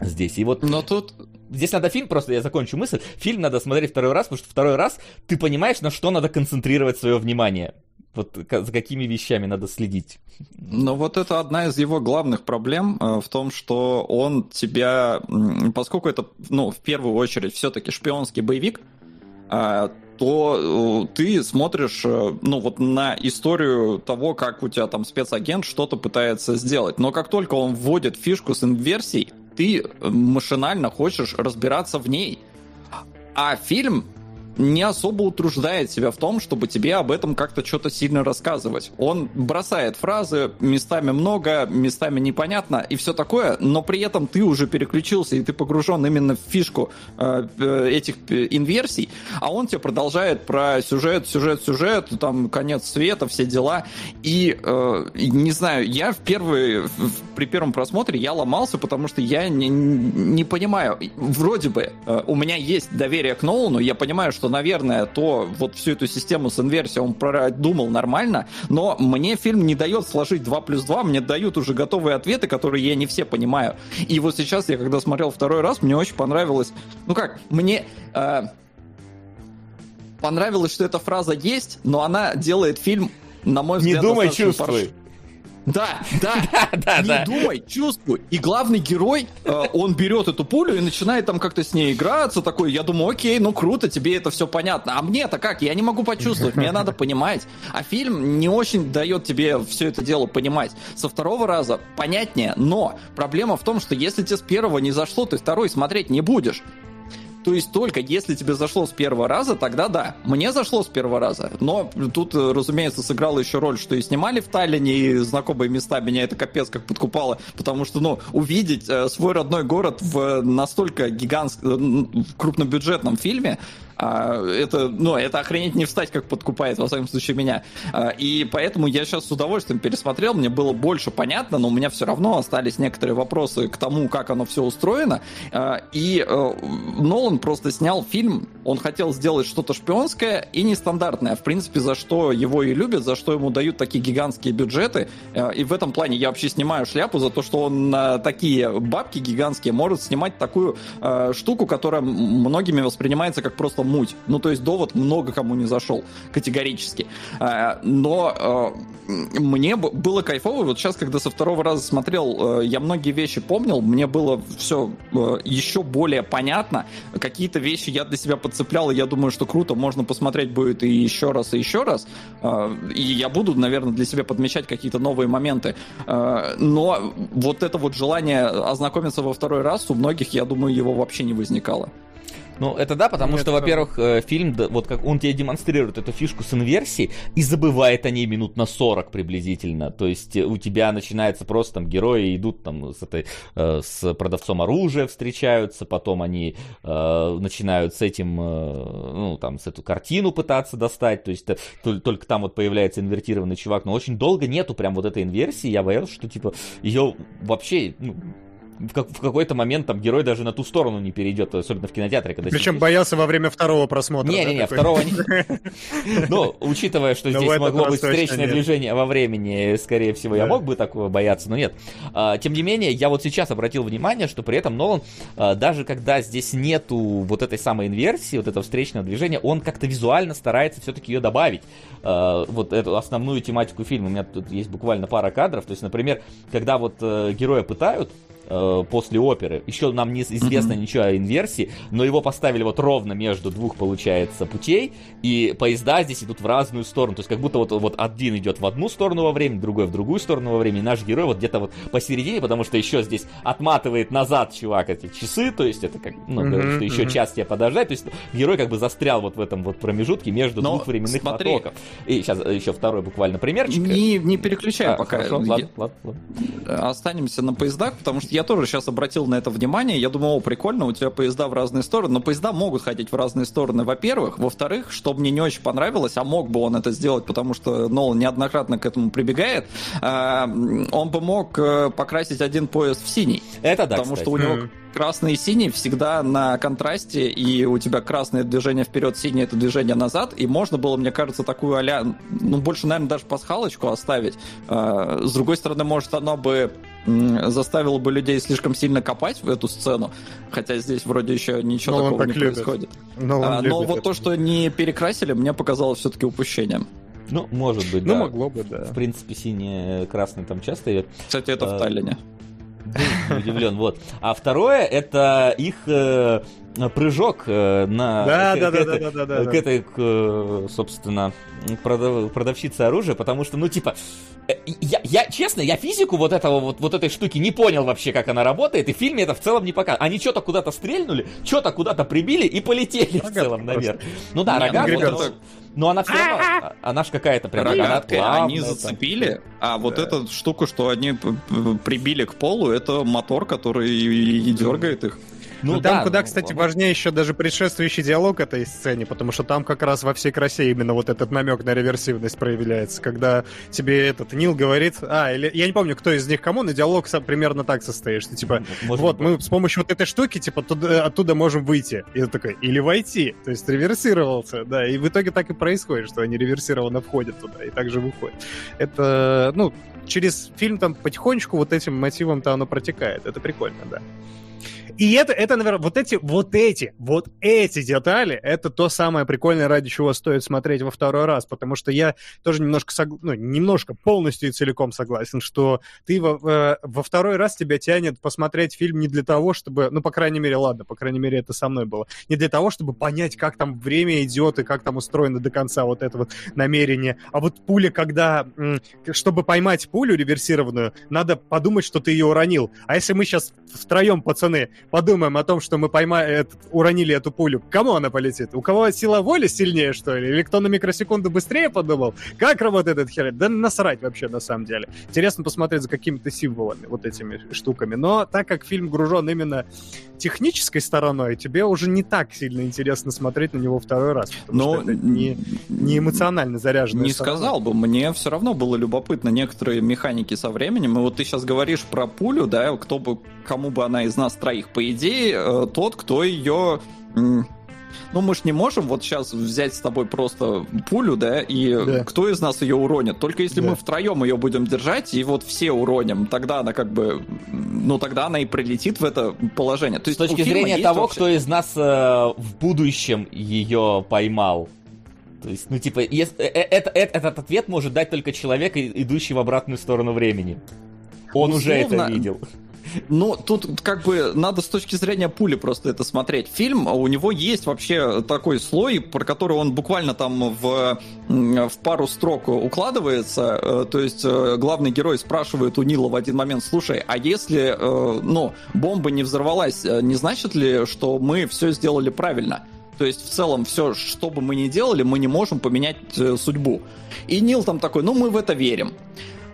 здесь. И вот Но тут Здесь надо фильм, просто я закончу мысль. Фильм надо смотреть второй раз, потому что второй раз ты понимаешь, на что надо концентрировать свое внимание. Вот за какими вещами надо следить. Но вот это одна из его главных проблем э, в том, что он тебя, поскольку это, ну, в первую очередь все-таки шпионский боевик, а, то э, ты смотришь, э, ну, вот на историю того, как у тебя там спецагент что-то пытается сделать. Но как только он вводит фишку с инверсией, ты машинально хочешь разбираться в ней. А фильм не особо утруждает себя в том, чтобы тебе об этом как-то что-то сильно рассказывать. Он бросает фразы, местами много, местами непонятно и все такое, но при этом ты уже переключился и ты погружен именно в фишку э, э, этих э, инверсий, а он тебе продолжает про сюжет, сюжет, сюжет, там конец света, все дела. И э, не знаю, я в первый, в- при первом просмотре я ломался, потому что я не, не понимаю. Вроде бы э, у меня есть доверие к Нолану, я понимаю, что, наверное, то вот всю эту систему с инверсией он продумал нормально, но мне фильм не дает сложить 2 плюс 2, мне дают уже готовые ответы, которые я не все понимаю. И вот сейчас я, когда смотрел второй раз, мне очень понравилось, ну как, мне... э, понравилось, что эта фраза есть, но она делает фильм, на мой Не взгляд, думай, достаточно чувствуй. парш- Да, да, Да, не да. думай, чувствуй. И главный герой, э, он берет эту пулю и начинает там как-то с ней играться, такой, я думаю, окей, ну круто, тебе это все понятно. А мне-то как? Я не могу почувствовать, мне надо понимать. А фильм не очень дает тебе все это дело понимать. Со второго раза понятнее, но проблема в том, что если тебе с первого не зашло, ты второй смотреть не будешь. То есть только если тебе зашло с первого раза, тогда да. Мне зашло с первого раза. Но тут, э, разумеется, сыграла еще роль, что и снимали в Таллине, и знакомые места меня это капец как подкупало, потому что, ну, увидеть э, свой родной город в настолько гигантском, крупнобюджетном фильме, А, это, ну, это охренеть не встать, как подкупает, во всяком случае, меня. А, и поэтому я сейчас с удовольствием пересмотрел, мне было больше понятно, но у меня все равно остались некоторые вопросы к тому, как оно все устроено. А, и а, Нолан просто снял фильм, он хотел сделать что-то шпионское и нестандартное. В принципе, за что его и любят, за что ему дают такие гигантские бюджеты. А, и в этом плане я вообще снимаю шляпу за то, что он на такие бабки гигантские может снимать такую а, штуку, которая многими воспринимается как просто муть. Ну, то есть довод много кому не зашел категорически. А, но а, мне было кайфово. Вот сейчас, когда со второго раза смотрел, э, я многие вещи помнил, мне было все э, еще более понятно. Какие-то вещи я для себя подцеплял, и я думаю, что круто, можно посмотреть будет и еще раз, и еще раз. И я буду, наверное, для себя подмечать какие-то новые моменты. Но вот это вот желание ознакомиться во второй раз у многих, я думаю, его вообще не возникало. Ну, это да, потому Нет, что, это во-первых, э, фильм, да, вот как он тебе демонстрирует эту фишку с инверсией и забывает о ней минут на 40 приблизительно. То есть э, у тебя начинается просто там герои идут там с этой, э, с продавцом оружия встречаются, потом они э, начинают с этим, э, ну, там, с эту картину пытаться достать, то есть только, только там вот появляется инвертированный чувак, но очень долго нету прям вот этой инверсии, я боялся, что, типа, ее вообще, ну, в, как, в какой-то момент там герой даже на ту сторону не перейдет, особенно в кинотеатре. Когда Причем сидишь. боялся во время второго просмотра. Не-не-не, да, второго не... Ну, учитывая, что Ну, здесь могло быть встречное движение во времени, скорее всего, я мог бы такого бояться, но нет. А, Тем не менее, я вот сейчас обратил внимание, что при этом Нолан, а, даже когда здесь нету вот этой самой инверсии, вот этого встречного движения, он как-то визуально старается все-таки ее добавить. А, Вот эту основную тематику фильма. У меня тут есть буквально пара кадров. То есть, например, когда вот э, героя пытают, э, после оперы. Еще нам не известно ничего о инверсии, но его поставили вот ровно между двух, получается, путей, и поезда здесь идут в разную сторону. То есть как будто вот, вот один идет в одну сторону во времени, другой в другую сторону во времени. И наш герой вот где-то вот посередине, потому что еще здесь отматывает назад чувак эти часы, то есть это как, ну, Мгм, говорит, что еще мгм. час тебе подождать. То есть герой как бы застрял вот в этом вот промежутке между Но двух временных смотри. потоков. И сейчас еще второй буквально примерчик. Не, не переключай А, пока. хорошо, ладно, ладно, ладно. Останемся на поездах, потому что я тоже сейчас обратил на это внимание. Я думал, о, прикольно, у тебя поезда в разные стороны. Но поезда могут ходить в разные стороны, во-первых. Во-вторых, что мне не очень понравилось, а мог бы он это сделать, потому что Нолан неоднократно к этому прибегает, а, он бы мог э, покрасить один поезд в синий. Это да, потому кстати. что у него красный и синий всегда на контрасте, и у тебя красное движение вперед, синее это движение назад, и можно было, мне кажется, такую а ну, больше, наверное, даже пасхалочку оставить. А, С другой стороны, может, оно бы заставило бы людей слишком сильно копать в эту сцену, хотя здесь вроде еще ничего Но такого так не любит. происходит. Но, А, Но любит вот это. то, что не перекрасили, мне показалось все-таки упущением. Ну, может быть, Ну, да. могло бы, да. В принципе, синий, красный там часто идет. Кстати, это А, в Таллине. Удивлен, вот. А второе, это их э, прыжок э, на... Да, к- да, к да, этой- да, да, да, К этой, к, э, собственно, продав- продавщице оружия, потому что, ну, типа, э, я, я, честно, я физику вот этого вот, вот этой штуки не понял вообще, как она работает, и в фильме это в целом не показано. Они что-то куда-то стрельнули, что-то куда-то прибили и полетели в Рогатка целом просто. наверх. Ну да, Не, ну, рогатка, ребята, но, она все равно, а- она ж какая-то прям... она Рогаткой они зацепили, а вот Да. эту штуку, что они прибили к полу, это мотор, который и, и дергает их. Ну, там да, куда, ну, кстати, ладно. важнее еще даже предшествующий диалог этой сцене, потому что там как раз во всей красе именно вот этот намек на реверсивность проявляется, когда тебе этот Нил говорит, а, или я не помню, кто из них кому, но диалог со- примерно так состоит, что типа, Может вот, быть. мы с помощью вот этой штуки, типа, туда- оттуда можем выйти. И ты такой, или войти. То есть реверсировался, да. И в итоге так и происходит, что они реверсированно входят туда и также выходят. Это, ну, через фильм там потихонечку вот этим мотивом-то оно протекает. Это прикольно, да. И это, это, наверное, вот эти, вот эти, вот эти детали, это то самое прикольное, ради чего стоит смотреть во второй раз, потому что я тоже немножко, согла- ну, немножко полностью и целиком согласен, что ты во, э, во второй раз тебя тянет посмотреть фильм не для того, чтобы, ну, по крайней мере, ладно, по крайней мере, это со мной было, не для того, чтобы понять, как там время идет и как там устроено до конца вот это вот намерение, а вот пуля, когда, чтобы поймать пулю реверсированную, надо подумать, что ты ее уронил, а если мы сейчас втроем, пацаны, подумаем о том, что мы поймали, этот, уронили эту пулю, к кому она полетит? У кого сила воли сильнее, что ли? Или кто на микросекунду быстрее подумал? Как работает этот хер? Да насрать вообще, на самом деле. Интересно посмотреть за какими-то символами, вот этими штуками. Но так как фильм гружен именно технической стороной, тебе уже не так сильно интересно смотреть на него второй раз. Потому Но что это не, не эмоционально заряженная Не сторона. сказал бы, мне все равно было любопытно некоторые механики со временем. И вот ты сейчас говоришь про пулю, да, кто бы, кому бы она из нас троих, по идее, э, тот, кто ее... Ну, мы ж не можем вот сейчас взять с тобой просто пулю, да, и Да. кто из нас ее уронит? Только если Да. мы втроем ее будем держать, и вот все уроним, тогда она как бы, ну, тогда она и прилетит в это положение. То С есть у точки зрения того, вообще- кто из нас э, в будущем ее поймал. То есть, ну, типа, ес- э- э- это- э- этот ответ может дать только человек, идущий в обратную сторону времени. Он уже это Условно, видел. Ну, тут как бы надо с точки зрения пули просто это смотреть. Фильм, а у него есть вообще такой слой, про который он буквально там в, в пару строк укладывается. Э, То есть э, главный герой спрашивает у Нила в один момент, слушай, а если, э, ну, бомба не взорвалась, не значит ли, что мы все сделали правильно? То есть, в целом, все, что бы мы ни делали, мы не можем поменять судьбу. И Нил там такой, ну, мы в это верим.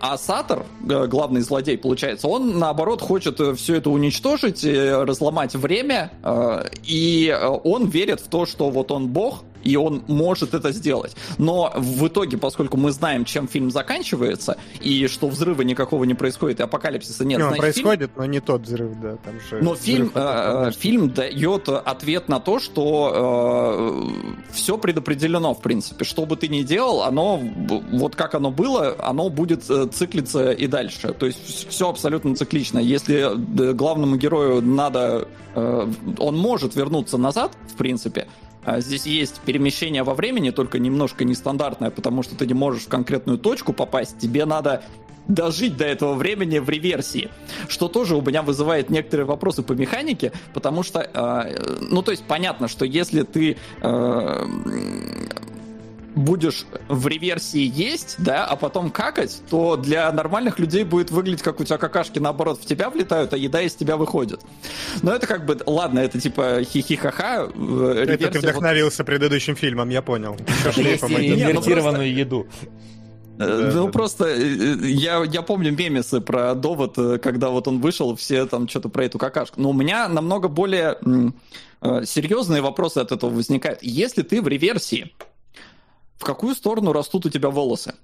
А Сатор, э, главный злодей, получается, он наоборот хочет все это уничтожить, э, разломать время, э, и э, он верит в то, что вот он бог, и он может это сделать. Но в итоге, поскольку мы знаем, чем фильм заканчивается, и что взрыва никакого не происходит, и апокалипсиса нет, Не, значит, фильм- происходит, но не тот взрыв, да. Там же но фильм, э, фильм дает ответ на то, что все предопределено, в принципе. Что бы ты ни делал, оно, вот как оно было, оно будет э, циклиться и дальше. То есть все абсолютно циклично. Если э, главному герою надо... э, он может вернуться назад, в принципе, Здесь есть перемещение во времени, только немножко нестандартное, потому что ты не можешь в конкретную точку попасть. Тебе надо дожить до этого времени в реверсии. Что тоже у меня вызывает некоторые вопросы по механике, потому что, э, ну, то есть понятно, что если ты э, будешь в реверсии есть, да, а потом какать, то для нормальных людей будет выглядеть, как у тебя какашки наоборот в тебя влетают, а еда из тебя выходит. Но это как бы, ладно, это типа хихи-ха-ха. э, Это ты реверсия вот- вдохновился предыдущим фильмом, я понял. Ну инвертированную еду. Э, Да, ну да. просто э, я, я помню мемесы про довод, когда вот он вышел, все там что-то про эту какашку. Но у меня намного более м, серьезные вопросы от этого возникают. Если ты в реверсии, в какую сторону растут у тебя волосы?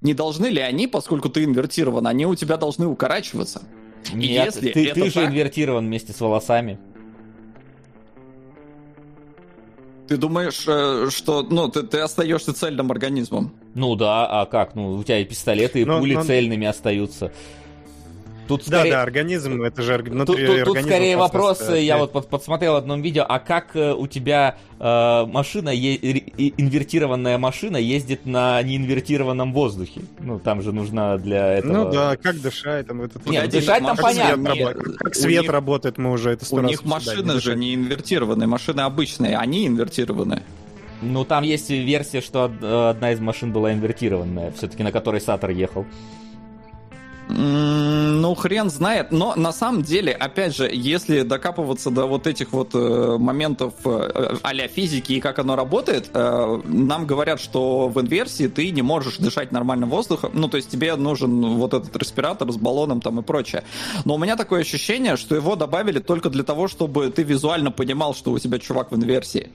Не должны ли они, поскольку ты инвертирован, они у тебя должны укорачиваться? Нет, если ты, это ты же так- инвертирован вместе с волосами. Ты думаешь, э, что ну, ты, ты остаешься цельным организмом? Ну да, а как? Ну, у тебя и пистолеты, и Но- пули но- цельными остаются. Тут Да, скорее... да, организм, это же орг- Тут, внутри тут- тут организма скорее вопрос, процессы я вот под- подсмотрел в одном видео, а как э, у тебя э, машина, е- инвертированная машина ездит на неинвертированном воздухе? Ну, там же нужна для этого... Ну да, как дышать, там этот... Нет, дышать там свет, понятно. работает, Нет, как свет них- работает, мы уже это сто У раз них машины не же не инвертированные, машины обычные, они инвертированные. Ну, там есть версия, что э, одна из машин была инвертированная, все-таки на которой Сатор ехал. Ну, хрен знает. Но на самом деле, опять же, если докапываться до вот этих вот э, моментов э, а-ля физики и как оно работает, э, нам говорят, что в инверсии ты не можешь дышать нормальным воздухом. Ну, то есть тебе нужен вот этот респиратор с баллоном там и прочее. Но у меня такое ощущение, что его добавили только для того, чтобы ты визуально понимал, что у тебя чувак в инверсии.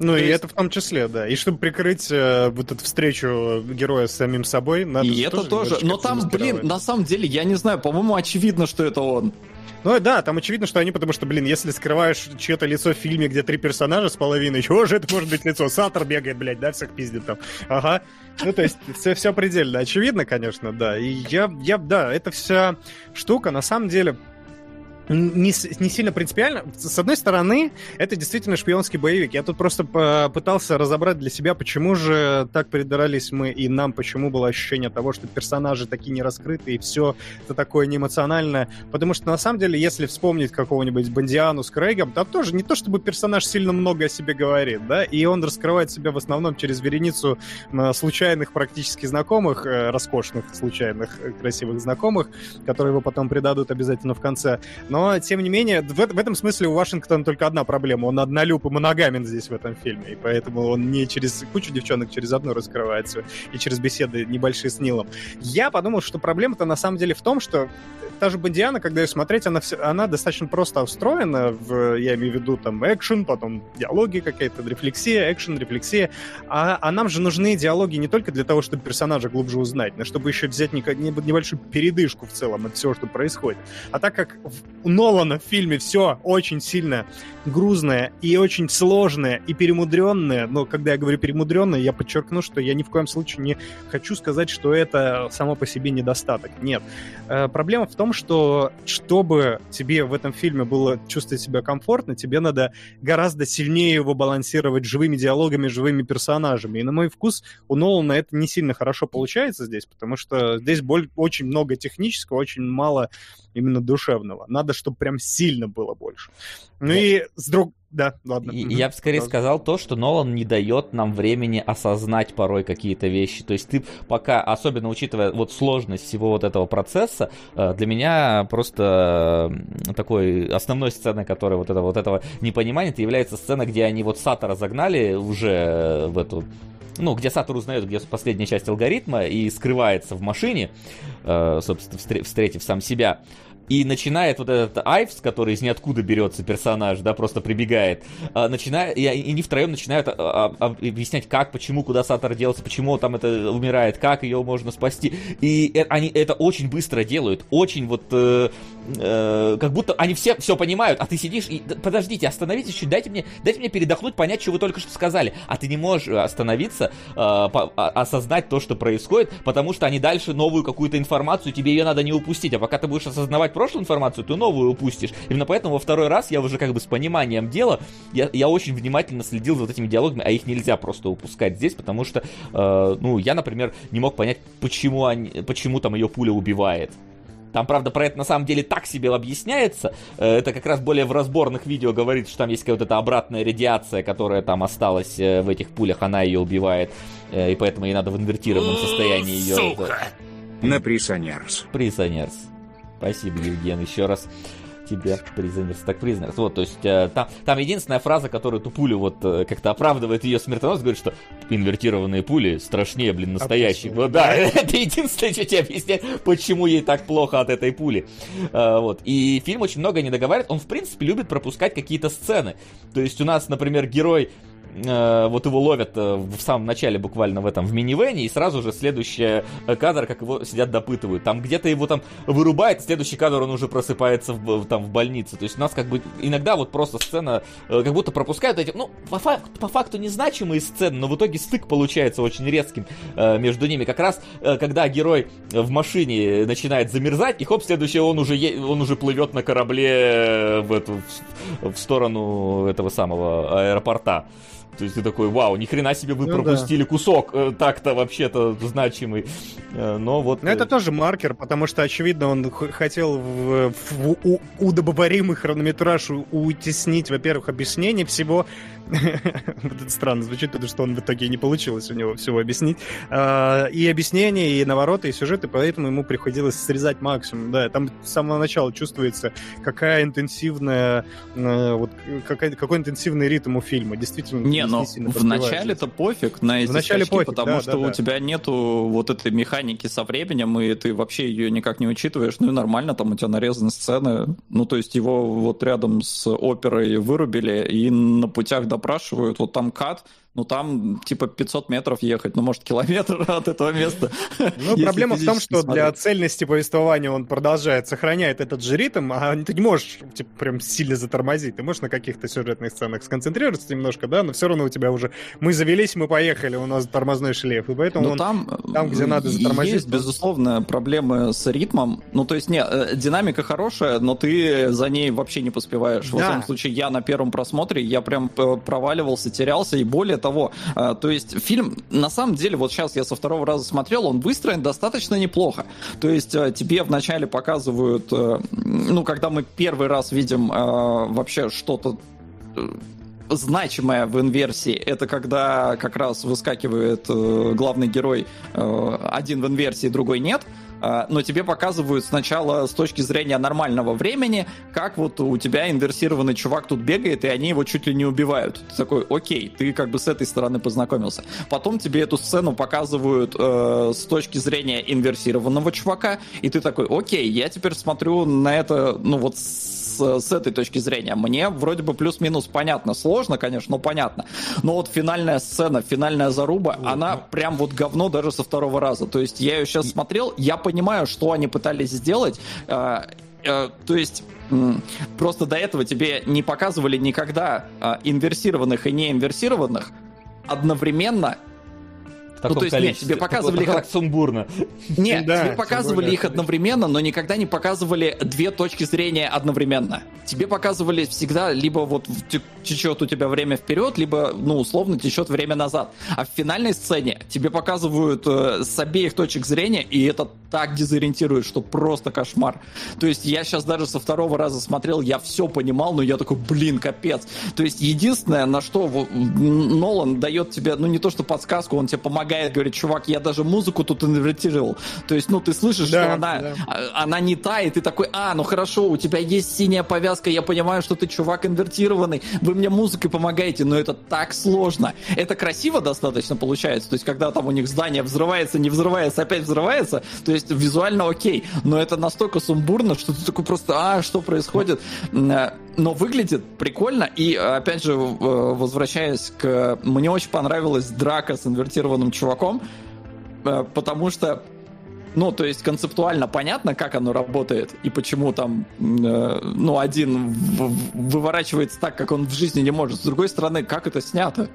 Ну То и есть- это в том числе, да. И чтобы прикрыть э, вот эту встречу героя с самим собой, надо и это тоже. немножечко Но это там, блин, на самом деле, я не знаю, по-моему, очевидно, что это он. Ну да, там очевидно, что они, потому что, блин, если скрываешь чье-то лицо в фильме, где три персонажа с половиной, чего же это может быть лицо? Сатор бегает, блядь, да, всех пиздит там. Ага. Ну, то есть, все, все предельно очевидно, конечно, да. И я, я, да, эта вся штука, на самом деле, не, не сильно принципиально. С одной стороны, это действительно шпионский боевик. Я тут просто по- пытался разобрать для себя, почему же так придрались мы и нам, почему было ощущение того, что персонажи такие не раскрыты, и все это такое неэмоциональное. Потому что, на самом деле, если вспомнить какого-нибудь Бондиану с Крейгом, там тоже не то, чтобы персонаж сильно много о себе говорит, да, и он раскрывает себя в основном через вереницу э, случайных практически знакомых, э, роскошных случайных э, красивых знакомых, которые его потом предадут обязательно в конце. Но Но, тем не менее, в, в этом смысле у Вашингтона только одна проблема. Он однолюб и моногамен здесь в этом фильме. И поэтому он не через кучу девчонок, через одну раскрывается. И через беседы небольшие с Нилом. Я подумал, что проблема-то на самом деле в том, что та же Бондиана, когда ее смотреть, она, все, она достаточно просто устроена. В, я имею в виду там экшен, потом диалоги какая-то, рефлексия, экшен, рефлексия. А, а нам же нужны диалоги не только для того, чтобы персонажа глубже узнать, но чтобы еще взять небольшую передышку в целом от всего, что происходит. А так как у Нолана в фильме все очень сильно грузное и очень сложное и перемудренное, но когда я говорю перемудренное, я подчеркну, что я ни в коем случае не хочу сказать, что это само по себе недостаток. Нет. Э, проблема в том, что чтобы тебе в этом фильме было чувствовать себя комфортно, тебе надо гораздо сильнее его балансировать живыми диалогами, живыми персонажами. И на мой вкус у Нолана это не сильно хорошо получается здесь, потому что здесь очень много технического, очень мало именно душевного. Надо, чтобы прям сильно было больше. Ну и с друг... Да, ладно. И, я бы скорее сказал то, что Нолан не дает нам времени осознать порой какие-то вещи. То есть ты пока, особенно учитывая вот сложность всего вот этого процесса, э, для меня просто такой основной сценой, которая вот, это, вот этого непонимания, это является сцена, где они вот Сата разогнали уже в эту ну, где Сатур узнает, где последняя часть алгоритма и скрывается в машине, э, собственно, встретив сам себя и начинает вот этот Айвс, который из ниоткуда берется персонаж, да, просто прибегает, а, начинает, и, они втроем начинают а, а, объяснять, как, почему, куда Сатор делся, почему там это умирает, как ее можно спасти. И э, они это очень быстро делают, очень вот, э, э, как будто они все все понимают, а ты сидишь и, подождите, остановитесь чуть, дайте мне, дайте мне передохнуть, понять, что вы только что сказали. А ты не можешь остановиться, э, по, осознать то, что происходит, потому что они дальше новую какую-то информацию, тебе ее надо не упустить, а пока ты будешь осознавать прошлую информацию, ты новую упустишь. Именно поэтому во второй раз я уже как бы с пониманием дела, я, я очень внимательно следил за вот этими диалогами, а их нельзя просто упускать здесь, потому что, э, ну, я, например, не мог понять, почему, они, почему там ее пуля убивает. Там, правда, про это на самом деле так себе объясняется. Э, это как раз более в разборных видео говорит, что там есть какая-то эта обратная радиация, которая там осталась э, в этих пулях, она ее убивает. Э, и поэтому ей надо в инвертированном состоянии ее... Сука! На присонерс. Присонерс. Спасибо, Евген, еще раз тебе признерс. Так признерс. Вот, то есть э, там, там единственная фраза, которую эту пулю вот э, как-то оправдывает ее смертоносность, говорит, что инвертированные пули страшнее, блин, настоящих. Вот, да, это единственное, что тебе объясняет, почему ей так плохо от этой пули. Э, вот. И фильм очень много не договаривает. Он, в принципе, любит пропускать какие-то сцены. То есть у нас, например, герой э, вот его ловят э, в самом начале буквально в этом, в минивене, и сразу же следующий э, кадр, как его сидят допытывают. Там где-то его там вырубает, следующий кадр он уже просыпается в, там в больнице. То есть у нас как бы иногда вот просто сцена э, как будто пропускают эти, ну, по, факту, по факту незначимые сцены, но в итоге стык получается очень резким э, между ними. Как раз, э, когда герой в машине начинает замерзать, и хоп, следующее он уже, е- он уже плывет на корабле э, в эту в, в сторону этого самого аэропорта. То есть ты такой, вау, ни хрена себе вы ну, пропустили да. кусок э, так-то вообще-то значимый. Э, но вот... Но это э, тоже маркер, потому что, очевидно, он хотел в, в, в удобоваримый хронометраж утеснить, во-первых, объяснение всего, это странно звучит, потому что он в итоге не получилось у него всего объяснить. А, и объяснение, и навороты, и сюжеты, поэтому ему приходилось срезать максимум. Да, там с самого начала чувствуется, какая интенсивная, э, вот какой, какой интенсивный ритм у фильма. Действительно, не, но в начале-то пофиг на эти в начале скачки, пофиг, потому да, что да, у да. тебя нету вот этой механики со временем, и ты вообще ее никак не учитываешь. Ну и нормально, там у тебя нарезаны сцены. Ну, то есть его вот рядом с оперой вырубили, и на путях допрашивают, вот там кат, ну там типа 500 метров ехать, ну может километр от этого места. Ну проблема в том, что смотреть. для цельности повествования он продолжает, сохраняет этот же ритм, а ты не можешь типа прям сильно затормозить, ты можешь на каких-то сюжетных сценах сконцентрироваться немножко, да, но все равно у тебя уже мы завелись, мы поехали, у нас тормозной шлейф, и поэтому ну, он, там, там, где надо затормозить. Есть, безусловно, проблемы с ритмом, ну то есть не, э, динамика хорошая, но ты за ней вообще не поспеваешь. Да. В этом случае я на первом просмотре, я прям э, проваливался, терялся, и более того, а, то есть фильм, на самом деле, вот сейчас я со второго раза смотрел, он выстроен достаточно неплохо. То есть а, тебе вначале показывают, э, ну, когда мы первый раз видим вообще что-то э, значимое в инверсии, это когда как раз выскакивает э, главный герой, один в инверсии, другой нет, а, но тебе показывают сначала с точки зрения нормального времени, как вот у тебя инверсированный чувак тут бегает, и они его чуть ли не убивают. Ты такой, окей, ты как бы с этой стороны познакомился. Потом тебе эту сцену показывают э, с точки зрения инверсированного чувака, и ты такой, окей, я теперь смотрю на это, ну вот с, с этой точки зрения. Мне вроде бы плюс-минус понятно. Сложно, конечно, но понятно. Но вот финальная сцена, финальная заруба, вот, она ну... прям вот говно даже со второго раза. То есть я ее сейчас смотрел, я понимаю, что они пытались сделать. Э, э, то есть просто до этого тебе не показывали никогда э, инверсированных и неинверсированных одновременно ну, то есть, нет, тебе показывали их... сумбурно. Нет, да, тебе показывали их одновременно, но никогда не показывали две точки зрения одновременно. Тебе показывали всегда либо вот течет у тебя время вперед, либо, ну, условно, течет время назад. А в финальной сцене тебе показывают э, с обеих точек зрения, и это так дезориентирует, что просто кошмар. То есть я сейчас даже со второго раза смотрел, я все понимал, но я такой, блин, капец. То есть единственное, на что Нолан дает тебе, ну, не то что подсказку, он тебе помогает помогает, говорит, чувак, я даже музыку тут инвертировал. То есть, ну, ты слышишь, да, что она, да. А, она не та, и ты такой, а, ну хорошо, у тебя есть синяя повязка, я понимаю, что ты чувак инвертированный, вы мне музыкой помогаете, но это так сложно. Это красиво достаточно получается, то есть, когда там у них здание взрывается, не взрывается, опять взрывается, то есть, визуально окей, но это настолько сумбурно, что ты такой просто, а, что происходит? Э, но выглядит прикольно, и, опять же, возвращаясь к... Мне очень понравилась драка с инвертированным чуваком, э, потому что ну, то есть концептуально понятно, как оно работает и почему там, э, ну, один выворачивается так, как он в жизни не может. С другой стороны, как это снято?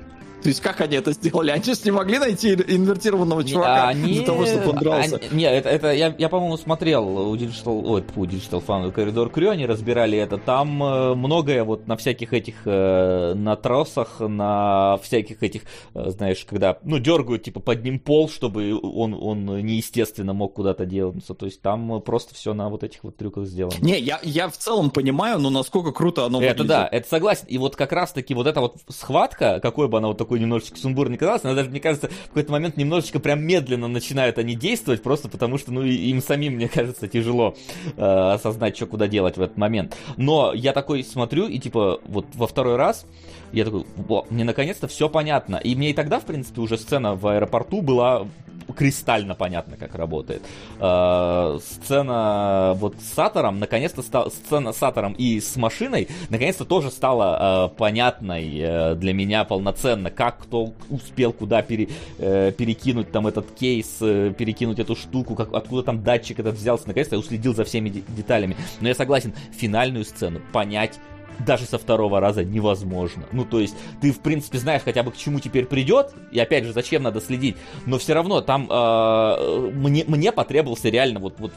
То есть как они это сделали? Они же не могли найти инвертированного чувака они... из-за того, чтобы он дрался. Они... Не, это, это я, я по-моему, смотрел у Digital, ой, у Digital Fan Коридор Крю, они разбирали это. Там э, многое вот на всяких этих, э, на тросах, на всяких этих, э, знаешь, когда, ну, дергают, типа, под ним пол, чтобы он, он неестественно мог куда-то делаться. То есть там просто все на вот этих вот трюках сделано. Не, я, я в целом понимаю, но насколько круто оно это выглядит. Это да, это согласен. И вот как раз-таки вот эта вот схватка, какой бы она вот такой немножечко сумбурно не казалось, но даже, мне кажется, в какой-то момент немножечко прям медленно начинают они действовать, просто потому что, ну, им самим, мне кажется, тяжело э, осознать, что куда делать в этот момент. Но я такой смотрю, и типа, вот во второй раз, я такой, мне наконец-то все понятно. И мне и тогда, в принципе, уже сцена в аэропорту была кристально понятно, как работает. Э, сцена вот с Сатором, наконец-то стала, сцена с Сатором и с машиной, наконец-то тоже стала э, понятной э, для меня полноценно, как кто успел куда пере, перекинуть там этот кейс, перекинуть эту штуку, как, откуда там датчик этот взялся, наконец-то я уследил за всеми деталями. Но я согласен, финальную сцену понять даже со второго раза невозможно. Ну, то есть, ты, в принципе, знаешь хотя бы к чему теперь придет, и опять же, зачем надо следить, но все равно там э, мне, мне потребовался реально вот, вот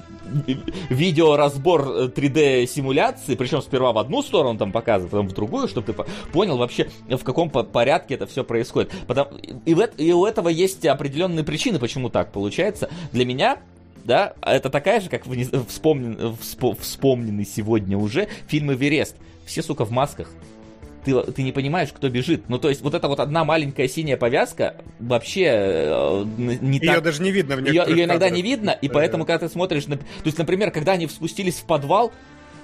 видеоразбор 3D-симуляции, причем сперва в одну сторону там показывают, потом в другую, чтобы ты понял вообще, в каком порядке это все происходит. Потому, и, в, и у этого есть определенные причины, почему так получается. Для меня да, это такая же, как вспомнен, вспомненный сегодня уже фильм «Эверест» все, сука, в масках. Ты, ты не понимаешь, кто бежит. Ну, то есть, вот эта вот одна маленькая синяя повязка вообще э, не ее так... даже не видно в ее, ее иногда не видно, и да, поэтому, когда ты смотришь... На... То есть, например, когда они спустились в подвал,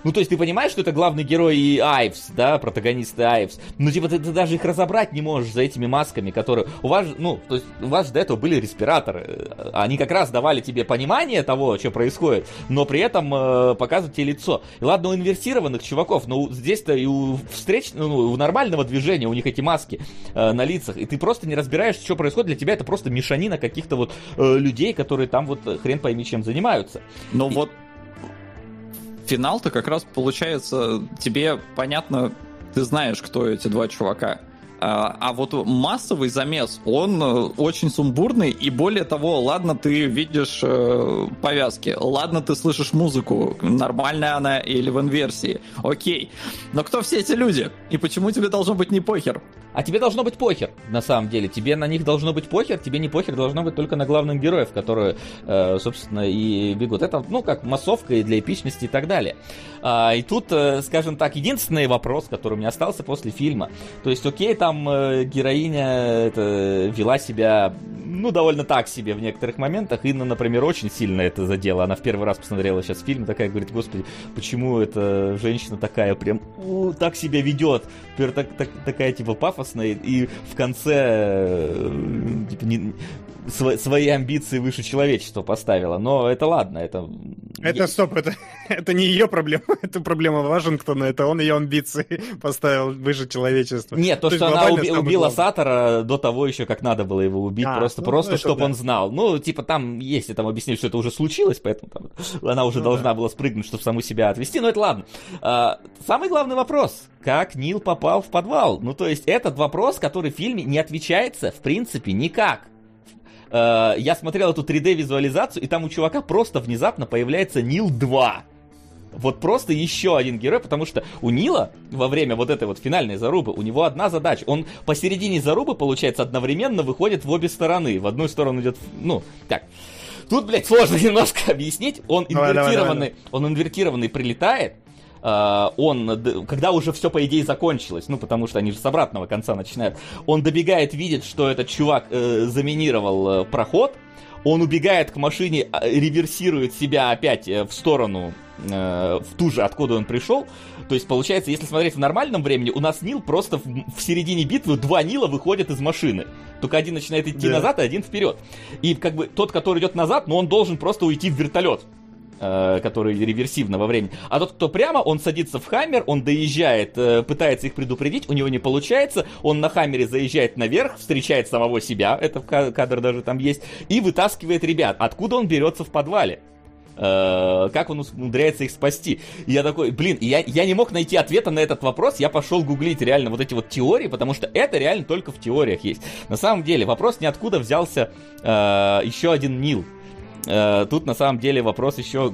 ну, то есть ты понимаешь, что это главный герой и Айвс, да, протагонисты Айвс. Ну, типа, ты, ты даже их разобрать не можешь за этими масками, которые... У вас, ну, то есть у вас до этого были респираторы. Они как раз давали тебе понимание того, что происходит, но при этом э, показывают тебе лицо. И ладно, у инверсированных чуваков, но здесь-то и у встреч, ну, у нормального движения у них эти маски э, на лицах, и ты просто не разбираешь, что происходит. Для тебя это просто мешанина каких-то вот э, людей, которые там вот хрен пойми чем занимаются. Ну вот финал-то как раз получается, тебе понятно, ты знаешь, кто эти два чувака. А, а вот массовый замес, он э, очень сумбурный, и более того, ладно, ты видишь э, повязки, ладно, ты слышишь музыку, нормальная она или в инверсии, окей. Но кто все эти люди? И почему тебе должно быть не похер? А тебе должно быть похер, на самом деле. Тебе на них должно быть похер, тебе не похер должно быть только на главных героев, которые, э, собственно, и бегут. Это, ну, как массовка и для эпичности и так далее. А, и тут, э, скажем так, единственный вопрос, который у меня остался после фильма. То есть, окей, там э, героиня это, вела себя ну, довольно так себе в некоторых моментах. Инна, например, очень сильно это задела. Она в первый раз посмотрела сейчас фильм, такая говорит, господи, почему эта женщина такая прям так себя ведет? Так, так, такая типа пафосная, и в конце э, типа, не, св- свои амбиции выше человечества поставила. Но это ладно, это... Это стоп, это, это не ее проблема, это проблема Вашингтона, это он ее амбиции поставил выше человечества. Нет, то, То что она уби- убила. Сатора до того еще, как надо было его убить, А, просто, ну, просто это чтобы да. он знал. Ну, типа там, если там объяснили, что это уже случилось, поэтому там, она уже Ну должна была спрыгнуть, чтобы саму себя отвести, но это ладно. А, самый главный вопрос, как Нил попал в подвал? Ну, то есть, этот вопрос, который в фильме не отвечается, в принципе, никак. Э, я смотрел эту 3D-визуализацию, и там у чувака просто внезапно появляется Нил 2. Вот просто еще один герой, потому что у Нила во время вот этой вот финальной зарубы у него одна задача. Он посередине зарубы, получается, одновременно выходит в обе стороны. В одну сторону идет, ну, так. Тут, блядь, сложно немножко объяснить. Он Давай, давай, инвертированный, давай, он инвертированный прилетает, он, д- когда уже все по идее закончилось, ну потому что они же с обратного конца начинают, он добегает, видит, что этот чувак э, заминировал э, проход, он убегает к машине, а, реверсирует себя опять э, в сторону, э, в ту же, откуда он пришел. То есть, получается, если смотреть в нормальном времени, у нас Нил просто в, в середине битвы два Нила выходят из машины. Только один начинает идти Да. назад, а один вперед. И как бы тот, который идет назад, но он должен просто уйти в вертолет э, который реверсивно во времени. А тот, кто прямо, он садится в Хаммер, он доезжает, э, пытается их предупредить, у него не получается, он на Хаммере заезжает наверх, встречает самого себя, это кадр даже там есть, и вытаскивает ребят. Откуда он берется в подвале? Э, как он умудряется их спасти. Я такой, блин, я, я не мог найти ответа на этот вопрос, я пошел гуглить реально вот эти вот теории, потому что это реально только в теориях есть. На самом деле, вопрос не откуда взялся э, еще один Нил. Э, Тут на самом деле вопрос еще,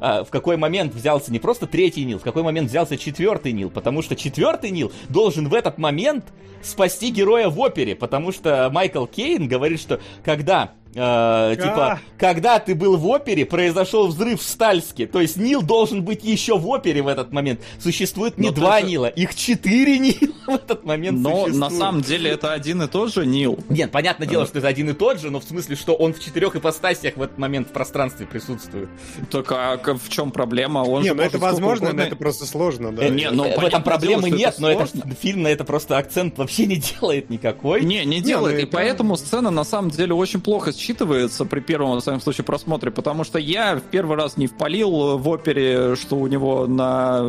а, в какой момент взялся не просто третий Нил, в какой момент взялся четвертый Нил, потому что четвертый Нил должен в этот момент спасти героя в опере, потому что Майкл Кейн говорит, что когда э, типа, когда ты был в опере, произошел взрыв в Стальске. То есть Нил должен быть еще в опере в этот момент. Существует не Но два же- Нила, их четыре Нила в этот момент Но существует. на самом деле это один и тот же Нил. Нет, понятное дело, что это один и тот же, но в смысле, что он в четырех ипостасиях в этот момент в пространстве присутствует. Только а в чем проблема? Он Не, ну это возможно, но угодно- это просто сложно, да. Э, не, ну, в этом проблемы дело, нет, это но это сложно. фильм на это просто акцент вообще не делает никакой. Не, не делает. ну и это- поэтому сцена на самом деле очень плохо считывается при первом, в своем случае, просмотре, потому что я в первый раз не впалил в опере, что у него на,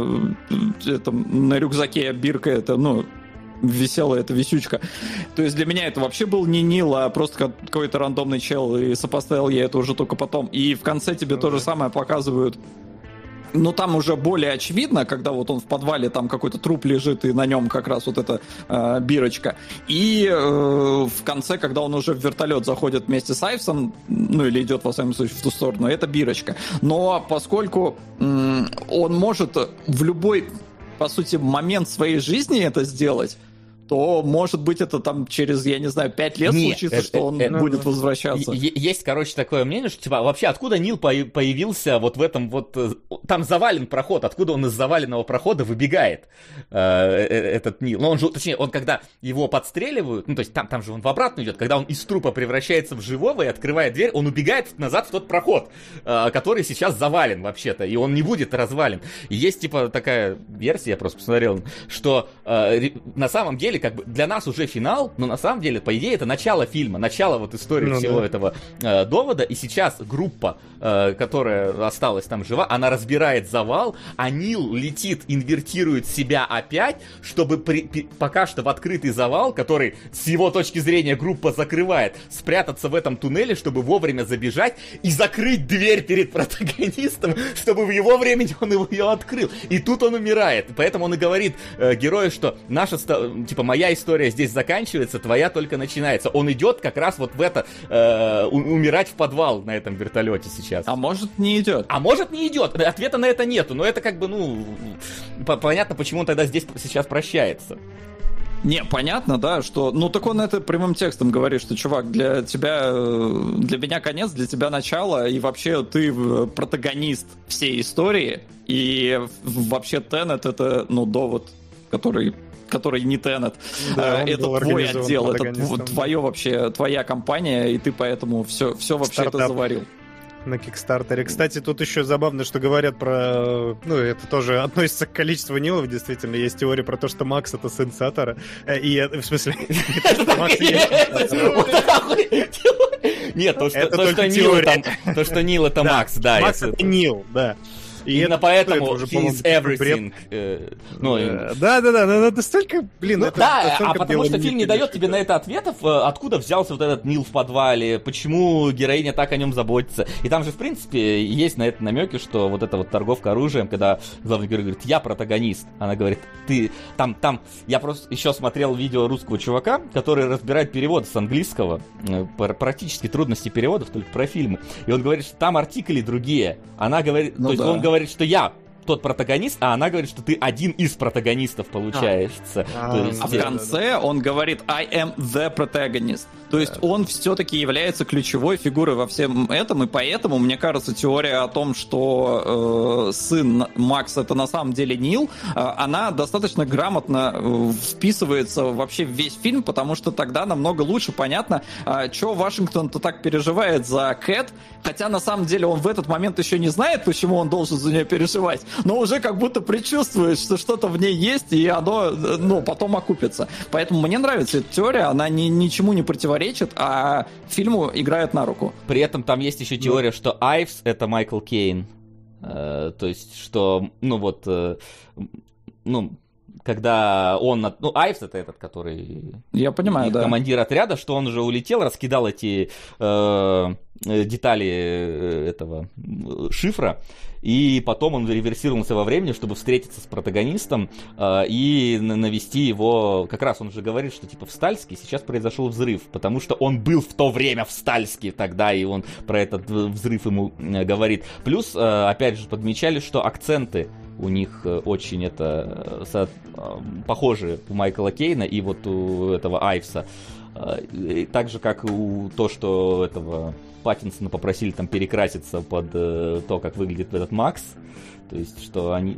э, этом, на рюкзаке бирка это, ну, висела эта висючка. То есть для меня это вообще был не Нил, а просто ка- какой-то рандомный чел, и сопоставил я это уже только потом. И в конце тебе Ну то же самое показывают но там уже более очевидно, когда вот он в подвале, там какой-то труп лежит, и на нем как раз вот эта э, бирочка. И э, в конце, когда он уже в вертолет заходит вместе с Айвсом, ну или идет, во всяком случае, в ту сторону, это бирочка. Но поскольку м, он может в любой, по сути, момент своей жизни это сделать, то, может быть, это там через, я не знаю, пять лет Нет, случится, это- что он это- будет возвращаться. Е- Есть, короче, такое мнение, что типа вообще откуда Нил появ- появился вот в этом вот э, там завален проход, откуда он из заваленного прохода выбегает э, э, этот Нил. Ну он же, точнее, он когда его подстреливают, ну то есть там там же он в обратную идет, когда он из трупа превращается в живого и открывает дверь, он убегает назад в тот проход, э, который сейчас завален вообще-то, и он не будет развален. И есть типа такая версия, я просто посмотрел, что э, на самом деле как бы для нас уже финал, но на самом деле по идее это начало фильма, начало вот истории Ну всего да. этого э, довода, и сейчас группа, э, которая осталась там жива, она разбирает завал, а Нил летит, инвертирует себя опять, чтобы при- пи- пока что в открытый завал, который с его точки зрения группа закрывает, спрятаться в этом туннеле, чтобы вовремя забежать и закрыть дверь перед протагонистом, чтобы в его времени он его ее открыл. И тут он умирает. Поэтому он и говорит э, герою, что наша, типа, моя история здесь заканчивается, твоя только начинается. Он идет как раз вот в это, э, умирать в подвал на этом вертолете сейчас. А может, не идет. А может не идет, ответа на это нету, но это как бы, ну, по- понятно, почему он тогда здесь сейчас прощается. Не, понятно, да, что... Ну, так он это прямым текстом говорит, что, чувак, для тебя... э, Для меня конец, для тебя начало, и вообще ты э, протагонист всей истории, и вообще Теннет это, ну, довод, который который не Теннет. Да, Э, это твой отдел, это твое вообще, твоя компания, и ты поэтому все, все вообще это Стартап. заварил. на Кикстартере. Кстати, тут еще забавно, что говорят про... Ну, это тоже относится к количеству Нилов, действительно. Есть теория про то, что Макс — это сын Сатора. Э, И, в смысле, это. Нет, то, что, Это Нил это, то, что Нил это Макс, да. Макс — это Нил, да. И Именно это- поэтому это уже, he is бред. everything. э, Ну, и- Э, Да-да-да, ну, это столько, блин, Ну это да, настолько а потому что фильм не дает тебе на это ответов, э, откуда взялся вот этот Нил в подвале, почему героиня так о нем заботится. И там же, в принципе, есть на это намеки, что вот эта вот торговка оружием, когда главный герой говорит, я протагонист, она говорит, ты, там, там, я просто еще смотрел видео русского чувака, который разбирает перевод с английского, э, пр- практически трудности переводов, только про фильмы. И он говорит, что там артикли другие. Она говорит, Ну то есть да. он говорит, что я тот протагонист, а она говорит, что ты один из протагонистов получается. А, То есть, А в э, конце он говорит I am the protagonist. То есть он все-таки является ключевой фигурой во всем этом, и поэтому, мне кажется, теория о том, что э, сын Макс это на самом деле Нил, э, она достаточно грамотно э, вписывается вообще в весь фильм, потому что тогда намного лучше понятно, что Вашингтон-то так переживает за Кэт, хотя на самом деле он в этот момент еще не знает, почему он должен за нее переживать, но уже как будто предчувствует, что что-то в ней есть, и оно, ну, потом окупится. Поэтому мне нравится эта теория, она ни, ничему не противоречит, а фильму играет на руку. При этом там есть еще теория, что Айвс это Майкл Кейн. Э, то есть, что, ну вот, э, ну, когда он... от- Ну, Айвс это этот, который Я понимаю, да. командир отряда, что он уже улетел, раскидал эти э, э, детали э, этого э, шифра, и потом он реверсировался во времени, чтобы встретиться с протагонистом э, и на- навести его... Как раз он же говорит, что типа в Стальске сейчас произошел взрыв, потому что он был в то время в Стальске тогда, и он про этот взрыв ему говорит. Плюс, э, опять же, подмечали, что акценты у них э, очень это э, со- э, похожи у Майкла Кейна и вот у этого Айвса. Так же, как у то, что этого Паттинсона попросили там перекраситься под то, как выглядит этот Макс. То есть, что они...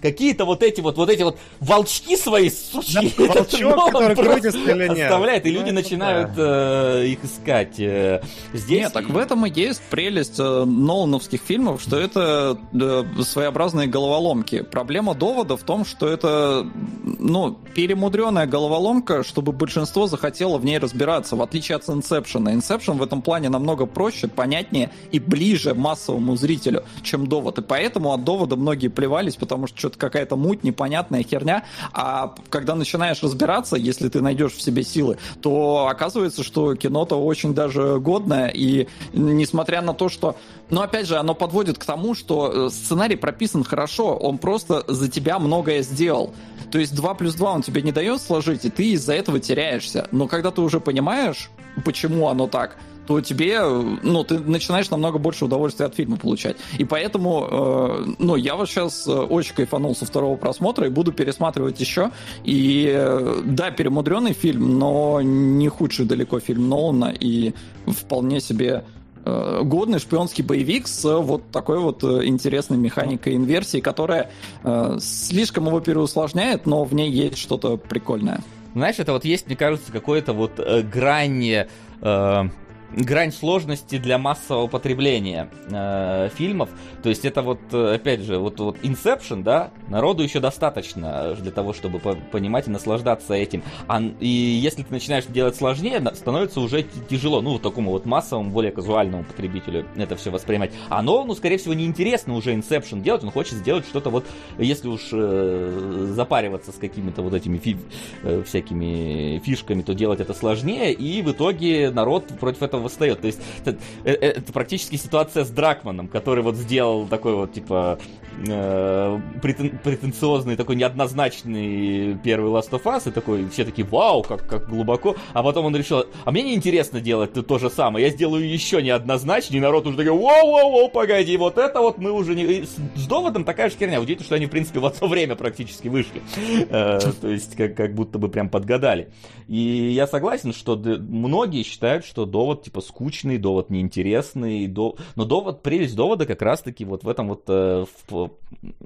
Какие-то вот эти вот, вот эти вот волчки свои, сучьи. Да, волчок, который крутится или нет. Оставляет, и Ну, люди начинают э, их искать. Э, Здесь... Нет, так в этом и есть прелесть э, Нолановских фильмов, что это э, своеобразные головоломки. Проблема довода в том, что это ну, перемудренная головоломка, чтобы большинство захотело в ней разбираться, в отличие от Inception. Inception в этом плане намного проще, понятнее и ближе массовому зрителю, чем довод. И поэтому от довода многие плевались, потому что что-то какая-то муть, непонятная херня. А когда начинаешь разбираться, если ты найдешь в себе силы, то оказывается, что кино-то очень даже годное. И несмотря на то, что... Но опять же, оно подводит к тому, что э, сценарий прописан хорошо, он просто за тебя многое сделал. То есть 2 плюс 2 он тебе не дает сложить, и ты из-за этого теряешься. Но когда ты уже понимаешь, почему оно так, то тебе, э, ну, ты начинаешь намного больше удовольствия от фильма получать. И поэтому, э, ну, я вот сейчас очень кайфанул со второго просмотра и буду пересматривать еще. И э, да, перемудренный фильм, но не худший далеко фильм Нолана и вполне себе э, годный шпионский боевик с э, вот такой вот э, интересной механикой инверсии, которая э, слишком его переусложняет, но в ней есть что-то прикольное. Знаешь, это вот есть, мне кажется, какое-то вот э, грань, э, грань сложности для массового потребления э, фильмов. То есть это вот, э, опять же, вот, вот Inception, да, народу еще достаточно для того, чтобы по- понимать и наслаждаться этим. А, и если ты начинаешь делать сложнее, становится уже тяжело, ну, вот такому вот массовому, более казуальному потребителю это все воспринимать. А Нолану, скорее всего, неинтересно уже Inception делать, он хочет сделать что-то вот, если уж э, запариваться с какими-то вот этими фи- э, всякими фишками, то делать это сложнее, и в итоге народ против этого восстает. То есть это, э, э, это практически ситуация с Дракманом, который вот сделал такой вот, типа, э, претен- претенциозный, такой неоднозначный первый Last of Us, и такой, все такие, вау, как, как глубоко, а потом он решил, а мне не интересно делать то, то же самое, я сделаю еще неоднозначнее, и народ уже такой, воу-воу-воу, погоди, вот это вот мы уже не... С, с доводом такая же херня, удивительно, что они, в принципе, в одно время практически вышли, Э, то есть как, будто бы прям подгадали. И я согласен, что многие считают, что довод типа, скучный, довод неинтересный, но довод, прелесть довода как раз-таки вот в этом вот, э, в,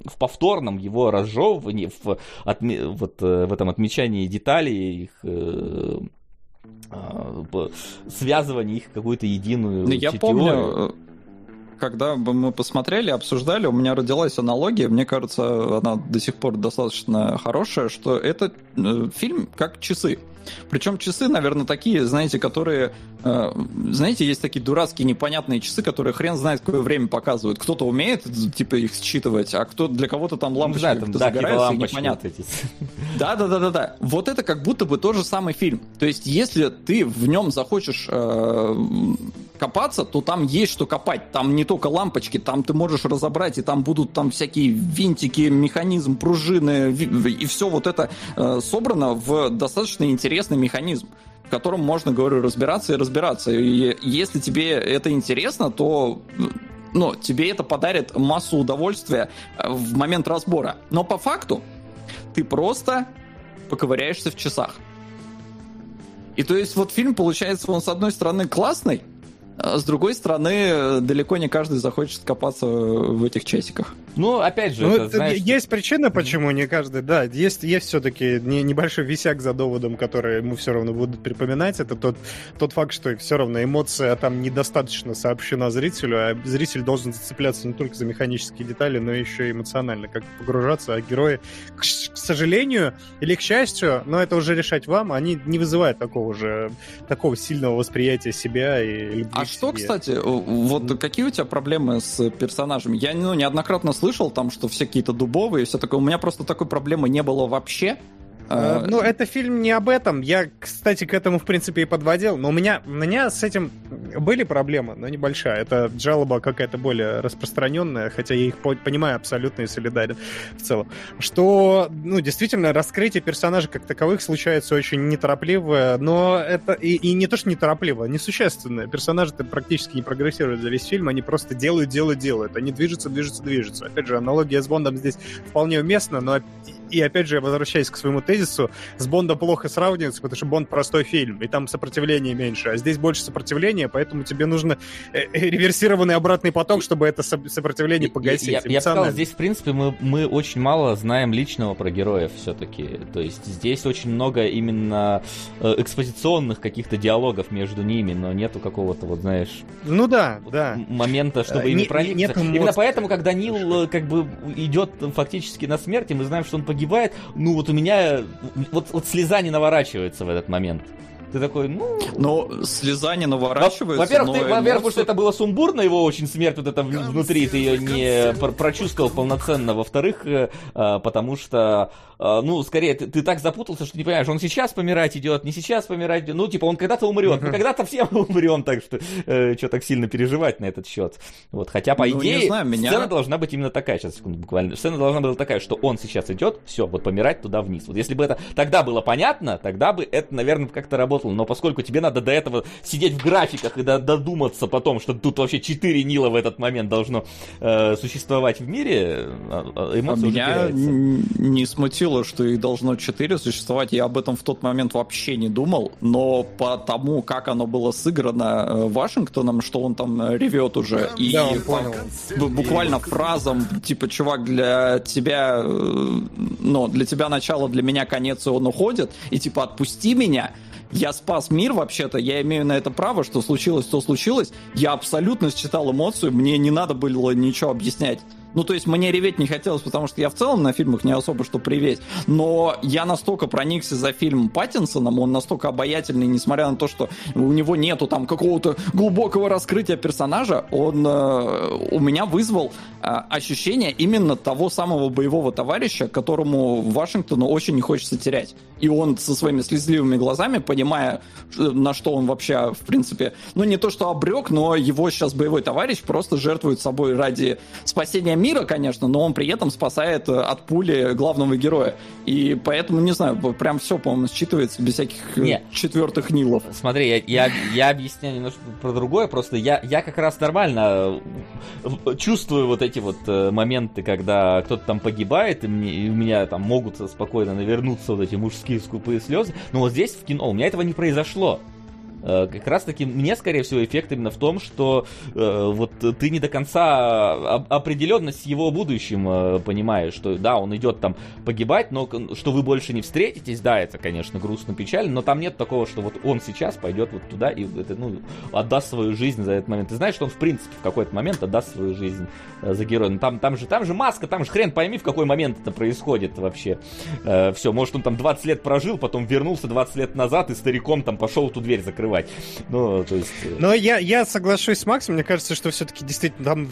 в повторном его разжевывании, в, отме... вот, э, в этом отмечании деталей, их э, э, связывании их какую-то единую Ну, я помню, когда бы мы посмотрели, обсуждали, у меня родилась аналогия, мне кажется, она до сих пор достаточно хорошая, что это э, фильм как часы. Причем часы, наверное, такие, знаете, которые... э, знаете, есть такие дурацкие непонятные часы, которые хрен знает, какое время показывают. Кто-то умеет, типа, их считывать, а кто для кого-то там Ну, лампочки там, как-то да, типа непонятно. эти. Да, да, да, да, да. Вот это как будто бы тот же самый фильм. То есть, если ты в нем захочешь э, копаться, то там есть что копать. Там не только лампочки, там ты можешь разобрать, и там будут там всякие винтики, механизм, пружины, и все вот это э, собрано в достаточно интересный механизм в котором можно, говорю, разбираться и разбираться. И если тебе это интересно, то ну, тебе это подарит массу удовольствия в момент разбора. Но по факту ты просто поковыряешься в часах. И то есть вот фильм, получается, он с одной стороны классный, а с другой стороны, далеко не каждый захочет копаться в этих часиках. Ну, опять же, Ну, это, это знаешь, есть причина, почему не каждый, да, есть, есть все-таки небольшой висяк за доводом, который ему все равно будут припоминать. Это тот, тот факт, что все равно эмоция там недостаточно сообщена зрителю, а зритель должен зацепляться не только за механические детали, но еще и эмоционально, как погружаться, а герои, к, к сожалению или к счастью, но это уже решать вам, они не вызывают такого же, такого сильного восприятия себя и любви А к что, себе. кстати, вот какие у тебя проблемы с персонажами? Я ну, неоднократно слышал там, что все какие-то дубовые и все такое. У меня просто такой проблемы не было вообще. Э, Э, Ну, это фильм не об этом. Я, кстати, к этому, в принципе, и подводил. Но у меня, у меня с этим были проблемы, но небольшая. Это жалоба какая-то более распространенная, хотя я их по- понимаю абсолютно и солидарен в целом. Что, ну, действительно, раскрытие персонажей как таковых случается очень неторопливо, но это и, и не то, что неторопливо, а несущественно. Персонажи-то практически не прогрессируют за весь фильм, они просто делают, делают, делают. Они движутся, движутся, движутся. Опять же, аналогия с Бондом здесь вполне уместна, но и опять же, возвращаясь к своему тезису, с Бонда плохо сравнивается, потому что Бонд простой фильм, и там сопротивления меньше, а здесь больше сопротивления, поэтому тебе нужно э, э, реверсированный обратный поток, чтобы это со- сопротивление погасить. Я, я сказал, здесь, в принципе, мы, мы очень мало знаем личного про героев все-таки. То есть здесь очень много именно э, экспозиционных каких-то диалогов между ними, но нету какого-то, вот знаешь, Ну да, вот да. момента, чтобы ими не- проникнуться. Именно поэтому, когда Нил как бы идет фактически на смерть, и мы знаем, что он погибает, ну вот у меня вот, вот слеза не наворачивается в этот момент. Ты такой, ну... Но слеза не наворачивается. Во-первых, ты, во-первых, потому эмоции- что это было сумбурно, его очень смерть вот это внутри, ты ее не пр- прочувствовал полноценно. Во-вторых, э, а, потому что, а, ну, скорее, ты, ты так запутался, что не понимаешь, он сейчас помирать идет, не сейчас помирать идет. Ну, типа, он когда-то умрет, мы когда-то все умрем, так что э, что так сильно переживать на этот счет. Вот, хотя, по Ну, идее, знаю, меня- сцена должна быть именно такая, сейчас, секунду, буквально. Сцена должна быть такая, что он сейчас идет, все, вот помирать туда вниз. Вот если бы это тогда было понятно, тогда бы это, наверное, как-то работало. Но поскольку тебе надо до этого сидеть в графиках и до- додуматься потом, что тут вообще 4 Нила в этот момент должно э, существовать в мире, а- а эмоции уже Меня теряются. не смутило, что их должно 4 существовать. Я об этом в тот момент вообще не думал. Но по тому, как оно было сыграно э, Вашингтоном, что он там э, ревет уже. И Да, он по- понял. б- буквально фразам, типа, чувак, для тебя, э, ну, для тебя начало, для меня конец, и он уходит. И типа, отпусти меня. Я спас мир вообще-то, я имею на это право, что случилось, то случилось. Я абсолютно считал эмоцию, мне не надо было ничего объяснять. Ну, то есть мне реветь не хотелось, потому что я в целом на фильмах не особо что приветь. Но я настолько проникся за фильм Паттинсоном, он настолько обаятельный, несмотря на то, что у него нету там какого-то глубокого раскрытия персонажа, он э, у меня вызвал э, ощущение именно того самого боевого товарища, которому Вашингтону очень не хочется терять. И он со своими слезливыми глазами, понимая, э, на что он вообще, в принципе, ну не то что обрек, но его сейчас боевой товарищ просто жертвует собой ради спасения мира, конечно, но он при этом спасает э, от пули главного героя. И поэтому, не знаю, прям все, по-моему, считывается без всяких э, Не. четвертых нилов. Смотри, я, я, я объясняю немножко про другое, просто я, я как раз нормально э, чувствую вот эти вот моменты, когда кто-то там погибает, и, мне, и у меня там могут спокойно навернуться вот эти мужские скупые слезы, но вот здесь в кино у меня этого не произошло. Э, как раз таки мне, скорее всего, эффект именно в том, что э, вот ты не до конца определенность его будущим э, понимаешь, что да, он идет там погибать, но что вы больше не встретитесь, да, это, конечно, грустно, печально, но там нет такого, что вот он сейчас пойдет вот туда и это, ну, отдаст свою жизнь за этот момент. Ты знаешь, что он, в принципе, в какой-то момент отдаст свою жизнь э, за героя. Но там, там, же, там же маска, там же хрен пойми, в какой момент это происходит вообще. Э, все, может, он там 20 лет прожил, потом вернулся 20 лет назад и стариком там пошел эту дверь закрывать. Ну, то есть... Э, но я, я соглашусь с Максом, мне кажется, что все-таки действительно там,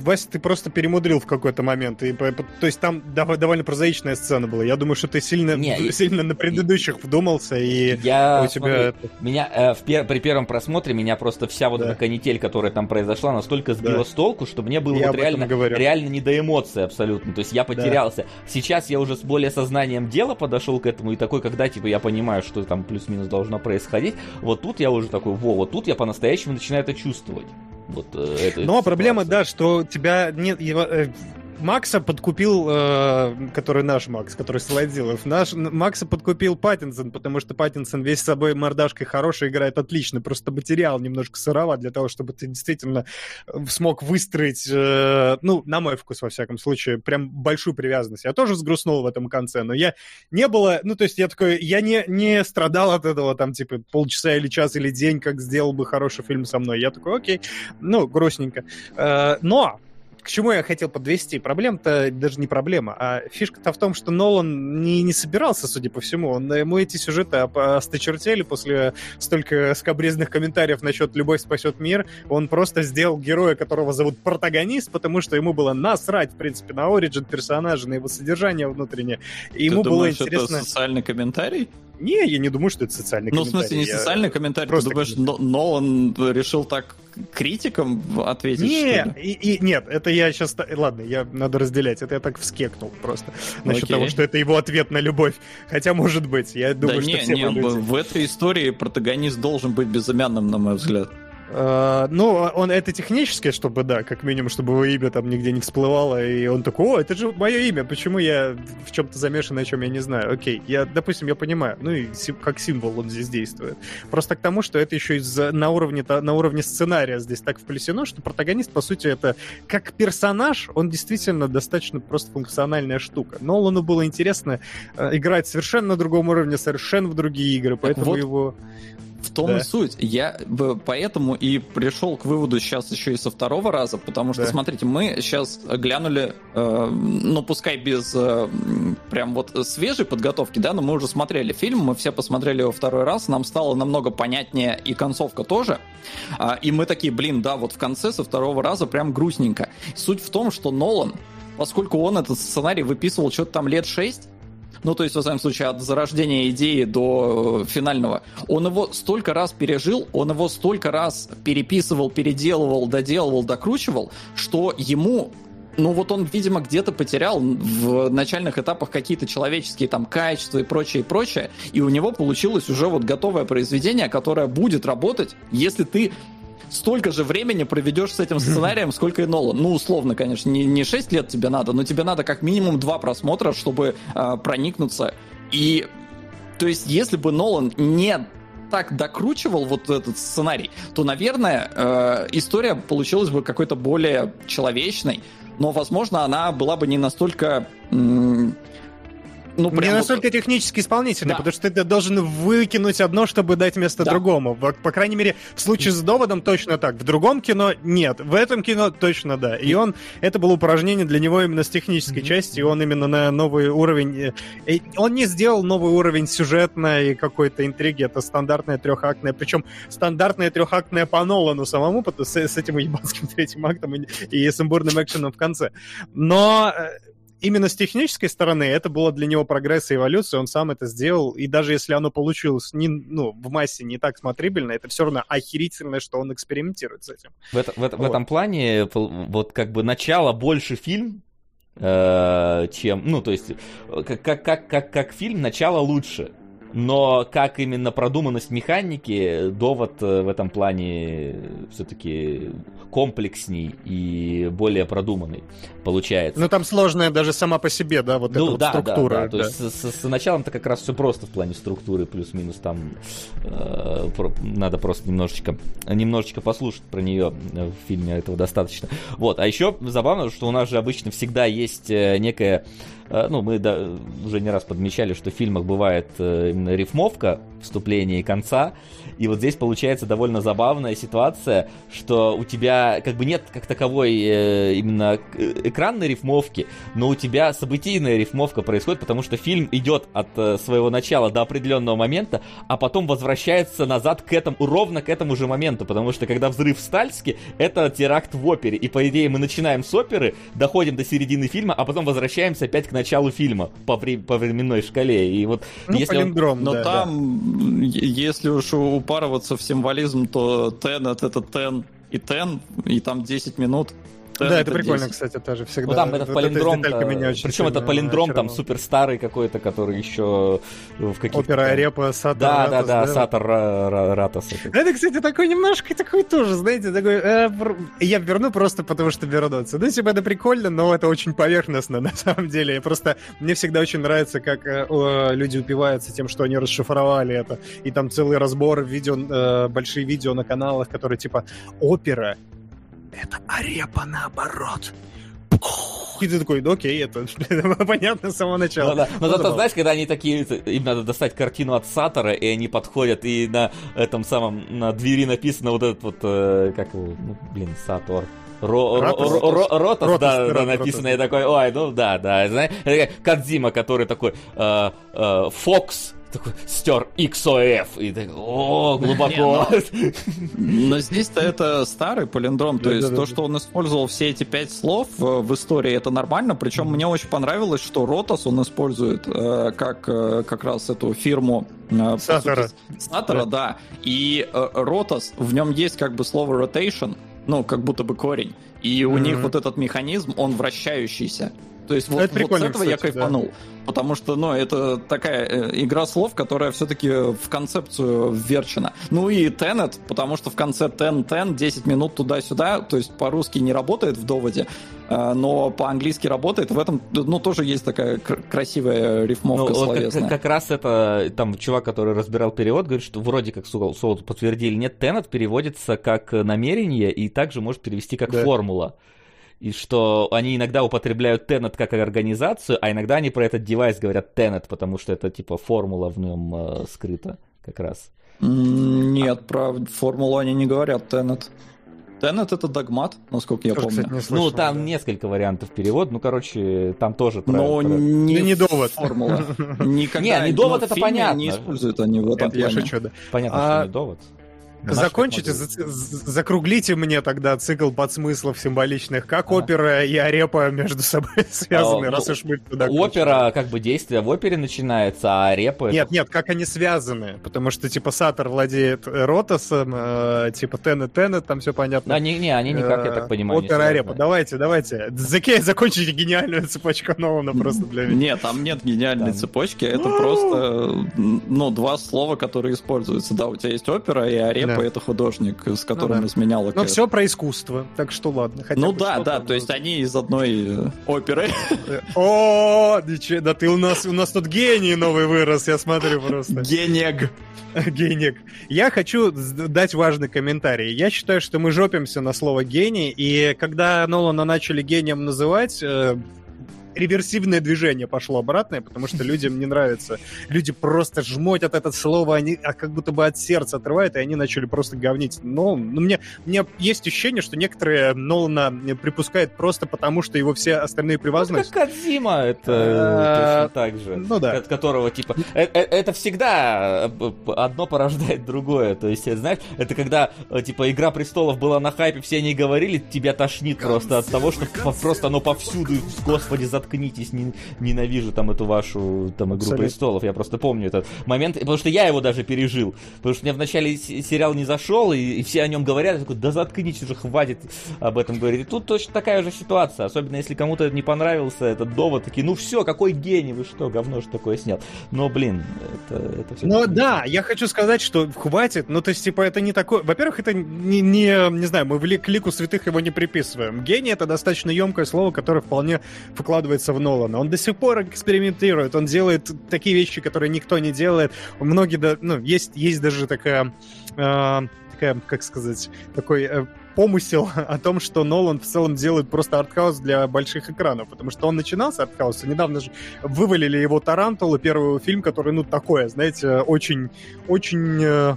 Вася, ты просто перемудрил в какой-то момент. И, то есть там довольно прозаичная сцена была. Я думаю, что ты сильно, Не, сильно на предыдущих вдумался, и я, у тебя... Смотри, меня э, в пер... при первом просмотре меня просто вся вот да. эта канитель, которая там произошла, настолько сбила да. с толку, что мне было я вот реально, реально не до эмоций абсолютно. То есть я потерялся. Да. Сейчас я уже с более сознанием дела подошел к этому, и такой, когда типа я понимаю, что там плюс-минус должно происходить, вот тут я уже такой, во, вот тут я по-настоящему начинаю это чувствовать. Вот, э, это Но проблема, да, что тебя нет, его, э, Макса подкупил, э, который наш Макс, который Солодилов, наш Макса подкупил Паттинсон, потому что Паттинсон весь с собой мордашкой хороший, играет отлично, просто материал немножко сыроват для того, чтобы ты действительно э, смог выстроить, э, ну, на мой вкус, во всяком случае, прям большую привязанность. Я тоже сгрустнул в этом конце, но я не было, ну, то есть я такой, я не, не страдал от этого, там, типа, полчаса или час или день, как сделал бы хороший фильм со мной. Я такой, окей, ну, грустненько. Э, но к чему я хотел подвести? Проблема-то даже не проблема, а фишка-то в том, что Нолан не, не собирался, судя по всему. Он, ему эти сюжеты осточертели после столько скобрезных комментариев насчет «Любовь спасет мир». Он просто сделал героя, которого зовут протагонист, потому что ему было насрать, в принципе, на оригин персонажа, на его содержание внутреннее. И ему думаешь, было интересно... это социальный комментарий? Не, я не думаю, что это социальный ну, комментарий. Ну, в смысле, не я... социальный комментарий. Просто Ты думаешь, но, но он решил так критикам ответить? Не, и, и, нет, это я сейчас... Ладно, я надо разделять. Это я так вскекнул просто. Насчет Окей. того, что это его ответ на любовь. Хотя, может быть, я думаю, да что не, все не, люди... в этой истории протагонист должен быть безымянным, на мой взгляд. Uh, ну, он это технически, чтобы, да, как минимум, чтобы его имя там нигде не всплывало, и он такой, о, это же мое имя, почему я в чем-то замешан, о чем я не знаю. Окей, я, допустим, я понимаю, ну и как символ он здесь действует. Просто к тому, что это еще из на уровне, на уровне сценария здесь так вплесено, что протагонист, по сути, это как персонаж, он действительно достаточно просто функциональная штука. Но Нолану было интересно э, играть совершенно на другом уровне, совершенно в другие игры, поэтому вот. его в том да. и суть. Я поэтому и пришел к выводу сейчас еще и со второго раза, потому что, да. смотрите, мы сейчас глянули, э, ну, пускай без э, прям вот свежей подготовки, да, но мы уже смотрели фильм, мы все посмотрели его второй раз, нам стало намного понятнее и концовка тоже. Э, и мы такие, блин, да, вот в конце со второго раза прям грустненько. Суть в том, что Нолан, поскольку он этот сценарий выписывал что-то там лет шесть, ну, то есть, в самом случае, от зарождения идеи до э, финального, он его столько раз пережил, он его столько раз переписывал, переделывал, доделывал, докручивал, что ему ну вот он, видимо, где-то потерял в начальных этапах какие-то человеческие там качества и прочее, и прочее, и у него получилось уже вот готовое произведение, которое будет работать, если ты столько же времени проведешь с этим сценарием, сколько и Нолан. Ну, условно, конечно, не, не 6 лет тебе надо, но тебе надо как минимум два просмотра, чтобы э, проникнуться. И, то есть, если бы Нолан не так докручивал вот этот сценарий, то, наверное, э, история получилась бы какой-то более человечной, но, возможно, она была бы не настолько ну, прям... Не настолько технически исполнительный, да. потому что ты должен выкинуть одно, чтобы дать место да. другому. По крайней мере, в случае с доводом точно так. В другом кино нет. В этом кино точно да. И он, это было упражнение для него именно с технической mm-hmm. части, и он именно на новый уровень... Э, он не сделал новый уровень сюжетной какой-то интриги, это стандартная трехактная, причем стандартная трехактная по Нолану самому, с, с этим ебанским третьим актом и, и сумбурным экшеном в конце. Но э, именно с технической стороны это было для него прогресс и эволюция, он сам это сделал, и даже если оно получилось не, ну, в массе не так смотрибельно, это все равно охерительно, что он экспериментирует с этим. В, это, в, вот. в этом плане вот как бы начало больше фильм, э, чем, ну, то есть, как, как, как, как, как фильм, начало лучше. Но как именно продуманность механики, довод э, в этом плане все-таки комплексней и более продуманный получается. Ну там сложная даже сама по себе, да, вот Ну, эта вот да, структура. да, да. То да. есть с, с- с началом-то как раз все просто в плане структуры, плюс-минус там э, про- надо просто немножечко, немножечко послушать про нее в фильме, этого достаточно. Вот, а еще забавно, что у нас же обычно всегда есть э, некая, э, ну, мы да, уже не раз подмечали, что в фильмах бывает э, именно рифмовка вступления и конца, и вот здесь получается довольно забавная ситуация, что у тебя как бы нет как таковой э, именно э, экранной рифмовки, но у тебя событийная рифмовка происходит, потому что фильм идет от э, своего начала до определенного момента, а потом возвращается назад к этому, ровно к этому же моменту, потому что когда взрыв в Стальске, это теракт в опере, и по идее мы начинаем с оперы, доходим до середины фильма, а потом возвращаемся опять к началу фильма по, вре- по временной шкале, и вот Ну, если он- Но да, да. там, е- если уж упарываться в символизм, то Tenet это Ten и Ten, и там 10 минут. Да, это прикольно, 10. кстати, тоже всегда. Ну там этот Вот палиндром, очень причем этот сильно палиндром там супер старый какой-то, который еще в каких-то... Опера Арепа, Сатор, Да, да, Ратос, да, Сатор Ра- Ра- Ратос. это. Это, кстати, такой немножко такой тоже, знаете, такой... э, я верну просто потому, что вернуться. Ну, типа, это прикольно, но это очень поверхностно, на самом деле. Просто мне всегда очень нравится, как э, люди упиваются тем, что они расшифровали это. И там целый разбор видео, э, большие видео на каналах, которые, типа, опера — это арепа наоборот. И ты такой, ну окей, это понятно с самого начала. Ну да. Но зато, знаешь, когда они такие, им надо достать картину от Сатора, и они подходят, и на этом самом, на двери написано вот этот вот, э, как его, ну, блин, Сатор. Ро, ро, Ратос. ро, ро- Ротос, Ротос, да, да, Ротос, написано, да. я такой, ой, ну да, да, знаешь, Кадзима, который такой, э, э, Фокс, такой, стер XOF, и такой, о, глубоко. Но здесь-то это старый палиндром, то есть то, что он использовал все эти пять слов э, в истории, это нормально. Причем мне очень понравилось, что Ротос он использует э, как э, как раз эту фирму Сатора. Сатора, да. И Ротос, в нем есть как бы слово rotation, ну, как будто бы корень. И у них вот этот механизм, он вращающийся. То есть вот, Это вот с этого я кстати, да. кайфанул. Потому что, ну, это такая э, игра слов, которая все-таки в концепцию вверчена. Ну и Tenet, потому что в конце Ten, Ten, 10 минут туда-сюда, то есть по-русски не работает в доводе, э, но по-английски работает. В этом, ну, тоже есть такая кр- красивая Ну, рифмовка вот как, словесная. как раз это, там, чувак, который разбирал перевод, говорит, что вроде как Солод подтвердили, нет, Тенет переводится как намерение и также может перевести как Да. формула. И что они иногда употребляют Tenet как организацию, а иногда они про этот девайс говорят Tenet, потому что это типа формула в нем э, скрыта как раз. Нет, про формулу они не говорят, Tenet. Tenet это догмат, насколько я Тоже, помню. кстати, не слышал, ну, там да. несколько вариантов перевода, ну, короче, там тоже про- Но про- не, не довод. формула. Никогда, Не, не довод, ну, это понятно. Не используют они в этом Это я шучу, да. Понятно, А, что не довод. Закончите, за- закруглите мне тогда цикл подсмыслов символичных, как А. опера и арепа между собой связаны, А, раз ну, уж мы туда Опера, как бы, действие в опере начинается, а репа... это Нет, нет, как они связаны? Потому что, типа, Сатор владеет э, Ротосом, э, типа, Тенет, Тенет, там все понятно. Они, не, они никак, я так Э, понимаю, не Опера. Арепа. Давайте, давайте. Заке, закончите гениальную цепочку Нолана просто для меня. Нет, там нет гениальной цепочки, это просто, ну, два слова, которые используются. Да, у тебя есть опера, и Арепа Да. это художник, с которым Ну да. изменял Но Кэт. все про искусство, так что ладно. хотя Ну да, да, ну. то есть они из одной э, оперы. О, ничего, да ты у нас, у нас тут гений новый вырос, я смотрю просто. Генег. Геник. Я хочу дать важный комментарий. Я считаю, что мы жопимся на слово гений, и когда Нолана начали гением называть, э, реверсивное движение пошло обратное, потому что людям не нравится. Люди просто жмотят это слово, они а как будто бы от сердца отрывают, и они начали просто говнить. Но ну, мне, у меня есть ощущение, что некоторые Нолана припускают просто потому, что его все остальные Ну, превозносят. как Кадзима, это Э, точно так же. Ну да. От которого, типа, э- э- это всегда одно порождает другое. То есть, знаешь, это когда, типа, Игра престолов была на хайпе, все они говорили, тебя тошнит просто от того, что просто оно повсюду, господи, затыкано заткнитесь, не- ненавижу там эту вашу там «Игру Абсолютно. престолов». Я просто помню этот момент, потому что я его даже пережил. Потому что мне вначале сериал не зашел, и, и все о нем говорят, я такой, да заткнитесь уже, хватит об этом говорить. И тут точно такая же ситуация, особенно если кому-то не понравился этот довод, такие, ну все, какой гений, вы что, говно что такое снял. Но, блин, это, это все... Ну да, я хочу сказать, что хватит. Ну, то есть, типа, это не такое. Во-первых, это не, не, не знаю, мы в ли- к лику святых его не приписываем. Гений это достаточно емкое слово, которое вполне вкладывается в Нолана. Он до сих пор экспериментирует, он делает такие вещи, которые никто не делает. Многие, да, ну, есть, есть даже такая, э, такая, как сказать, такой э, помысел о том, что Нолан в целом делает просто артхаус для больших экранов, потому что он начинал с артхауса, недавно же вывалили его Тарантулу, первый фильм, который, ну, такое, знаете, очень, очень э,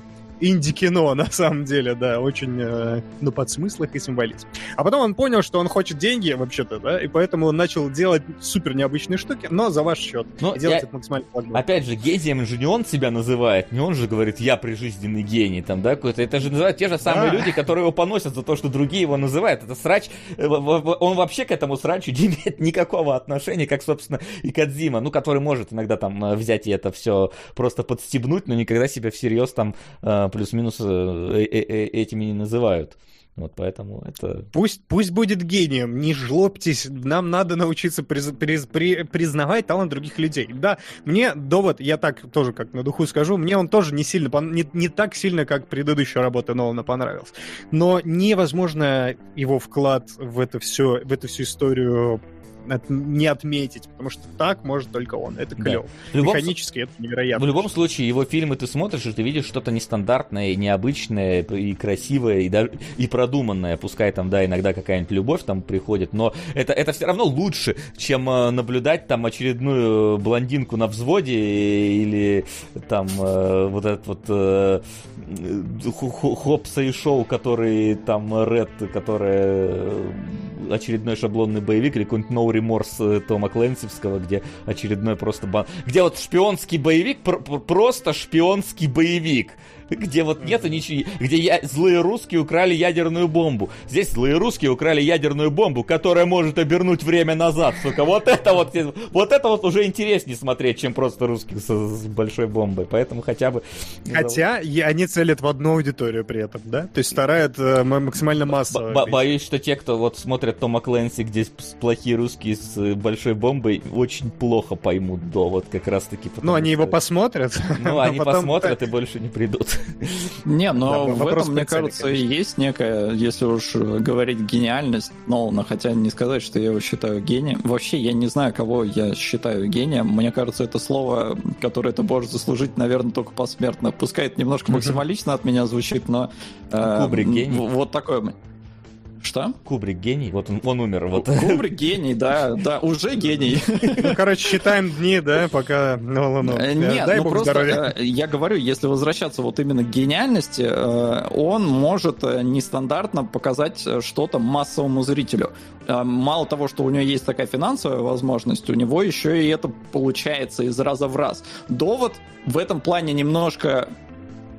инди-кино, на самом деле, да, очень, э, ну, под смыслах и символизм. А потом он понял, что он хочет деньги, вообще-то, да, и поэтому он начал делать супер необычные штуки, но за ваш счет. Но делать я- это максимально плавно. Опять же, гением же не он себя называет, не он же говорит, я прижизненный гений, там, да, какой-то. Это же называют те же самые Да. люди, которые его поносят за то, что другие его называют. Это срач, э, он вообще к этому срачу не имеет никакого отношения, как, собственно, и Кадзима, ну, который может иногда там э, взять и это все просто подстебнуть, но никогда себя всерьез там э, плюс-минус э, э, э, этими не называют. Вот поэтому это... Пусть, пусть будет гением, не жлобьтесь, нам надо научиться приз- приз- при- признавать талант других людей. Да, мне довод, я так тоже как на духу скажу, мне он тоже не сильно, не, не так сильно, как предыдущая работа Нолана понравился. Но невозможно его вклад в это все, в эту всю историю от- не отметить, потому что так может только он. Это Да. клево. В любом Механически это невероятно. В любом случае, его фильмы ты смотришь, и ты видишь что-то нестандартное, необычное, и красивое, и, даже, и продуманное. Пускай там, да, иногда какая-нибудь любовь там приходит, но это, это все равно лучше, чем э, наблюдать там очередную блондинку на взводе или там э, вот этот вот э, Хопса и Шоу, который там Ред, который э, очередной шаблонный боевик, или какой-нибудь No Remorse э, Тома Кленсивского, где очередной просто... бан- Где вот шпионский боевик, пр- просто шпионский боевик. Где вот нету ничего, где я, злые русские украли ядерную бомбу. Здесь злые русские украли ядерную бомбу, которая может обернуть время назад, сука. Вот это вот, вот это вот уже интереснее смотреть, чем просто русских с, с большой бомбой. Поэтому хотя бы... Хотя и они целят в одну аудиторию при этом, да? То есть старают э, максимально массово. бо- боюсь, что те, кто вот смотрят Тома Клэнси, где плохие русские с э, большой бомбой, очень плохо поймут довод как раз-таки. Ну, они его что- посмотрят. Ну, а они потом- посмотрят и больше не придут. Не, но в этом, мне кажется, и есть некая, если уж говорить гениальность Нолана, хотя не сказать, что я его считаю гением. Вообще, я не знаю, кого я считаю гением. Мне кажется, это слово, которое ты можешь заслужить, наверное, только посмертно. Пускай это немножко максималично от меня звучит, но... э, Кубрик гений? Вот такое... Что? Кубрик гений, вот он, он умер. Вот. Кубрик гений, да, да, уже гений. Ну, короче, считаем дни, да, пока Нолану. Э, Э, Нет, Дай ну бог просто здоровья. э, я говорю, если возвращаться вот именно к гениальности, э, он может нестандартно показать что-то массовому зрителю. Мало того, что у него есть такая финансовая возможность, у него еще и это получается из раза в раз. Довод в этом плане немножко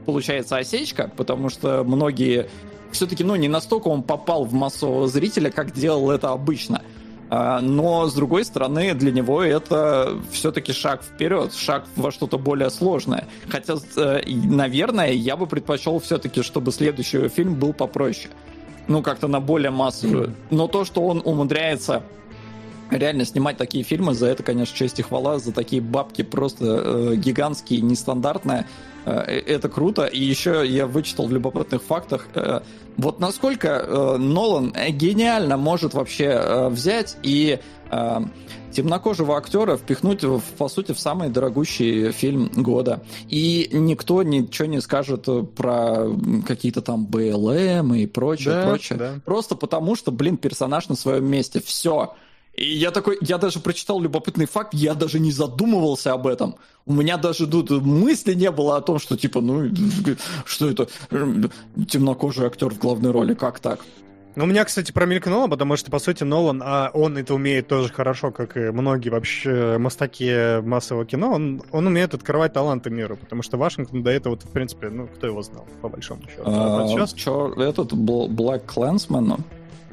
получается осечка, потому что многие все-таки, ну, не настолько он попал в массового зрителя, как делал это обычно. А, Но, с другой стороны, для него это все-таки шаг вперед, шаг во что-то более сложное. Хотя, э, наверное, я бы предпочел все-таки, чтобы следующий фильм был попроще. Ну, как-то на более массовую. Но то, что он умудряется реально снимать такие фильмы, за это, конечно, честь и хвала, за такие бабки просто э, гигантские, нестандартные. Э, это круто. И еще я вычитал в любопытных фактах, э, вот насколько э, Нолан э, гениально может вообще э, взять и э, темнокожего актера впихнуть, в, по сути, в самый дорогущий фильм года. И никто ничего не скажет э, про какие-то там БЛМ и прочее, Да, прочее. да. Просто потому, что, блин, персонаж на своем месте. Все. И я такой, я даже прочитал любопытный факт, я даже не задумывался об этом. У меня даже тут мысли не было о том, что типа, ну, что это, эм, темнокожий актер в главной роли, как так? Ну, у меня, кстати, промелькнуло, потому что, по сути, Нолан, а он это умеет тоже хорошо, как и многие вообще мастаки массового кино, он, он умеет открывать таланты миру, потому что Вашингтон до этого, в принципе, ну, кто его знал, по большому счету. А А, сейчас чё, этот Black Clansman,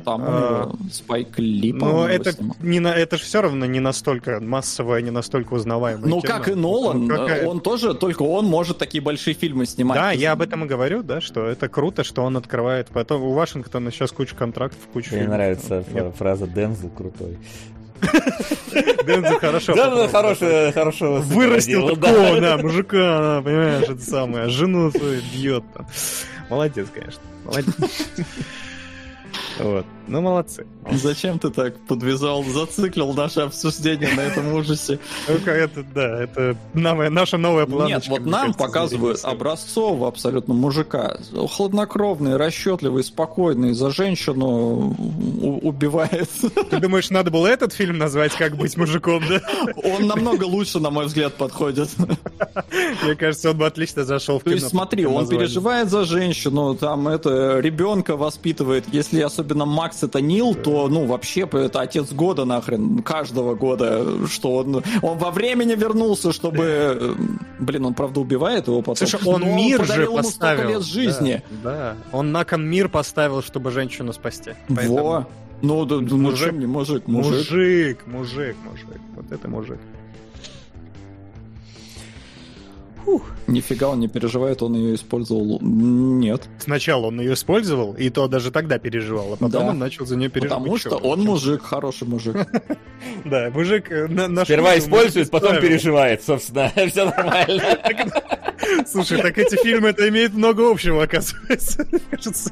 Там А, Спайк Ли, Но это, снимал. не на, это же все равно не настолько массовое, не настолько узнаваемое Ну, кино. как и Нолан, Ну, какая- он тоже, только он может такие большие фильмы снимать. Да, я об этом и говорю, да, что это круто, что он открывает. Потом у Вашингтона сейчас куча контрактов, куча Мне фильмов. нравится Нет, фраза Дензел крутой. Дензел хорошо. Дензел хорошего, хорошего Вырастил такого, да, мужика, да, понимаешь, это самое. Жену свою бьет там. Молодец, конечно. Молодец. Вот. Ну, молодцы. Зачем ты так подвязал, зациклил наше обсуждение на этом ужасе? Ну, это, да, это новая- наша новая планочка. Нет, вот нам кажется, показывают образцового абсолютно мужика. Хладнокровный, расчетливый, спокойный, за женщину у- убивает. Ты думаешь, надо было этот фильм назвать «Как быть мужиком», да? Он намного лучше, на мой взгляд, подходит. Мне кажется, он бы отлично зашел в То кино. есть смотри, он переживает за женщину, там это ребенка воспитывает. Если особенно Макс это Нил, то ну вообще это отец года нахрен, каждого года, что он, он во времени вернулся, чтобы, э, блин, он правда убивает его потом. Слушай, он но мир же подарил ему поставил. лет жизни. Да, да. он на кон мир поставил, чтобы женщину спасти. Во. Поэтому Ну, да, ну Мужик. чем не мужик, мужик. Мужик, мужик, мужик. Вот это мужик. Нифига он не переживает, он ее использовал. Нет. Сначала он ее использовал, и то даже тогда переживал, а потом Да. он начал за нее переживать. Потому что он мужик, хороший мужик. Да, мужик э, на, на Сперва использует, потом переживает, собственно. Все нормально. Слушай, так эти фильмы это имеет много общего, оказывается. Кажется.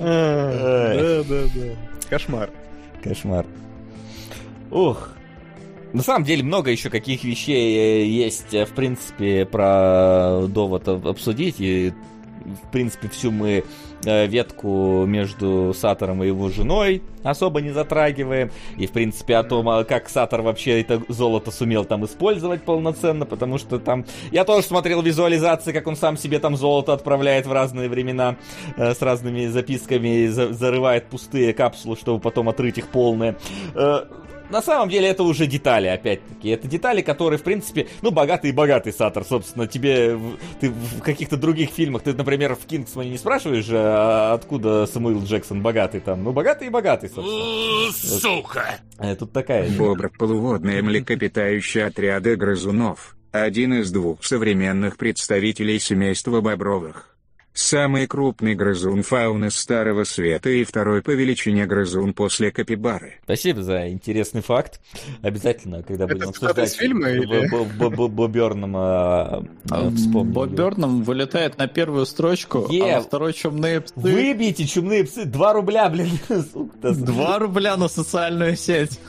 А, Да, да, да. Кошмар. Кошмар. Ух. На самом деле много еще каких вещей э, есть, э, в принципе, про довод об- обсудить. И, в принципе, всю мы э, ветку между Сатором и его женой особо не затрагиваем. И, в принципе, о том, а как Сатор вообще это золото сумел там использовать полноценно, потому что там... Я тоже смотрел визуализации, как он сам себе там золото отправляет в разные времена с разными записками, за- зарывает пустые капсулы, чтобы потом отрыть их полные. На самом деле это уже детали, опять-таки. Это детали, которые, в принципе, ну, богатый и богатый Сатор, собственно. Тебе, ты в каких-то других фильмах, ты, например, в Кингсмане не спрашиваешь, а откуда Самуил Джексон богатый там. Ну, богатый и богатый, собственно. Сука! Э, Тут такая... Бобр – полуводный млекопитающий отряда грызунов, один из двух современных представителей семейства бобровых. Самый крупный грызун фауны Старого Света и второй по величине грызун после капибары. Спасибо за интересный факт. Обязательно, когда Это будем из обсуждать фильма или? Боберном вспомним. Боб Бёрном вылетает на первую строчку, а на второй чумные псы. Выбейте, чумные псы, 2 рубля, блин. Два рубля на социальную сеть.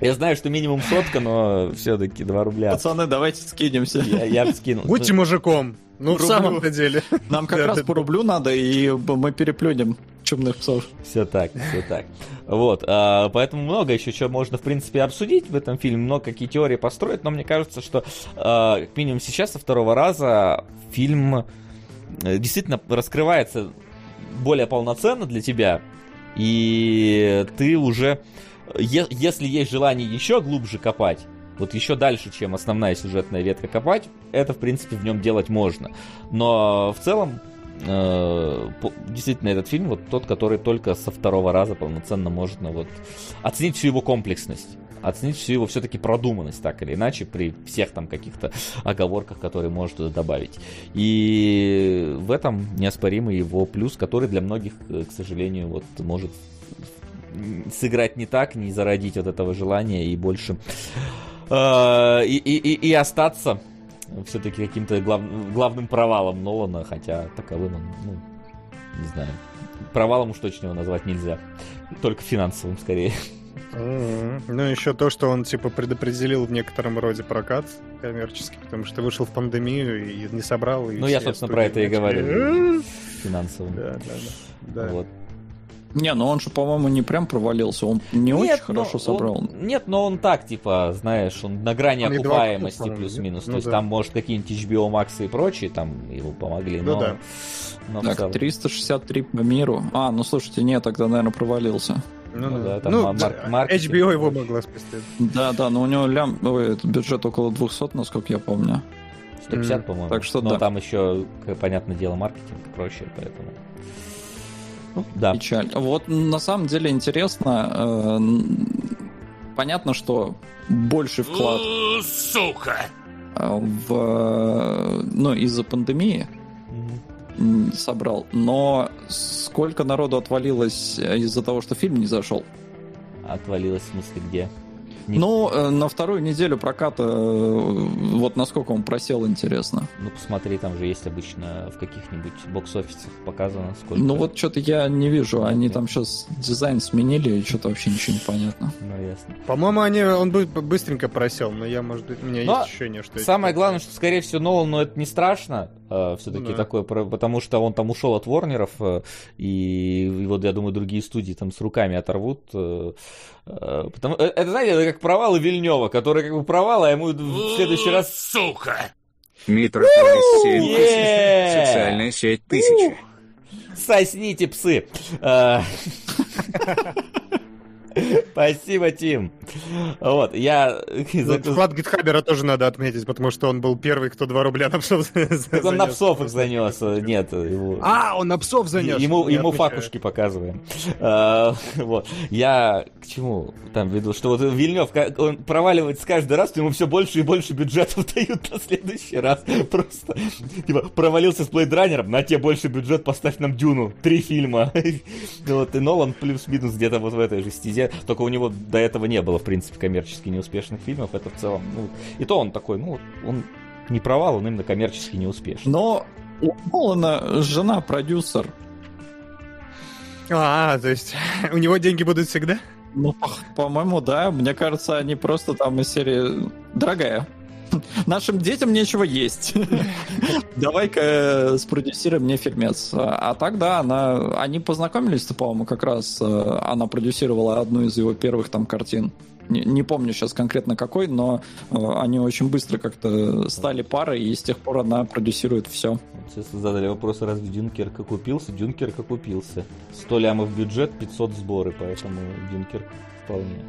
Я знаю, что минимум сотка, но все-таки 2 рубля. Пацаны, давайте скинемся. Я, я бы скинул. Будьте мужиком. Ну, в самом-то деле. Нам как раз по рублю надо, и мы переплюнем чумных псов. Все так, все так. Вот, а, поэтому много еще чего можно, в принципе, обсудить в этом фильме, много какие теории построить, но мне кажется, что а, как минимум сейчас, со второго раза, фильм э, действительно раскрывается более полноценно для тебя, и ты уже, е- если есть желание еще глубже копать, вот еще дальше, чем основная сюжетная ветка копать, это, в принципе, в нем делать можно. Но в целом, э, действительно, этот фильм вот тот, который только со второго раза полноценно можно вот оценить всю его комплексность. Оценить всю его все-таки продуманность, так или иначе, при всех там каких-то оговорках, которые может туда добавить. И в этом неоспоримый его плюс, который для многих, э, к сожалению, вот может сыграть не так, не зародить вот этого желания и больше э, и, и, и, остаться все-таки каким-то глав- главным провалом Нолана, хотя таковым он, ну, не знаю, провалом уж точно его назвать нельзя. Только финансовым скорее. Мгм. Ну, еще то, что он, типа, предопределил в некотором роде прокат коммерческий, потому что вышел в пандемию и не собрал. и Ну, я, собственно, про это и говорю. Финансовым. Да, да, да. да. Вот. Не, ну он же, по-моему, не прям провалился, он не очень Нет, хорошо но собрал. он- нет, но он так, типа, знаешь, он на грани Он окупаемости плюс-минус. ну То есть да. там, может, какие-нибудь HBO Max и прочие там ему помогли, Ну но... да. но Так, целом- 363 по миру. А, ну слушайте, нет, тогда, наверное, провалился. Ну, Ну да. там Ну, мар- да, маркетинг. HBO его могла спасти. Да, да, но у него лям, ой, бюджет около 200, насколько я помню. 150, М, по-моему. так что Но да. там еще, понятное дело, маркетинг и прочее, поэтому... Ну, да. Печаль. Вот на самом деле интересно. э, Понятно, что больший вклад Сука! э, в, ну, из-за пандемии собрал, но сколько народу отвалилось из-за того, что фильм не зашел? Отвалилось в смысле где? Ну, э, на вторую неделю проката, э, вот насколько он просел, интересно. Ну, посмотри, там же есть обычно в каких-нибудь бокс-офисах показано, сколько... Ну вот что-то я не вижу, они Нет. там сейчас дизайн сменили, и что-то вообще ничего не понятно. Ну, ясно. По-моему, они, он бы быстренько просел, но я, может быть, у меня Но есть ощущение, что... Самое главное, что, скорее всего, Нолан, но это не страшно, все-таки Ну да. такое, потому что он там ушел от Ворнеров, э, и, и вот, я думаю, другие студии там с руками оторвут. Э, э, потому, э, это, знаете, это как провалы Вильнева, который как бы провал, а ему в следующий раз... Сука! Метрополис 7 Е! тысяч. Социальная сеть тысяча. Сосните, псы! Спасибо, Тим. Вот, я... Вклад Гитхабера тоже надо отметить, потому что он был первый, кто 2 рубля на псов Так он на занес. псов их занес. э, Нет. А, он на псов занес. Ему, ему факушки показываем. А, вот. Я к чему там веду? Что вот Вильнев, он проваливается каждый раз, ему все больше и больше бюджетов дают на следующий раз. Просто типа провалился с Блейдранером, на тебе больше бюджет, поставь нам Дюну. Три фильма. Вот, и Нолан плюс-минус где-то вот в этой же стезе. Только у него до этого не было, в принципе, коммерчески неуспешных фильмов. Это в целом, ну, и то он такой, ну, он не провал, он именно коммерчески неуспешный. Но у Нолана жена продюсер. А, то есть у него деньги будут всегда? Ну, по- по-моему, да. Мне кажется, они просто там из серии «Дорогая, нашим детям нечего есть. Давай-ка э, спродюсируй мне фильмец». А так, да, она... они познакомились-то, по-моему, как раз. э, Она продюсировала одну из его первых там картин. Не, не помню сейчас конкретно какой, но э, они очень быстро как-то стали парой, и с тех пор она продюсирует все. Сейчас задали вопрос, разве Дюнкерк окупился? Дюнкерк окупился. 100 лямов бюджет, 500 сборы, поэтому Дюнкерк вполне.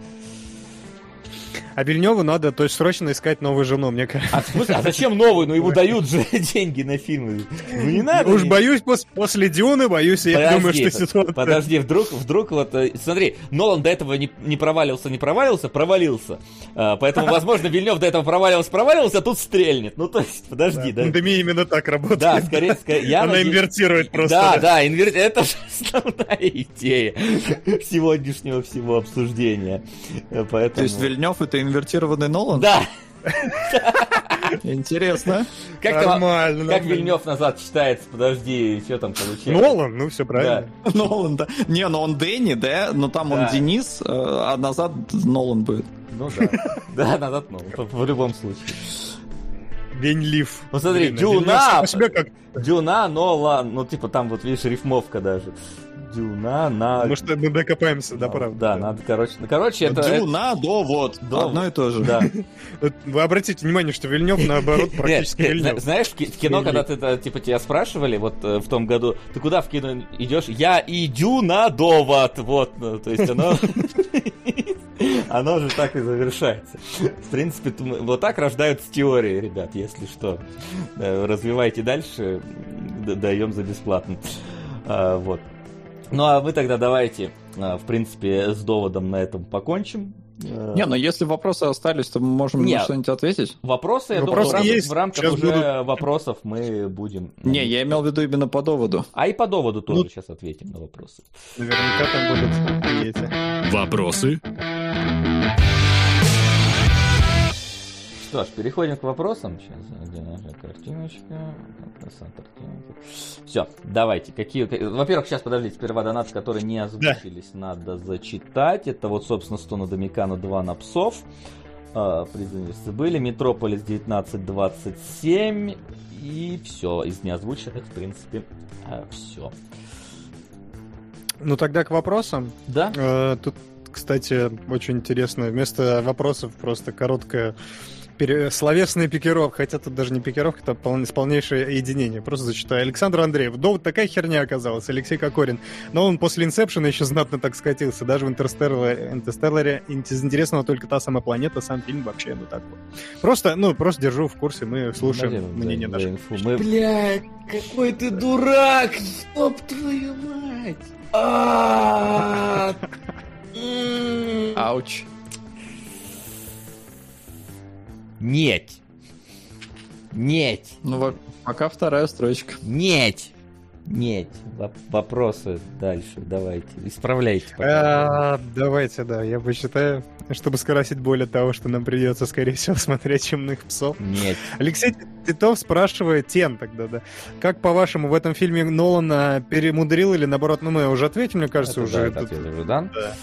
А Вильневу надо, то есть срочно искать новую жену, мне кажется. А, в смысле, а зачем новый? Ну ему дают же деньги на фильмы. Ну не надо. Уж боюсь, пос- после Дюны, боюсь, я Подожди, думаю, что ситуация... Подожди, вдруг, вдруг вот, э, смотри, Нолан до этого не, не провалился, не провалился, провалился. А, поэтому, возможно, Вильнев до этого проваливался, провалился, а тут стрельнет. Ну, то есть, подожди, да. Пандемия именно так работает. Да, скорее, скорее, я Она надеюсь- инвертирует просто. Да, да, инвер... это же основная идея сегодняшнего всего обсуждения. Поэтому... То есть Вильнев это инвертированный Нолан? Да, Интересно. как, там, Нормально. как. Вильнев назад читается, подожди, что там получается? Нолан, ну все правильно. Нолан, да. Не, ну он Дэнни, да, но там Да. он Денис, э, а назад Нолан будет. Ну да, да, назад, ну, в- любом случае. День Лив. Ну смотри, Блин, Дюна, себе как... Дюна, Нолан, ну типа там вот видишь рифмовка даже. Дюна, на... Потому что мы докопаемся, да, правда. Да, надо, короче, ну, короче, это... Дюна, до, вот. До, Одно и то же. Да. Вы обратите внимание, что Вильнев, наоборот, практически Вильнев. Знаешь, в ки- в кино, когда ты, э, типа, тебя спрашивали, вот э, в том году, ты куда в кино идешь? Я иду на довод, вот, ну, то есть оно... Оно же так и завершается. В принципе, вот так рождаются теории, ребят, если что. Э, Развивайте дальше, даем за бесплатно. А, Вот. Ну а вы тогда давайте, а, в принципе, с доводом на этом покончим. Э, Не, ну если вопросы остались, то мы можем Не. на что-нибудь ответить. Вопросы, я Вопросы думаю, в рамках, есть. в рамках Сейчас уже будут. вопросов мы будем... Не, я имел в виду именно по доводу. А и по доводу тоже Ну- сейчас ответим на вопросы. Наверняка там будут эти. Вопросы? Что ж, переходим к вопросам. Сейчас, где наша картиночка? Все, давайте. Какие... Во-первых, сейчас, подождите, сперва донаты, которые не озвучились, надо зачитать. Это вот, собственно, 100 на Домикана, 2 на псов. А, Призывницы были. Метрополис 1927. И все. Из неозвученных, в принципе, все. Ну тогда к вопросам. Да? Э, Тут, кстати, очень интересно. Вместо вопросов просто короткое пере- словесная пикировка, хотя тут даже не пикировка, это пол- полнейшее единение. Просто зачитаю. Александр Андреев. Да вот такая херня оказалась. Алексей Кокорин. Но он после Инсепшена еще знатно так скатился. Даже в Интерстелларе, Интерстелларе из интересного только та самая планета, сам фильм вообще, ну так вот. Просто, ну, просто держу в курсе, мы слушаем Блин, мнение за- наших. инфу. Мы- Блядь, какой ты дурак! Ёб твою мать! Ауч. Нет. Нет. Ну, пока вторая строчка. Нет. Нет. Воп- Вопросы дальше. Давайте. Исправляйте. пока. А, давайте, да, я посчитаю, чтобы скоросить боль от того, что нам придется, скорее всего, смотреть «Темных псов». Нет. Алексей Титов спрашивает, Тен тогда, да, как, по-вашему, в этом фильме Нолан а, перемудрил или, наоборот, ну, мы уже ответили, мне кажется, Это уже. да, тут- это ответ уже дан. Да.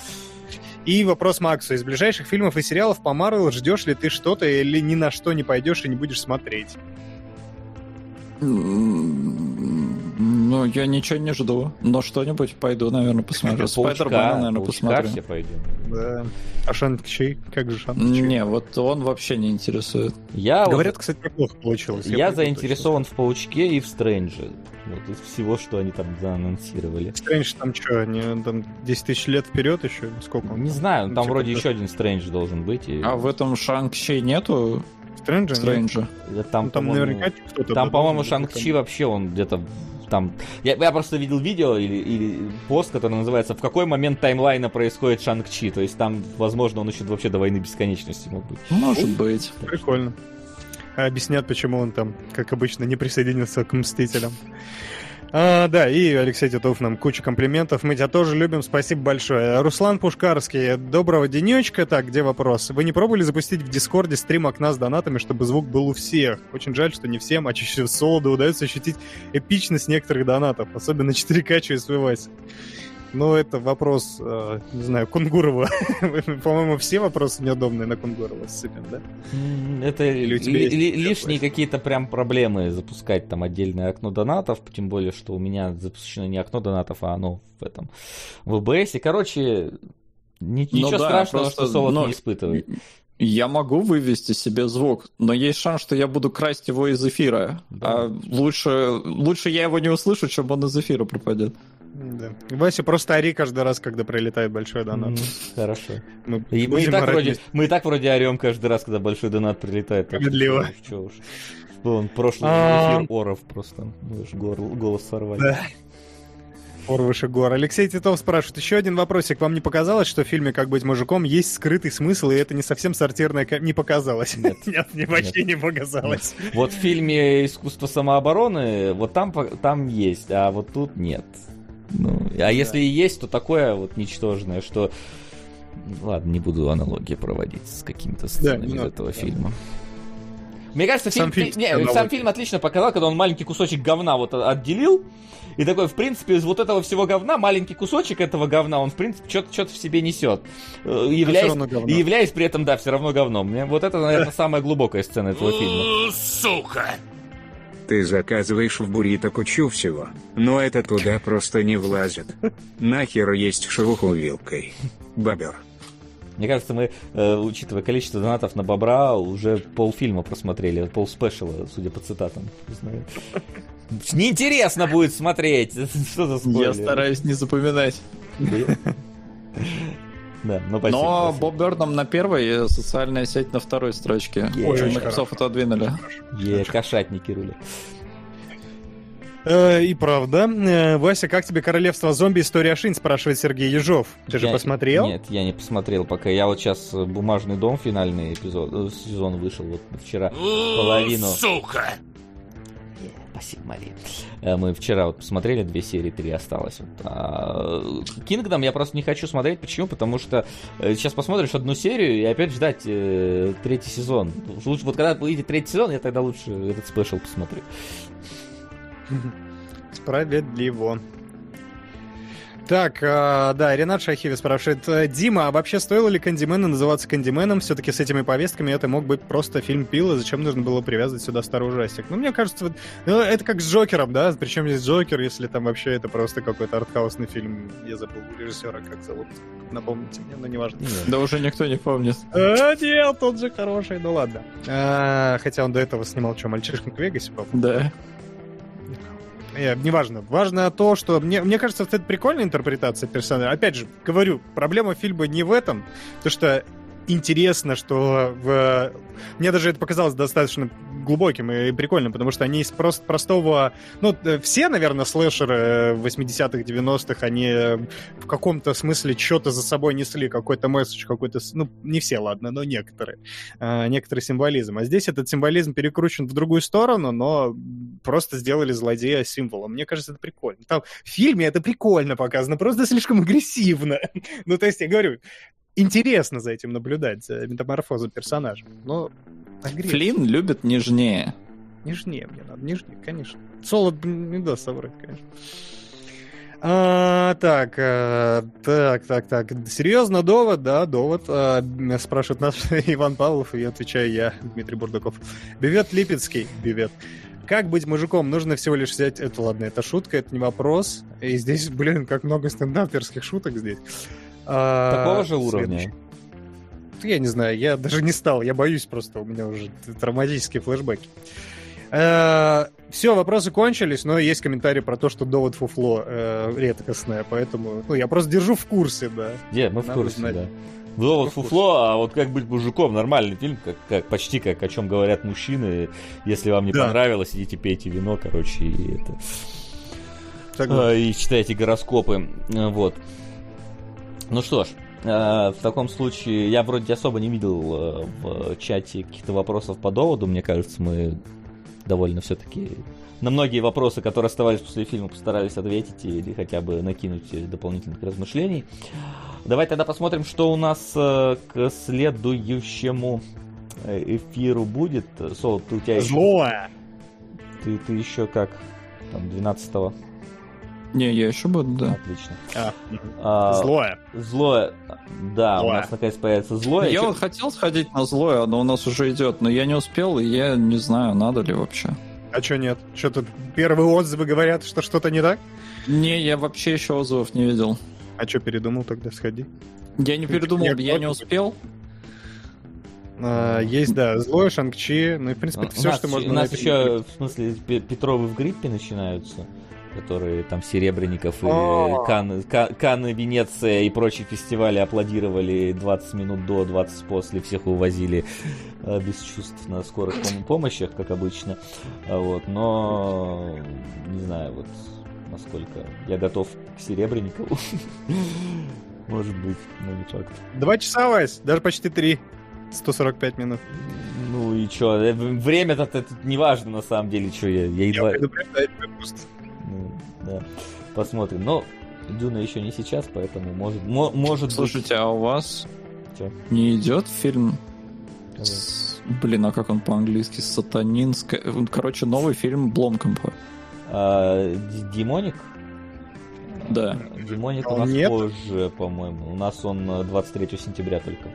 И вопрос Максу. Из ближайших фильмов и сериалов по Марвел ждешь ли ты что-то или ни на что не пойдешь и не будешь смотреть? Ну, я ничего не жду. Но что-нибудь пойду, наверное, посмотрю. Спайдермена, наверное, посмотрю. все пойдем. Да. А Шанг-Чи? Как же Шанг-Чи? Не, вот он вообще не интересует. Я, вот- Говорят, кстати, неплохо получилось. я пойду заинтересован в Паучке и в Стрэнже. Вот из всего, что они там заанонсировали. точно. Стрэндж там что, не, там 10 тысяч лет вперед еще? Сколько он? Не знаю, там типа вроде еще один Стрэндж должен быть. И... А в этом Шанг-Чи нету Стрэнджа? Стрэнджа? Там, Ну, там по-моему, наверняка кто-то... Там, по-моему, Шанг-Чи вообще он где-то там... Я, я просто видел видео или, или пост, который называется «В какой момент таймлайна происходит Шанг-Чи?» То есть там, возможно, он еще вообще до войны бесконечности мог быть. Может быть. Прикольно. А Объяснят, почему он там, как обычно, не присоединился к Мстителям. А, да, и Алексей Титов нам куча комплиментов. Мы тебя тоже любим, спасибо большое. Руслан Пушкарский, доброго денечка. Так, где вопрос? Вы не пробовали запустить в Дискорде стрим окна с донатами, чтобы звук был у всех? Очень жаль, что не всем, а чаще всего солоду удается ощутить эпичность некоторых донатов, особенно 4К через. Ну, это вопрос, э, не знаю, Кунгурова. По-моему, все вопросы неудобные на Кунгурова сыпем, да? Это Или у тебя ли- есть ли- такое? лишние какие-то прям проблемы запускать там отдельное окно донатов, тем более, что у меня запущено не окно донатов, а оно в этом в ОБС. И, короче, ни- Ну ничего да, страшного, просто, что солод ну, не испытывает. Я могу вывести себе звук, но есть шанс, что я буду красть его из эфира. Да. А лучше, лучше я его не услышу, чем он из эфира пропадет. Да. Вася, просто ори каждый раз, когда прилетает большой донат. М, Хорошо. Мы, И мы, и так вроде, вместе. мы и так вроде орем каждый раз, когда большой донат прилетает. Справедливо. Чё уж. Вон, прошлый А. эфир Оров просто. Ну, уж гор- голос сорвали. Да. Ор выше гор. Алексей Титов спрашивает, еще один вопросик. Вам не показалось, что в фильме «Как быть мужиком» есть скрытый смысл, и это не совсем сортирное... Не показалось. Нет. Нет, мне вообще не показалось. Вот в фильме «Искусство самообороны» вот там, там есть, а вот тут нет. Ну, а если и есть, то такое вот ничтожное, что... Ладно, не буду аналогии проводить с какими-то сценами не из надо, этого да. фильма. Мне кажется, Сам фильм, фильм не, аналогия. сам фильм отлично показал, когда он маленький кусочек говна вот отделил, и такой, в принципе, из вот этого всего говна, маленький кусочек этого говна, он, в принципе, что-то в себе несет. Э, Являясь, и являясь при этом, да, все равно говном. Мне Вот это, наверное, самая глубокая сцена этого фильма. Ты заказываешь в буррито кучу всего, но это туда просто не влазит. Нахер есть шелуху вилкой. Бобер. Мне кажется, мы, э, учитывая количество донатов на Бобра, уже полфильма просмотрели, пол спешала, судя по цитатам. Неинтересно будет смотреть. Что за спойлер? Я стараюсь не запоминать. Да, ну спасибо. Но спасибо. Боб Бёрдом на первой, э, социальная сеть на второй строчке. Темных очень псов хорошо. отодвинули. Е, кошатники рулят. Э, И правда. Э, Вася, как тебе «Королевство зомби. История Шин?» спрашивает Сергей Ежов. Ты же Я- посмотрел? Нет, я не посмотрел пока. Я вот сейчас «Бумажный дом» финальный эпизод, э, сезон вышел вот вчера. Половину. Сука! Спасибо, Мария. Э, Мы вчера вот посмотрели две серии, три осталось. Вот. А, я просто не хочу смотреть. Почему? Потому что э, сейчас посмотришь одну серию и опять ждать э, третий сезон. Лучше, вот когда выйдет третий сезон, я тогда лучше этот спешл посмотрю. Справедливо. Так, а, да, Ренат Шахиви спрашивает. э, Дима, а вообще стоило ли Кандимена называться Кандименом? Все-таки с этими повестками это мог быть просто фильм Пила. Зачем нужно было привязывать сюда старый ужастик? Ну, мне кажется, вот, ну, это как с Джокером, да? Причем здесь Джокер, если там вообще это просто какой-то артхаусный фильм. Я забыл режиссера, как зовут. Напомните мне, но неважно. Да уже никто не помнит. А, нет, тот же хороший, ну ладно. А, хотя он до этого снимал что, «Мальчишник в Вегасе», по-моему? Да. Э, неважно. Важно то, что... Мне, мне кажется, это прикольная интерпретация персонажа. Опять же, говорю, проблема фильма не в этом, то что интересно, что в... Мне даже это показалось достаточно глубоким и прикольным, потому что они из просто простого... Ну, э, все, наверное, слэшеры э, 80-х, 90-х, они э, в каком-то смысле что-то за собой несли, какой-то месседж, какой-то... Ну, не все, ладно, но некоторые. Э, Некоторый символизм. А здесь этот символизм перекручен в другую сторону, но просто сделали злодея символом. Мне кажется, это прикольно. Там в фильме это прикольно показано, просто слишком агрессивно. Ну, то есть, я говорю, интересно за этим наблюдать, за метаморфозом персонажа. Но агрессия. Флинн любит нежнее. Нежнее мне надо, нежнее, конечно. Солод блин, не даст соврать, конечно. А, так, а, так, так, так. Серьезно, довод, да, довод. А, спрашивает наш Иван Павлов, и отвечаю я, Дмитрий Бурдаков. Бивет Липецкий, бивет. Как быть мужиком? Нужно всего лишь взять... Это ладно, это шутка, это не вопрос. И здесь, блин, как много стендаперских шуток здесь. А, Такого же уровня. следующий. Я не знаю, я даже не стал, я боюсь просто, у меня уже травматические флешбеки. Все, вопросы кончились, но есть комментарий про то, что довод фуфло э, редкостное, поэтому ну, я просто держу в курсе, да. Где? Мы в Надо курсе, знать. да. Довод фуфло, а вот как быть мужиком, нормальный фильм, как, как, почти как о чем говорят мужчины. Если вам не Да. понравилось, идите пейте вино, короче, и это. Согласен. А, и читайте гороскопы. Вот. Ну что ж, а, в таком случае я вроде особо не видел а, в чате каких-то вопросов по доводу. Мне кажется, мы довольно все-таки на многие вопросы, которые оставались после фильма, постарались ответить или хотя бы накинуть дополнительных размышлений. Давай тогда посмотрим, что у нас э, к следующему э, эфиру будет. Сол, ты у тебя Злое! ты, ты еще как? Там 12-го. Не, я еще буду, да. Отлично. А. А, Злое. Злое. Да, у Злое. нас наконец появится злое. Я вот хотел сходить на злое, но у нас уже идет, но я не успел, и я не знаю, надо ли вообще. А что нет? Что тут первые отзывы говорят, что что-то не так? Не, я вообще еще отзывов не видел. А что передумал тогда? Сходи. Я не передумал, я я не успел. А, есть, да, злое, Шанг-Чи, ну и, в принципе, У это все, нас, что можно у нас найти. еще, в смысле, Пе- Петровы в гриппе начинаются, которые там Серебренников и. Кан, Ка- Канны, Венеция и прочие фестивали аплодировали 20 минут до, 20 после, всех увозили э, без чувств на скорых пом- помощях, как обычно. А Вот, но не знаю, вот насколько я готов к Серебренникову. Может быть, но не факт. Два часа, Вась, даже почти три. 145 минут. Ну и чё, э, время-то не важно на самом деле, что я, я Я едва... предупреждаю тебя просто. Ну, да. Посмотрим. Но Дюна еще не сейчас, поэтому может, мо- может Слушайте, а у вас Чё? не идет фильм быть. с- Блин, а как он по-английски? Сатанинская... Короче, новый фильм Бломкомпа. А, Демоник? Да. Демоник А у он нас нет? позже, по-моему. У нас он э, 23 сентября только.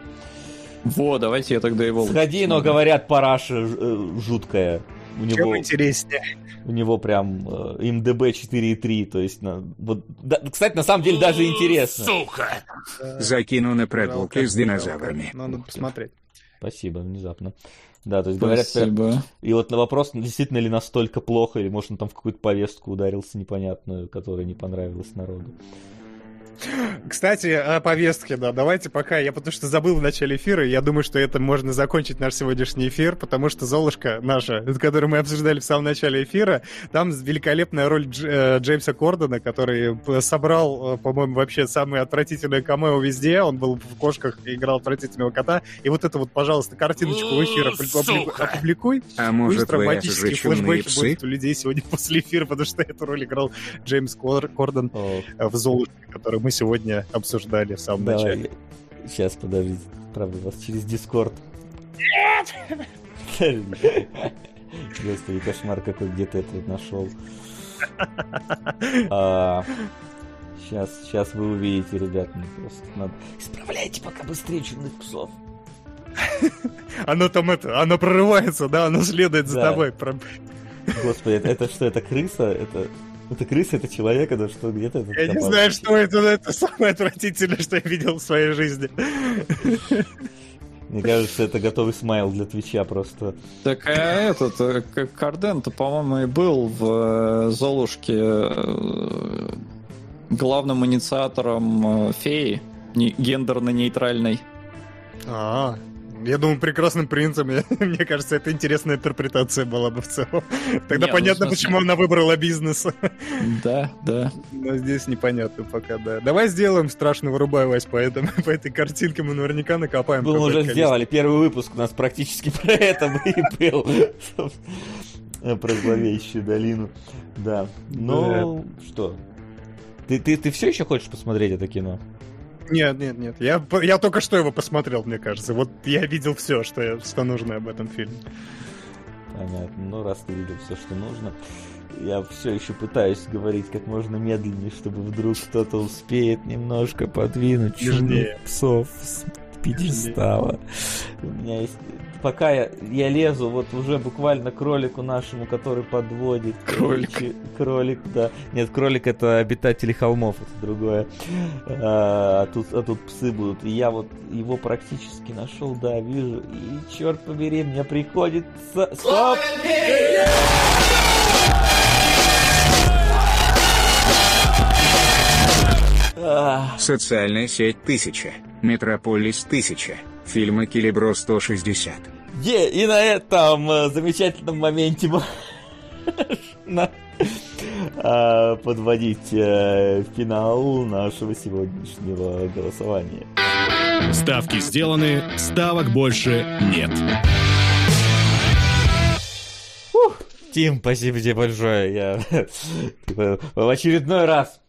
Во, давайте я тогда его... Сходи, но говорят, параша э, жуткая. У Чем него, интереснее. У него прям э, МДБ 4,3, то есть, на- вот, да, кстати, на самом деле даже интересно. Закину на прогулки с динозаврами. надо посмотреть. Спасибо, внезапно. Да, то есть говорят, прям- Спасибо. И вот на вопрос, действительно ли настолько плохо, или может он там в какую-то повестку ударился непонятную, которая не понравилась народу. Кстати, о повестке, да, давайте пока, я потому что забыл в начале эфира, я думаю, что это можно закончить наш сегодняшний эфир, потому что Золушка наша, которую мы обсуждали в самом начале эфира, там великолепная роль Дж- э, Джеймса Кордона, который п- собрал, э, по-моему, вообще самое отвратительное камео везде, он был в кошках и играл отвратительного кота, и вот это вот, пожалуйста, картиночку эфира опублику- опубликуй, А может вы чумные флешбеки псы? будут у людей сегодня после эфира, потому что эту роль играл Джеймс Кор- Кордон О, э, в «Золушке», которую мы сегодня обсуждали в самом начале. давай. Сейчас, подождите. Правда, вас через Дискорд. Нет! Господи, кошмар какой, где ты это нашел. Сейчас, сейчас вы увидите, ребят, мне просто надо... Исправляйте пока быстрее чумных псов. Оно там это, оно прорывается, да, оно следует за Да. тобой. Господи, это, это что, это крыса? Это, это крыса, это человек, это что, где-то? это Я не знаю, что это, но это самое отвратительное, что я видел в своей жизни. Мне кажется, это готовый смайл для Твича просто. Так а этот э, Карден-то, по-моему, и был в э, Золушке э, главным инициатором феи не- гендерно-нейтральной. А, я думаю, прекрасным принцем. Мне кажется, это интересная интерпретация была бы в целом. Тогда Не, ну, понятно, смысле- почему она выбрала бизнес. Да, да. Но здесь непонятно пока, да. Давай сделаем страшно вырубай, Вась, по, этому, по этой картинке мы наверняка накопаем. Мы уже количество. сделали первый выпуск, у нас практически про это и был. Про зловещую долину. Да. Ну, что? Ты, ты, ты все еще хочешь посмотреть это кино? Нет, нет, нет. Я, я только что его посмотрел, мне кажется. Вот я видел все, что, я- что нужно об этом фильме. Понятно. Ну, раз ты видел все, что нужно. Я все еще пытаюсь говорить как можно медленнее, чтобы вдруг кто-то успеет немножко подвинуть чумных псов с пьедестала. У меня есть... Пока я, я лезу, вот уже буквально к кролику нашему, который подводит. Кролик. короче, Кролик, да. Нет, кролик это обитатели холмов, это другое. А, а тут, а тут псы будут. И я вот его практически нашел, да, вижу. И черт побери, мне приходится... Стоп! Социальная сеть 1000. Метрополис 1000. Фильмы Килибро 160. Е, и на этом э, замечательном моменте можно а, подводить э, финал нашего сегодняшнего голосования. Ставки сделаны, ставок больше нет. Тим, спасибо тебе большое. Я в очередной раз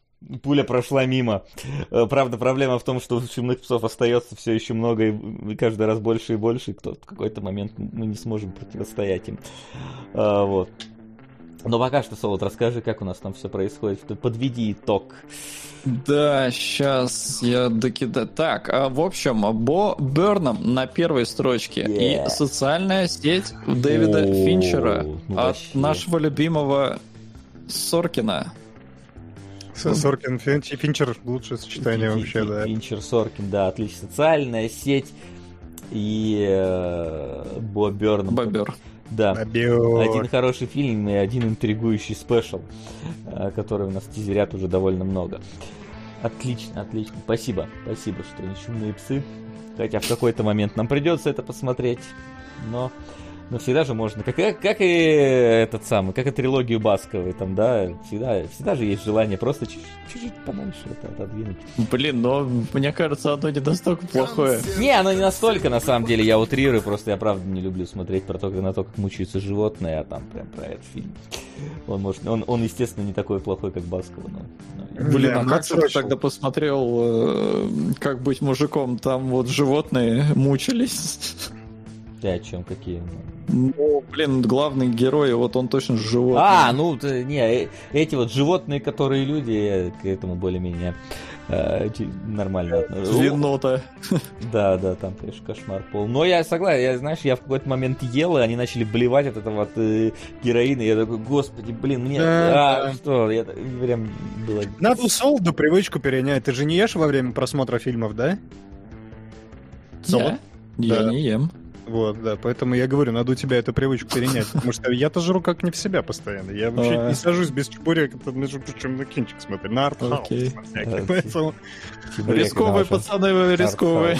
пуля прошла мимо. Э, Правда, проблема в том, что чумных псов остается все еще много, и каждый раз больше и больше, и кто в какой-то момент мы не сможем противостоять им. А, Вот. Но пока что, Солод, расскажи, как у нас там все происходит. Подведи итог. Да, сейчас я докидаю. Так, а, в общем, Бо Берном на первой строчке. Yeah. И социальная сеть Дэвида О, Финчера ну от вообще. нашего любимого Соркина. С- Соркин Финч- Финчер лучшее сочетание Фин- вообще, Фин- да. Финчер Соркин, да, отлично. Социальная сеть и э, Бо Бёрнам. Бобер. Да. Один хороший фильм и один интригующий спешл, э, который у нас тизерят уже довольно много. Отлично, отлично. Спасибо, спасибо, что не псы. Хотя в какой-то момент нам придется это посмотреть, но, но всегда же можно. Как, как, как и этот самый, как и трилогию Басковой, там, да, всегда, всегда же есть желание просто чуть- чуть-чуть подальше это отодвинуть. Блин, но мне кажется, оно не настолько плохое. Не, оно не настолько, на самом деле, я утрирую, просто я правда не люблю смотреть про то, на то, как мучаются животные, а там прям про этот фильм. Он, может, он, он естественно, не такой плохой, как Баскова, но... Блин, а ну как ты тогда посмотрел, э, как быть мужиком? Там вот животные мучились. Ты о чем, какие? Ну, блин, главный герой, вот он точно животный. А, ну, не, э- эти вот животные, которые люди, я к этому более-менее э, нормально отношусь. Свинота. Да, да, там, конечно, кошмар пол. Но я согласен, я, знаешь, я в какой-то момент ел, и они начали блевать от этого от э, героина, я такой, господи, блин, мне... Да, а, да. что, я прям было... Надо у Солода привычку перенять. Ты же не ешь во время просмотра фильмов, да? Солод? Я, я Да. не ем. Вот, да, поэтому я говорю, надо у тебя эту привычку перенять, потому что я-то жру как не в себя постоянно. Я вообще А. не сажусь без чебурека, это, между прочим, на кинчик смотрю, на артхаус Окей. на всякий, поэтому- Рисковые пацаны, вы рисковые.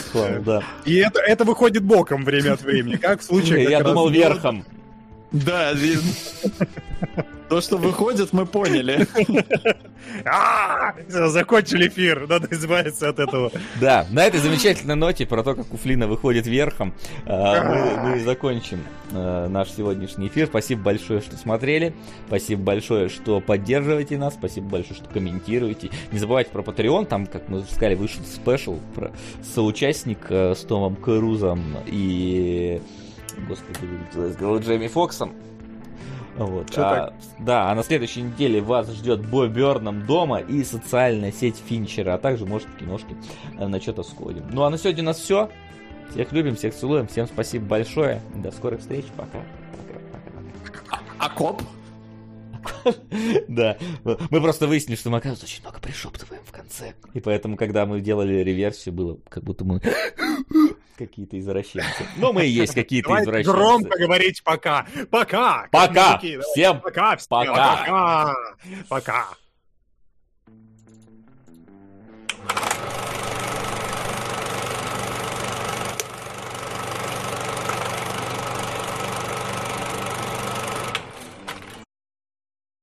И это, это выходит боком время от времени, как в случае... Я думал верхом. Да, ви- то, что выходит, мы поняли. А, Закончили эфир, надо избавиться от этого. Да, на этой замечательной ноте про то, как у Флина выходит верхом, э, мы, закончим э, наш сегодняшний эфир. Спасибо большое, что смотрели. Спасибо большое, что поддерживаете нас. Спасибо большое, что комментируете. Не забывайте про Patreon. Там, как мы сказали, вышел спешл про соучастник э, с Томом Крузом и... Господи, вылетело из головы Джейми Фоксом. Вот. А, да, а на следующей неделе вас ждет Бой Берном дома и социальная сеть Финчера, а также, может, киношки э, на что-то сходим. Ну а на сегодня у нас все. Всех любим, всех целуем. Всем спасибо большое. До скорых встреч. Пока. А коп? Да. Мы просто выяснили, что мы, оказывается, очень много пришептываем в конце. И поэтому, когда мы делали реверсию, было как будто мы какие-то извращенцы. Но мы и есть какие-то Давайте извращенцы. громко говорить пока. Пока. Пока. Всем Пока. всем. пока. Пока. Пока.